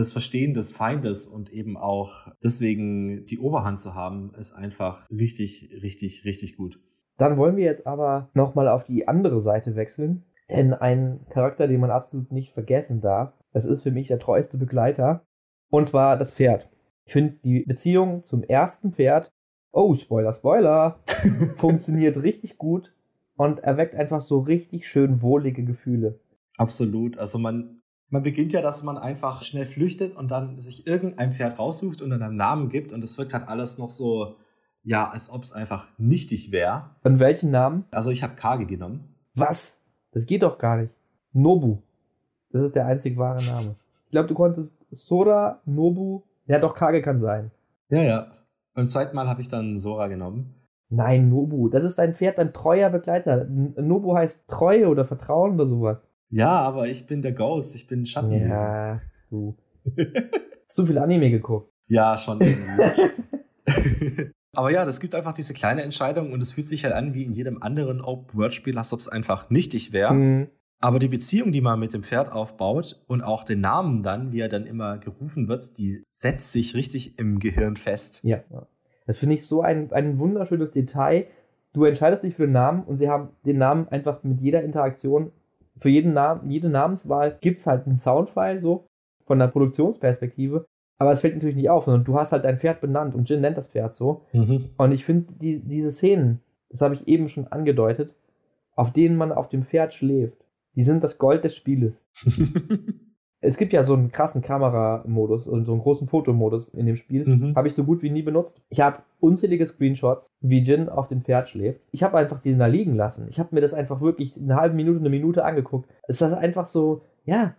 das Verstehen des Feindes und eben auch deswegen die Oberhand zu haben, ist einfach richtig, richtig, richtig gut. Dann wollen wir jetzt aber nochmal auf die andere Seite wechseln. Denn ein Charakter, den man absolut nicht vergessen darf, das ist für mich der treueste Begleiter. Und zwar das Pferd. Ich finde die Beziehung zum ersten Pferd, oh, Spoiler, Spoiler, funktioniert richtig gut und erweckt einfach so richtig schön wohlige Gefühle. Absolut. Also man, man beginnt ja, dass man einfach schnell flüchtet und dann sich irgendein Pferd raussucht und dann einen Namen gibt und es wirkt halt alles noch so, ja, als ob es einfach nichtig wäre. Und welchen Namen? Also ich habe Kage genommen. Was? Das geht doch gar nicht. Nobu. Das ist der einzig wahre Name. Ich glaube, du konntest Sora, Nobu, ja doch, Kage kann sein. Ja, ja. Beim zweiten Mal habe ich dann Sora genommen. Nein, Nobu. Das ist dein Pferd, dein treuer Begleiter. Nobu heißt Treue oder Vertrauen oder sowas. Ja, aber ich bin der Ghost, ich bin Schattenwesen. Ja, du. Zu viel Anime geguckt. Ja, schon irgendwie. Aber ja, das gibt einfach diese kleine Entscheidung und es fühlt sich halt an wie in jedem anderen Open-World-Spiel, als ob es einfach nichtig wäre. Mhm. Aber die Beziehung, die man mit dem Pferd aufbaut und auch den Namen dann, wie er dann immer gerufen wird, die setzt sich richtig im Gehirn fest. Ja. Das finde ich so ein, ein wunderschönes Detail. Du entscheidest dich für den Namen und sie haben den Namen einfach mit jeder Interaktion, für jeden Namen, jede Namenswahl gibt es halt einen Soundfile so von der Produktionsperspektive. Aber es fällt natürlich nicht auf, sondern du hast halt dein Pferd benannt und Jin nennt das Pferd so. Und ich finde die, diese Szenen, das habe ich eben schon angedeutet, auf denen man auf dem Pferd schläft, die sind das Gold des Spieles. Es gibt ja so einen krassen Kameramodus und so einen großen Fotomodus in dem Spiel. Mhm. Habe ich so gut wie nie benutzt. Ich habe unzählige Screenshots, wie Jin auf dem Pferd schläft. Ich habe einfach den da liegen lassen. Ich habe mir das einfach wirklich eine halbe Minute, eine Minute angeguckt. Es ist einfach so, ja,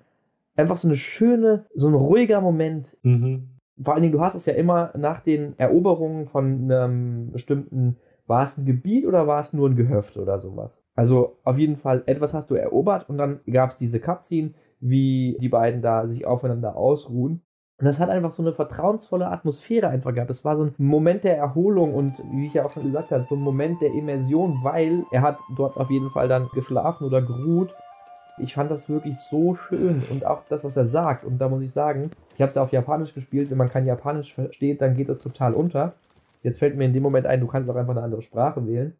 einfach so eine schöne, so ein ruhiger Moment. Mhm. Vor allen Dingen, du hast es ja immer nach den Eroberungen von einem bestimmten, war es ein Gebiet oder war es nur ein Gehöft oder sowas? Also auf jeden Fall, etwas hast du erobert und dann gab es diese Cutscene, wie die beiden da sich aufeinander ausruhen. Und das hat einfach so eine vertrauensvolle Atmosphäre einfach gehabt. Das war so ein Moment der Erholung und wie ich ja auch schon gesagt habe, so ein Moment der Immersion, weil er hat dort auf jeden Fall dann geschlafen oder geruht. Ich fand das wirklich so schön und auch das, was er sagt. Und da muss ich sagen, ich habe es ja auf Japanisch gespielt. Wenn man kein Japanisch versteht, dann geht das total unter. Jetzt fällt mir in dem Moment ein, du kannst auch einfach eine andere Sprache wählen.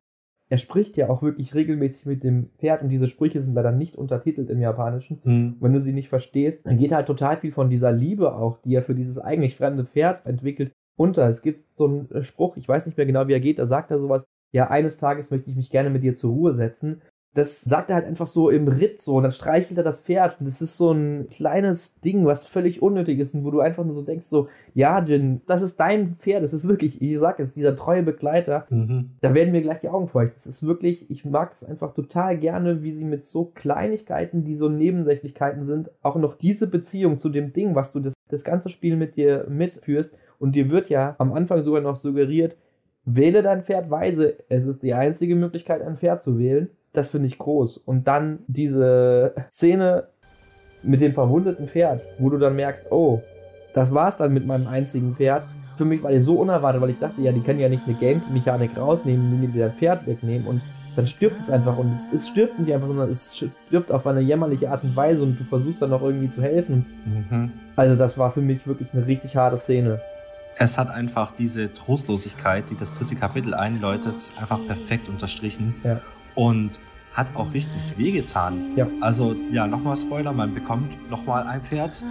Er spricht ja auch wirklich regelmäßig mit dem Pferd und diese Sprüche sind leider nicht untertitelt im Japanischen. Mhm. Wenn du sie nicht verstehst, dann geht halt total viel von dieser Liebe auch, die er für dieses eigentlich fremde Pferd entwickelt, unter. Es gibt so einen Spruch, ich weiß nicht mehr genau, wie er geht, da sagt er sowas, ja, eines Tages möchte ich mich gerne mit dir zur Ruhe setzen das sagt er halt einfach so im Ritt so und dann streichelt er das Pferd und das ist so ein kleines Ding, was völlig unnötig ist und wo du einfach nur so denkst so, ja Jin, das ist dein Pferd, das ist wirklich, wie gesagt, jetzt dieser treue Begleiter, Mhm. da werden mir gleich die Augen feucht. Das ist wirklich, ich mag es einfach total gerne, wie sie mit so Kleinigkeiten, die so Nebensächlichkeiten sind, auch noch diese Beziehung zu dem Ding, was du das, das ganze Spiel mit dir mitführst und dir wird ja am Anfang sogar noch suggeriert, wähle dein Pferd weise, es ist die einzige Möglichkeit, ein Pferd zu wählen das finde ich groß. Und dann diese Szene mit dem verwundeten Pferd, wo du dann merkst, oh, das war's dann mit meinem einzigen Pferd. Für mich war die so unerwartet, weil ich dachte, ja, die können ja nicht eine Game-Mechanik rausnehmen, indem die dein Pferd wegnehmen und dann stirbt es einfach und es, es, stirbt nicht einfach, sondern es stirbt auf eine jämmerliche Art und Weise und du versuchst dann noch irgendwie zu helfen. Mhm. Also das war für mich wirklich eine richtig harte Szene. Es hat einfach diese Trostlosigkeit, die das dritte Kapitel einläutet, einfach perfekt unterstrichen. Ja und hat auch richtig wehgetan. Ja. Also, ja, nochmal Spoiler, man bekommt nochmal ein Pferd,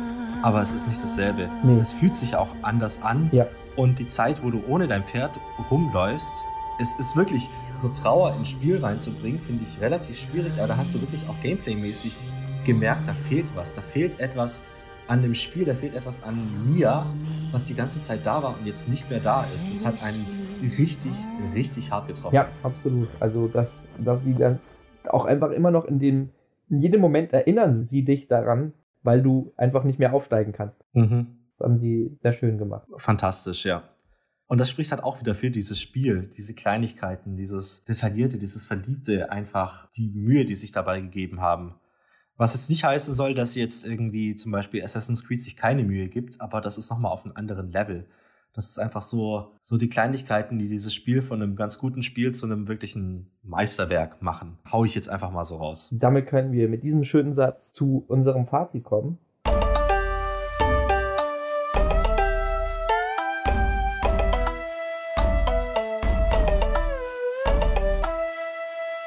aber es ist nicht dasselbe. Nee. Es fühlt sich auch anders an. Ja. Und die Zeit, wo du ohne dein Pferd rumläufst, es ist wirklich so Trauer ins Spiel reinzubringen, finde ich relativ schwierig, aber da hast du wirklich auch Gameplay-mäßig gemerkt, da fehlt was, da fehlt etwas an dem Spiel, da fehlt etwas an mir, was die ganze Zeit da war und jetzt nicht mehr da ist. Es hat einen richtig, richtig hart getroffen. Ja, absolut. Also, dass, dass sie dann auch einfach immer noch in dem, in jedem Moment erinnern sie dich daran, weil du einfach nicht mehr aufsteigen kannst. Mhm. Das haben sie sehr schön gemacht. Fantastisch, ja. Und das spricht halt auch wieder für dieses Spiel, diese Kleinigkeiten, dieses Detaillierte, dieses Verliebte, einfach die Mühe, die sich dabei gegeben haben. Was jetzt nicht heißen soll, dass jetzt irgendwie zum Beispiel Assassin's Creed sich keine Mühe gibt, aber das ist nochmal auf einem anderen Level. Das ist einfach so, so die Kleinigkeiten, die dieses Spiel von einem ganz guten Spiel zu einem wirklichen Meisterwerk machen. Hau ich jetzt einfach mal so raus. Damit können wir mit diesem schönen Satz zu unserem Fazit kommen.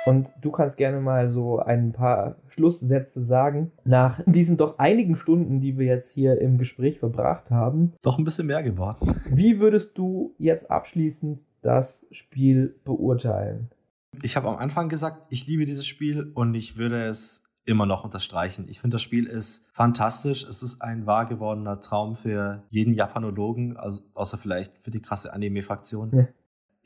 Und du kannst gerne mal so ein paar Schlusssätze sagen. Nach diesen doch einigen Stunden, die wir jetzt hier im Gespräch verbracht haben. Doch ein bisschen mehr geworden. Wie würdest du jetzt abschließend das Spiel beurteilen? Ich habe am Anfang gesagt, ich liebe dieses Spiel und ich würde es immer noch unterstreichen. Ich finde, das Spiel ist fantastisch. Es ist ein wahr gewordener Traum für jeden Japanologen, also außer vielleicht für die krasse Anime-Fraktion. Ja.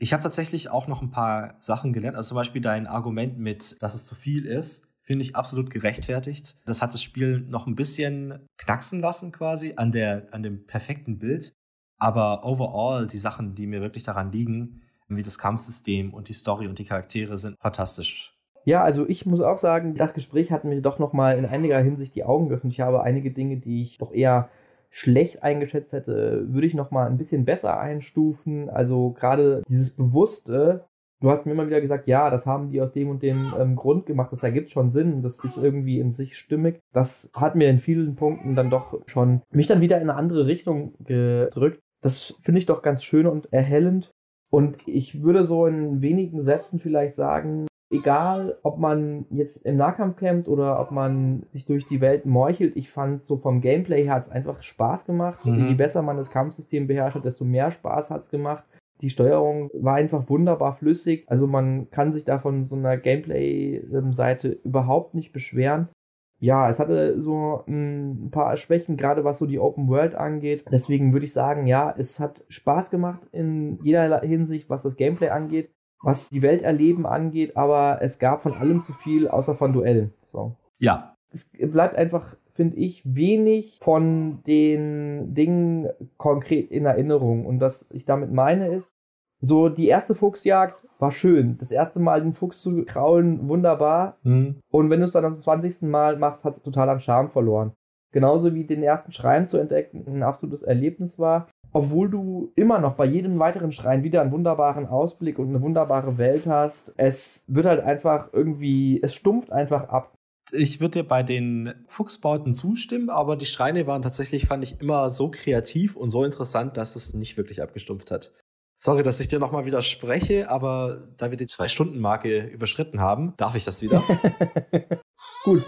Ich habe tatsächlich auch noch ein paar Sachen gelernt. Also zum Beispiel dein Argument mit, dass es zu viel ist, finde ich absolut gerechtfertigt. Das hat das Spiel noch ein bisschen knacksen lassen quasi an, der, an dem perfekten Bild. Aber overall, die Sachen, die mir wirklich daran liegen, wie das Kampfsystem und die Story und die Charaktere sind fantastisch. Ja, also ich muss auch sagen, das Gespräch hat mir doch nochmal in einiger Hinsicht die Augen geöffnet. Ich habe einige Dinge, die ich doch eher schlecht eingeschätzt hätte, würde ich noch mal ein bisschen besser einstufen. Also gerade dieses Bewusste. Du hast mir immer wieder gesagt, ja, das haben die aus dem und dem ähm, Grund gemacht. Das ergibt schon Sinn. Das ist irgendwie in sich stimmig. Das hat mir in vielen Punkten dann doch schon mich dann wieder in eine andere Richtung gedrückt. Das finde ich doch ganz schön und erhellend. Und ich würde so in wenigen Sätzen vielleicht sagen, egal ob man jetzt im Nahkampf kämpft oder ob man sich durch die Welt meuchelt, ich fand so vom Gameplay her hat es einfach Spaß gemacht. Mhm. Je besser man das Kampfsystem beherrscht, hat, desto mehr Spaß hat es gemacht. Die Steuerung war einfach wunderbar flüssig. Also man kann sich da von so einer Gameplay-Seite überhaupt nicht beschweren. Ja, es hatte so ein paar Schwächen, gerade was so die Open World angeht. Deswegen würde ich sagen, ja, es hat Spaß gemacht in jeder Hinsicht, was das Gameplay angeht was die Welt erleben angeht, aber es gab von allem zu viel, außer von Duellen. So. Ja. Es bleibt einfach, finde ich, wenig von den Dingen konkret in Erinnerung. Und was ich damit meine ist, so die erste Fuchsjagd war schön. Das erste Mal den Fuchs zu kraulen, wunderbar. Mhm. Und wenn du es dann das 20. Mal machst, hat es total an Charme verloren. Genauso wie den ersten Schrein zu entdecken ein absolutes Erlebnis war obwohl du immer noch bei jedem weiteren Schrein wieder einen wunderbaren Ausblick und eine wunderbare Welt hast. Es wird halt einfach irgendwie, es stumpft einfach ab. Ich würde dir bei den Fuchsbauten zustimmen, aber die Schreine waren tatsächlich, fand ich, immer so kreativ und so interessant, dass es nicht wirklich abgestumpft hat. Sorry, dass ich dir nochmal widerspreche, aber da wir die Zwei-Stunden-Marke überschritten haben, darf ich das wieder. Gut.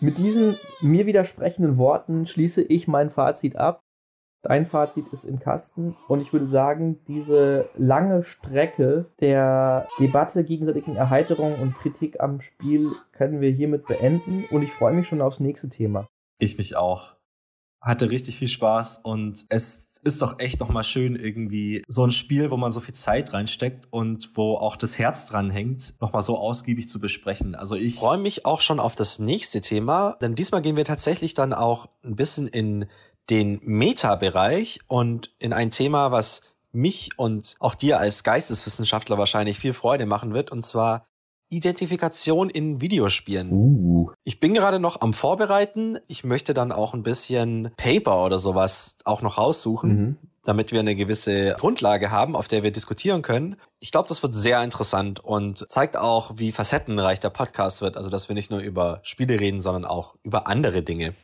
Mit diesen mir widersprechenden Worten schließe ich mein Fazit ab. Dein Fazit ist im Kasten und ich würde sagen, diese lange Strecke der Debatte, gegenseitigen Erheiterung und Kritik am Spiel können wir hiermit beenden und ich freue mich schon aufs nächste Thema. Ich mich auch. Hatte richtig viel Spaß und es ist doch echt nochmal schön irgendwie so ein Spiel, wo man so viel Zeit reinsteckt und wo auch das Herz dran hängt, nochmal so ausgiebig zu besprechen. Also ich freue mich auch schon auf das nächste Thema, denn diesmal gehen wir tatsächlich dann auch ein bisschen in den Meta-Bereich und in ein Thema, was mich und auch dir als Geisteswissenschaftler wahrscheinlich viel Freude machen wird, und zwar Identifikation in Videospielen. Uh. Ich bin gerade noch am Vorbereiten. Ich möchte dann auch ein bisschen Paper oder sowas auch noch raussuchen, mhm. damit wir eine gewisse Grundlage haben, auf der wir diskutieren können. Ich glaube, das wird sehr interessant und zeigt auch, wie facettenreich der Podcast wird. Also, dass wir nicht nur über Spiele reden, sondern auch über andere Dinge.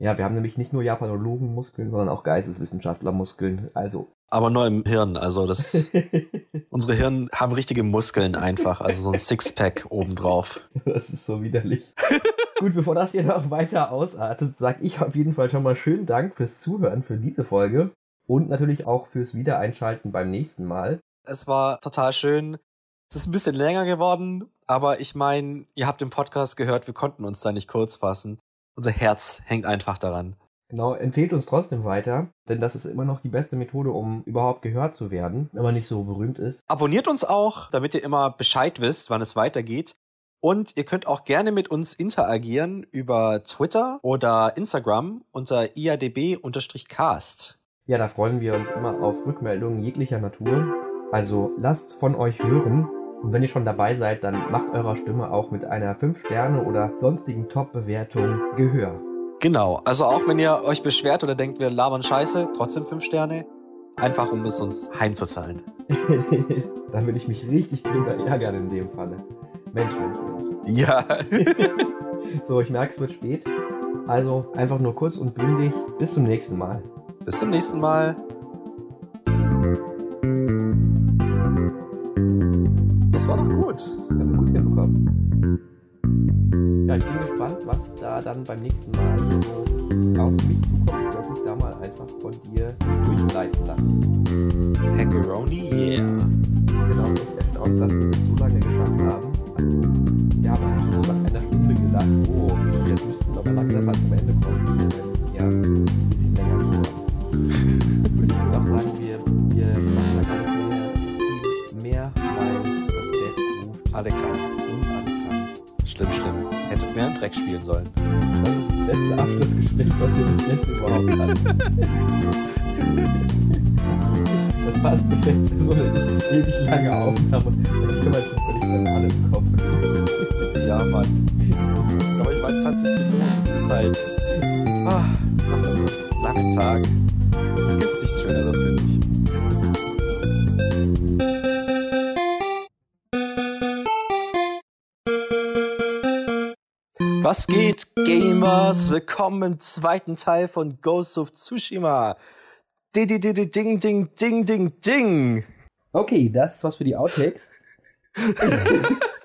Ja, wir haben nämlich nicht nur Japanologen-Muskeln, sondern auch Geisteswissenschaftler-Muskeln. Also. Aber nur im Hirn. Also das. unsere Hirn haben richtige Muskeln einfach. Also so ein Sixpack obendrauf. Das ist so widerlich. Gut, bevor das hier noch weiter ausartet, sag ich auf jeden Fall schon mal schönen Dank fürs Zuhören für diese Folge. Und natürlich auch fürs Wiedereinschalten beim nächsten Mal. Es war total schön. Es ist ein bisschen länger geworden, aber ich meine, ihr habt im Podcast gehört, wir konnten uns da nicht kurz fassen unser Herz hängt einfach daran. Genau, empfehlt uns trotzdem weiter, denn das ist immer noch die beste Methode, um überhaupt gehört zu werden, wenn man nicht so berühmt ist. Abonniert uns auch, damit ihr immer Bescheid wisst, wann es weitergeht. Und ihr könnt auch gerne mit uns interagieren über Twitter oder Instagram unter iadb-cast. Ja, da freuen wir uns immer auf Rückmeldungen jeglicher Natur. Also lasst von euch hören und wenn ihr schon dabei seid, dann macht eurer Stimme auch mit einer 5-Sterne- oder sonstigen Top-Bewertung Gehör. Genau, also auch wenn ihr euch beschwert oder denkt, wir labern Scheiße, trotzdem 5 Sterne, einfach um es uns heimzuzahlen. dann würde ich mich richtig drüber ärgern in dem Falle. Mensch, Mensch, Mensch. Ja. so, ich merke, es wird spät. Also einfach nur kurz und bündig. Bis zum nächsten Mal. Bis zum nächsten Mal. Das war doch gut. Haben wir gut hinbekommen. Ja, ich bin gespannt, was da dann beim nächsten Mal so auf mich zukommt. Ich werde mich da mal einfach von dir durchleiten lassen. Hackeroni, yeah. Genau, ich bin erstaunt, dass wir das so lange geschafft haben. Wir haben so nach einer Stunde gedacht, oh, jetzt müssten wir aber langsam mal zum Ende kommen. Dreck spielen sollen. Das ist das beste Abschlussgespräch, was wir bis jetzt überhaupt hatten. das passt perfekt für so eine ewig lange Aufnahme. Dann kümmert sich völlig an alles im Kopf. ja, Mann. Aber ich weiß tatsächlich, es ist halt ah, langen Tag Was geht, Gamers? Willkommen im zweiten Teil von Ghost of Tsushima. Ding, ding, ding, ding, ding, ding, ding. Okay, das ist was für die Outtakes.